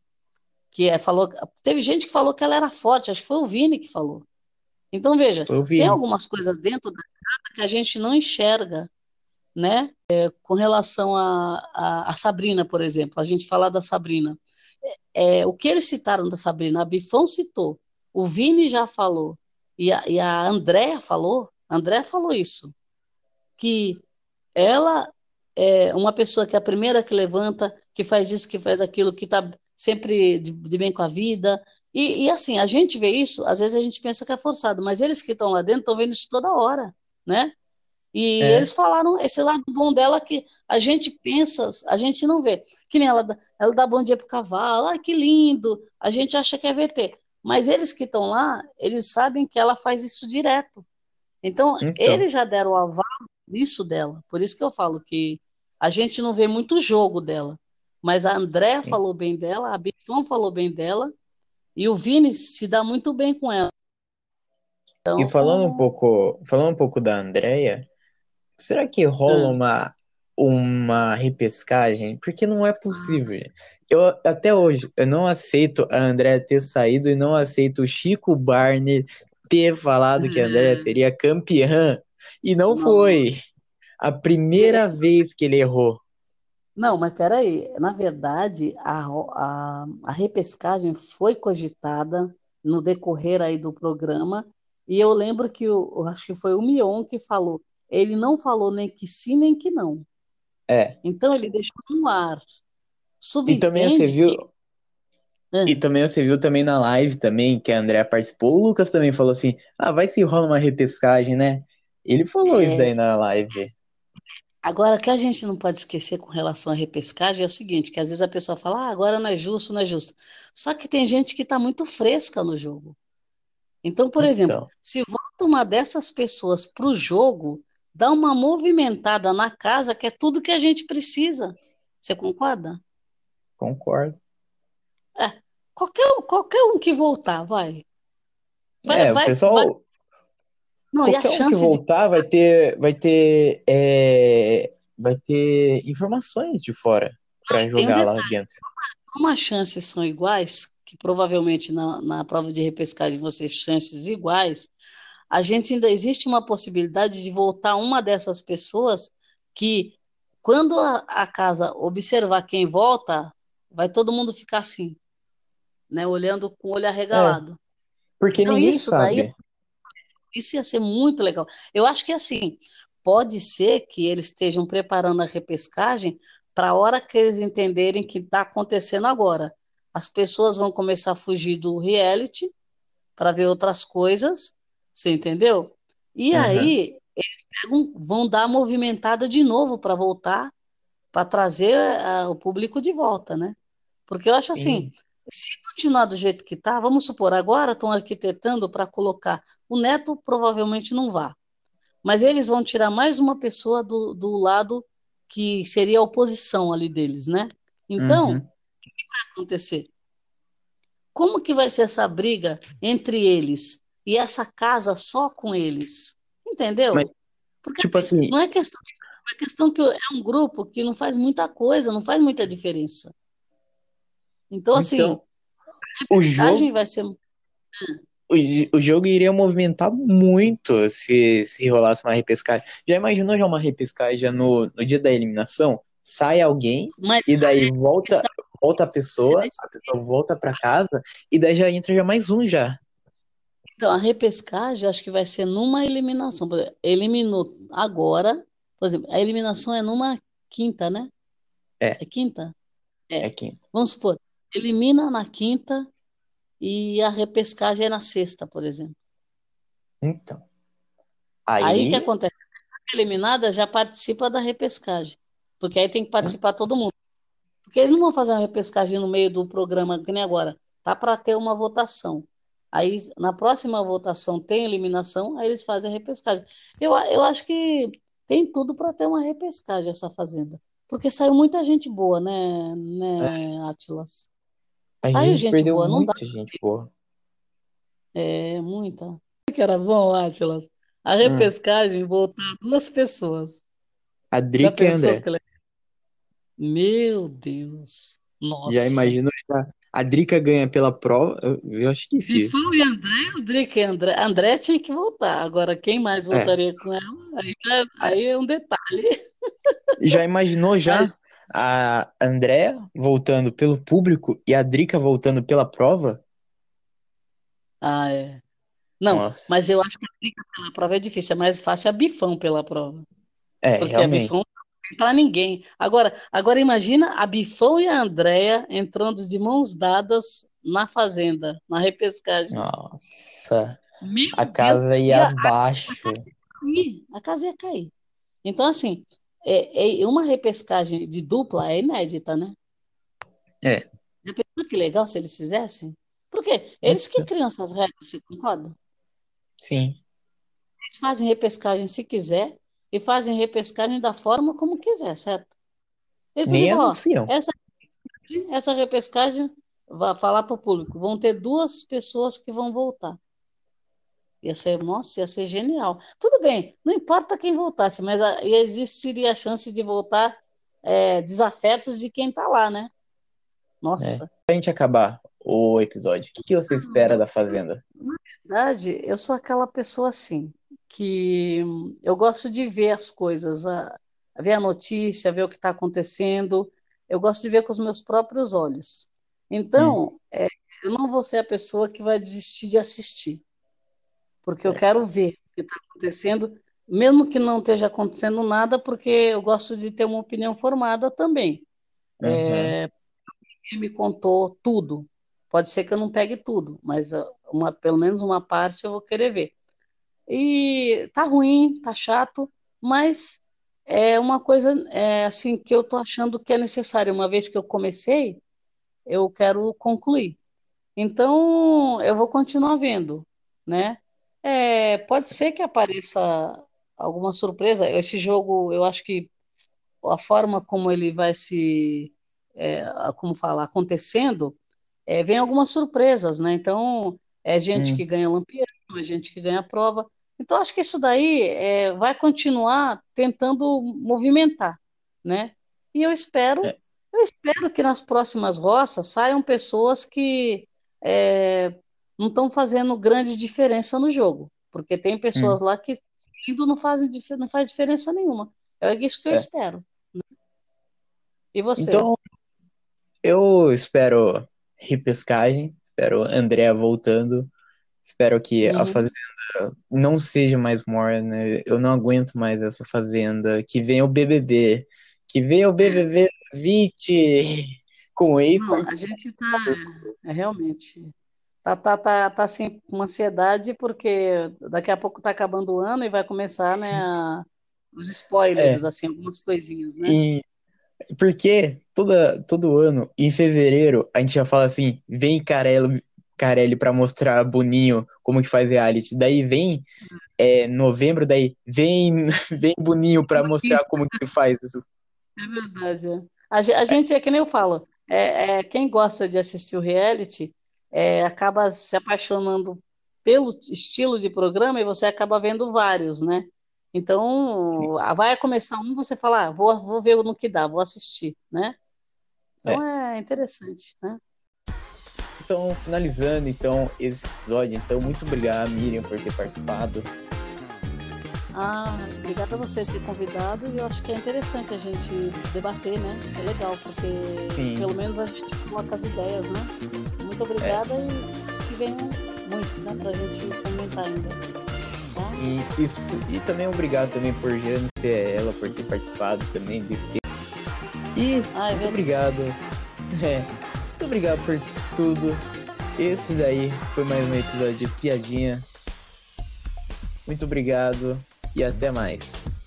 Speaker 2: Que é, falou, teve gente que falou que ela era forte, acho que foi o Vini que falou. Então, veja, tem algumas coisas dentro da casa que a gente não enxerga, né? É, com relação a, a, a Sabrina, por exemplo, a gente falar da Sabrina. É, o que eles citaram da Sabrina, a Bifão citou, o Vini já falou, e a, e a Andréa falou, a Andréa falou isso, que ela é uma pessoa que é a primeira que levanta, que faz isso, que faz aquilo, que está sempre de, de bem com a vida. E, e assim, a gente vê isso, às vezes a gente pensa que é forçado, mas eles que estão lá dentro estão vendo isso toda hora, né? E
Speaker 1: É.
Speaker 2: eles falaram esse lado bom dela que a gente pensa, a gente não vê. Que nem ela, dá- ela dá bom dia pro cavalo, ah, que lindo, a gente acha que é VT. Mas eles que estão lá, eles sabem que ela faz isso direto. Então,
Speaker 1: Então.
Speaker 2: eles já deram o aval nisso dela. Por isso que eu falo que a gente não vê muito jogo dela. Mas a André falou bem dela, a Bifão falou bem dela, e o Vini se dá muito bem com ela. Então,
Speaker 1: E falando um pouco, falando um pouco da Andrea, será que rola
Speaker 2: Ah.
Speaker 1: uma uma repescagem? Porque não é possível. Eu até hoje eu não aceito a Andrea ter saído e não aceito o Chico Barney ter falado que a Andrea seria campeã e não foi. A primeira vez que ele errou.
Speaker 2: Não, mas peraí, na verdade, a, a, a repescagem foi cogitada no decorrer aí do programa, e eu lembro que o, acho que foi o Mion que falou, ele não falou nem que sim, nem que não.
Speaker 1: É.
Speaker 2: Então ele deixou no ar.
Speaker 1: E também você
Speaker 2: Subentende
Speaker 1: viu.
Speaker 2: que-
Speaker 1: E também você viu também na live também que a Andrea participou. O Lucas também falou assim: "Ah, vai se rola uma repescagem, né?" Ele falou
Speaker 2: É.
Speaker 1: isso aí na live.
Speaker 2: Agora, o que a gente não pode esquecer com relação à repescagem é o seguinte, que às vezes a pessoa fala, ah, agora não é justo, não é justo. Só que tem gente que está muito fresca no jogo. Então, por exemplo,
Speaker 1: Então.
Speaker 2: se volta uma dessas pessoas para o jogo, dá uma movimentada na casa, que é tudo que a gente precisa. Você concorda?
Speaker 1: Concordo.
Speaker 2: Qualquer, um- qualquer um que voltar, vai. Vai,
Speaker 1: É, o
Speaker 2: vai,
Speaker 1: pessoal,
Speaker 2: vai. Não, e a
Speaker 1: qualquer um que
Speaker 2: chance de
Speaker 1: voltar vai ter, vai ter, é, vai ter informações de fora
Speaker 2: tem um
Speaker 1: jogar lá
Speaker 2: detalhe.
Speaker 1: dentro.
Speaker 2: como as chances são iguais, que provavelmente na, na prova de repescagem vão ser chances iguais, a gente ainda existe uma possibilidade de voltar uma dessas pessoas que, quando a, casa observar quem volta, vai todo mundo ficar assim, né, olhando com o olho arregalado.
Speaker 1: Porque
Speaker 2: Então,
Speaker 1: ninguém
Speaker 2: isso daí,
Speaker 1: sabe.
Speaker 2: isso ia ser muito legal. Eu acho que assim, pode ser que eles estejam preparando a repescagem para a hora que eles entenderem que está acontecendo agora. As pessoas vão começar a fugir do reality para ver outras coisas, você entendeu? E
Speaker 1: Aham.
Speaker 2: aí eles pegam- vão dar a movimentada de novo para voltar, para trazer ah, o público de volta, né? Porque eu acho assim, se continuar do jeito que está, vamos supor, agora estão arquitetando para colocar. O Neto provavelmente não vá, mas eles vão tirar mais uma pessoa do, do lado que seria a oposição ali deles, né? Então,
Speaker 1: Uhum.
Speaker 2: o que que vai acontecer? Como que vai ser essa briga entre eles e essa casa só com eles? Entendeu?
Speaker 1: Mas,
Speaker 2: Porque
Speaker 1: tipo assim,
Speaker 2: não é questão, é questão que é um grupo que não faz muita coisa, não faz muita diferença. Então, assim,
Speaker 1: então,
Speaker 2: a
Speaker 1: jogo,
Speaker 2: vai ser.
Speaker 1: o, jogo iria movimentar muito se, se rolasse uma repescagem. Já imaginou já uma repescagem no, no dia da eliminação? Sai alguém
Speaker 2: Mas
Speaker 1: e daí volta, volta a pessoa, a pessoa volta pra casa e daí já entra já mais um já.
Speaker 2: Então, a repescagem eu acho que vai ser numa eliminação. Exemplo, eliminou agora, por exemplo, a eliminação é numa quinta, né?
Speaker 1: É.
Speaker 2: É quinta? É.
Speaker 1: É quinta.
Speaker 2: Vamos supor, elimina na quinta e a repescagem é na sexta, por exemplo.
Speaker 1: Então.
Speaker 2: Aí o
Speaker 1: Aí,
Speaker 2: que acontece? A eliminada já participa da repescagem, porque aí tem que participar todo mundo. Porque eles não vão fazer uma repescagem no meio do programa, que nem agora. Tá para ter uma votação. Aí, na próxima votação, tem eliminação, aí eles fazem a repescagem. Eu, eu acho que tem tudo para ter uma repescagem essa fazenda. Porque saiu muita gente boa, né, né, Atlas?
Speaker 1: A
Speaker 2: Saiu
Speaker 1: gente
Speaker 2: gente boa, não dá.
Speaker 1: muita gente boa.
Speaker 2: É, muita. Que era bom, Atlas. A
Speaker 1: Hum.
Speaker 2: repescagem voltar duas pessoas.
Speaker 1: A Drica e André.
Speaker 2: Meu Deus. Nossa.
Speaker 1: Já imaginou? Já. A Drica ganha pela prova? Eu, acho que fiz.
Speaker 2: Bifão e André, o Drica e André. André tinha que voltar. Agora, quem mais
Speaker 1: É.
Speaker 2: voltaria com ela? Aí, já- aí é um detalhe.
Speaker 1: Já imaginou já a Andréa voltando pelo público e a Drica voltando pela prova?
Speaker 2: Ah, é. Não,
Speaker 1: Nossa.
Speaker 2: mas eu acho que a Drica pela prova é difícil. É mais fácil a Bifão pela prova.
Speaker 1: É,
Speaker 2: Porque a
Speaker 1: realmente.
Speaker 2: Bifão pra ninguém. Agora, agora imagina a Bifão e a Andréia entrando de mãos dadas na fazenda, na repescagem.
Speaker 1: Nossa,
Speaker 2: Meu
Speaker 1: a
Speaker 2: Deus,
Speaker 1: casa
Speaker 2: ia
Speaker 1: ia abaixo.
Speaker 2: a casa ia cair. Então, assim, é, é uma repescagem de dupla é inédita, né?
Speaker 1: É.
Speaker 2: Já pensou que legal se eles fizessem? Porque eles que criam essas regras, você concorda?
Speaker 1: Sim.
Speaker 2: Eles fazem repescagem se quiser e fazem repescagem da forma como quiser, certo? Eles
Speaker 1: Nem
Speaker 2: falam, ó, essa, essa repescagem vai falar para o público, vão ter duas pessoas que vão voltar. Ia ser, nossa, ia ser genial. Tudo bem, não importa quem voltasse, mas a- existiria a chance de voltar é, desafetos de quem tá lá, né? Nossa.
Speaker 1: É. Pra gente acabar o episódio, o que você espera da Fazenda?
Speaker 2: verdade, eu sou aquela pessoa assim, que hum, eu gosto de ver as coisas, a, a ver a notícia, ver o que está acontecendo. Eu gosto de ver com os meus próprios olhos. Então, é, eu não vou ser a pessoa que vai desistir de assistir, porque eu quero ver o que está acontecendo, mesmo que não esteja acontecendo nada, porque eu gosto de ter uma opinião formada também. É, Ninguém me contou tudo. Pode ser que eu não pegue tudo, mas ah, uma, pelo menos uma parte eu vou querer ver. E tá ruim, tá chato, mas é uma coisa é, assim que eu tô achando que é necessária. Uma vez que eu comecei, eu quero concluir. Então, eu vou continuar vendo, né? É, pode ser que apareça alguma surpresa. Esse jogo, eu acho que a forma como ele vai se, é, como falar, acontecendo, é, vem algumas surpresas, né? Então, é gente
Speaker 1: Hum.
Speaker 2: que ganha Lampião, é gente que ganha prova. Então, acho que isso daí é, vai continuar tentando movimentar, né? E eu espero, eu espero que nas próximas roças saiam pessoas que é, não estão fazendo grande diferença no jogo, porque tem pessoas lá que indo não fazem não faz diferença nenhuma. É isso que eu
Speaker 1: É.
Speaker 2: espero. né? E você?
Speaker 1: Então, eu espero repescagem, espero Andrea voltando, espero que a
Speaker 2: Uhum.
Speaker 1: Fazenda não seja mais morna, eu não aguento mais essa Fazenda, que venha o BBB, que venha o BBB 20 com ex
Speaker 2: Não, a gente tá é, realmente tá, tá, tá, tá assim, com ansiedade porque daqui a pouco tá acabando o ano e vai começar, né, a- os spoilers,
Speaker 1: É.
Speaker 2: assim, algumas coisinhas, né?
Speaker 1: E porque toda, todo ano, em fevereiro, a gente já fala assim, vem Carelli, Carelli para mostrar Boninho como que faz reality. Daí vem é, novembro, daí vem, vem Boninho para mostrar como que faz isso.
Speaker 2: É verdade. é. A, a gente é que nem eu falo, é, é, quem gosta de assistir o reality é, acaba se apaixonando pelo estilo de programa e você acaba vendo vários, né? Então, ah, vai começar um, você fala, ah, vou, vou ver no que dá, vou assistir, né? Então é interessante, né?
Speaker 1: Então, finalizando então esse episódio, então muito obrigado, Miriam, por ter participado.
Speaker 2: Ah, obrigada a você por ter convidado e eu acho que é interessante a gente debater, né? É legal, porque
Speaker 1: Sim.
Speaker 2: pelo menos a gente coloca as ideias, né? Muito obrigada e espero que venham muitos, né? Pra gente comentar ainda. Tá?
Speaker 1: E, isso, e também obrigado também por Jane ela, por ter participado também desse tempo. E
Speaker 2: Ah, é
Speaker 1: muito
Speaker 2: verdade.
Speaker 1: obrigado. É, obrigado por tudo. Esse daí foi mais um episódio de Espiadinha. Muito obrigado e até mais.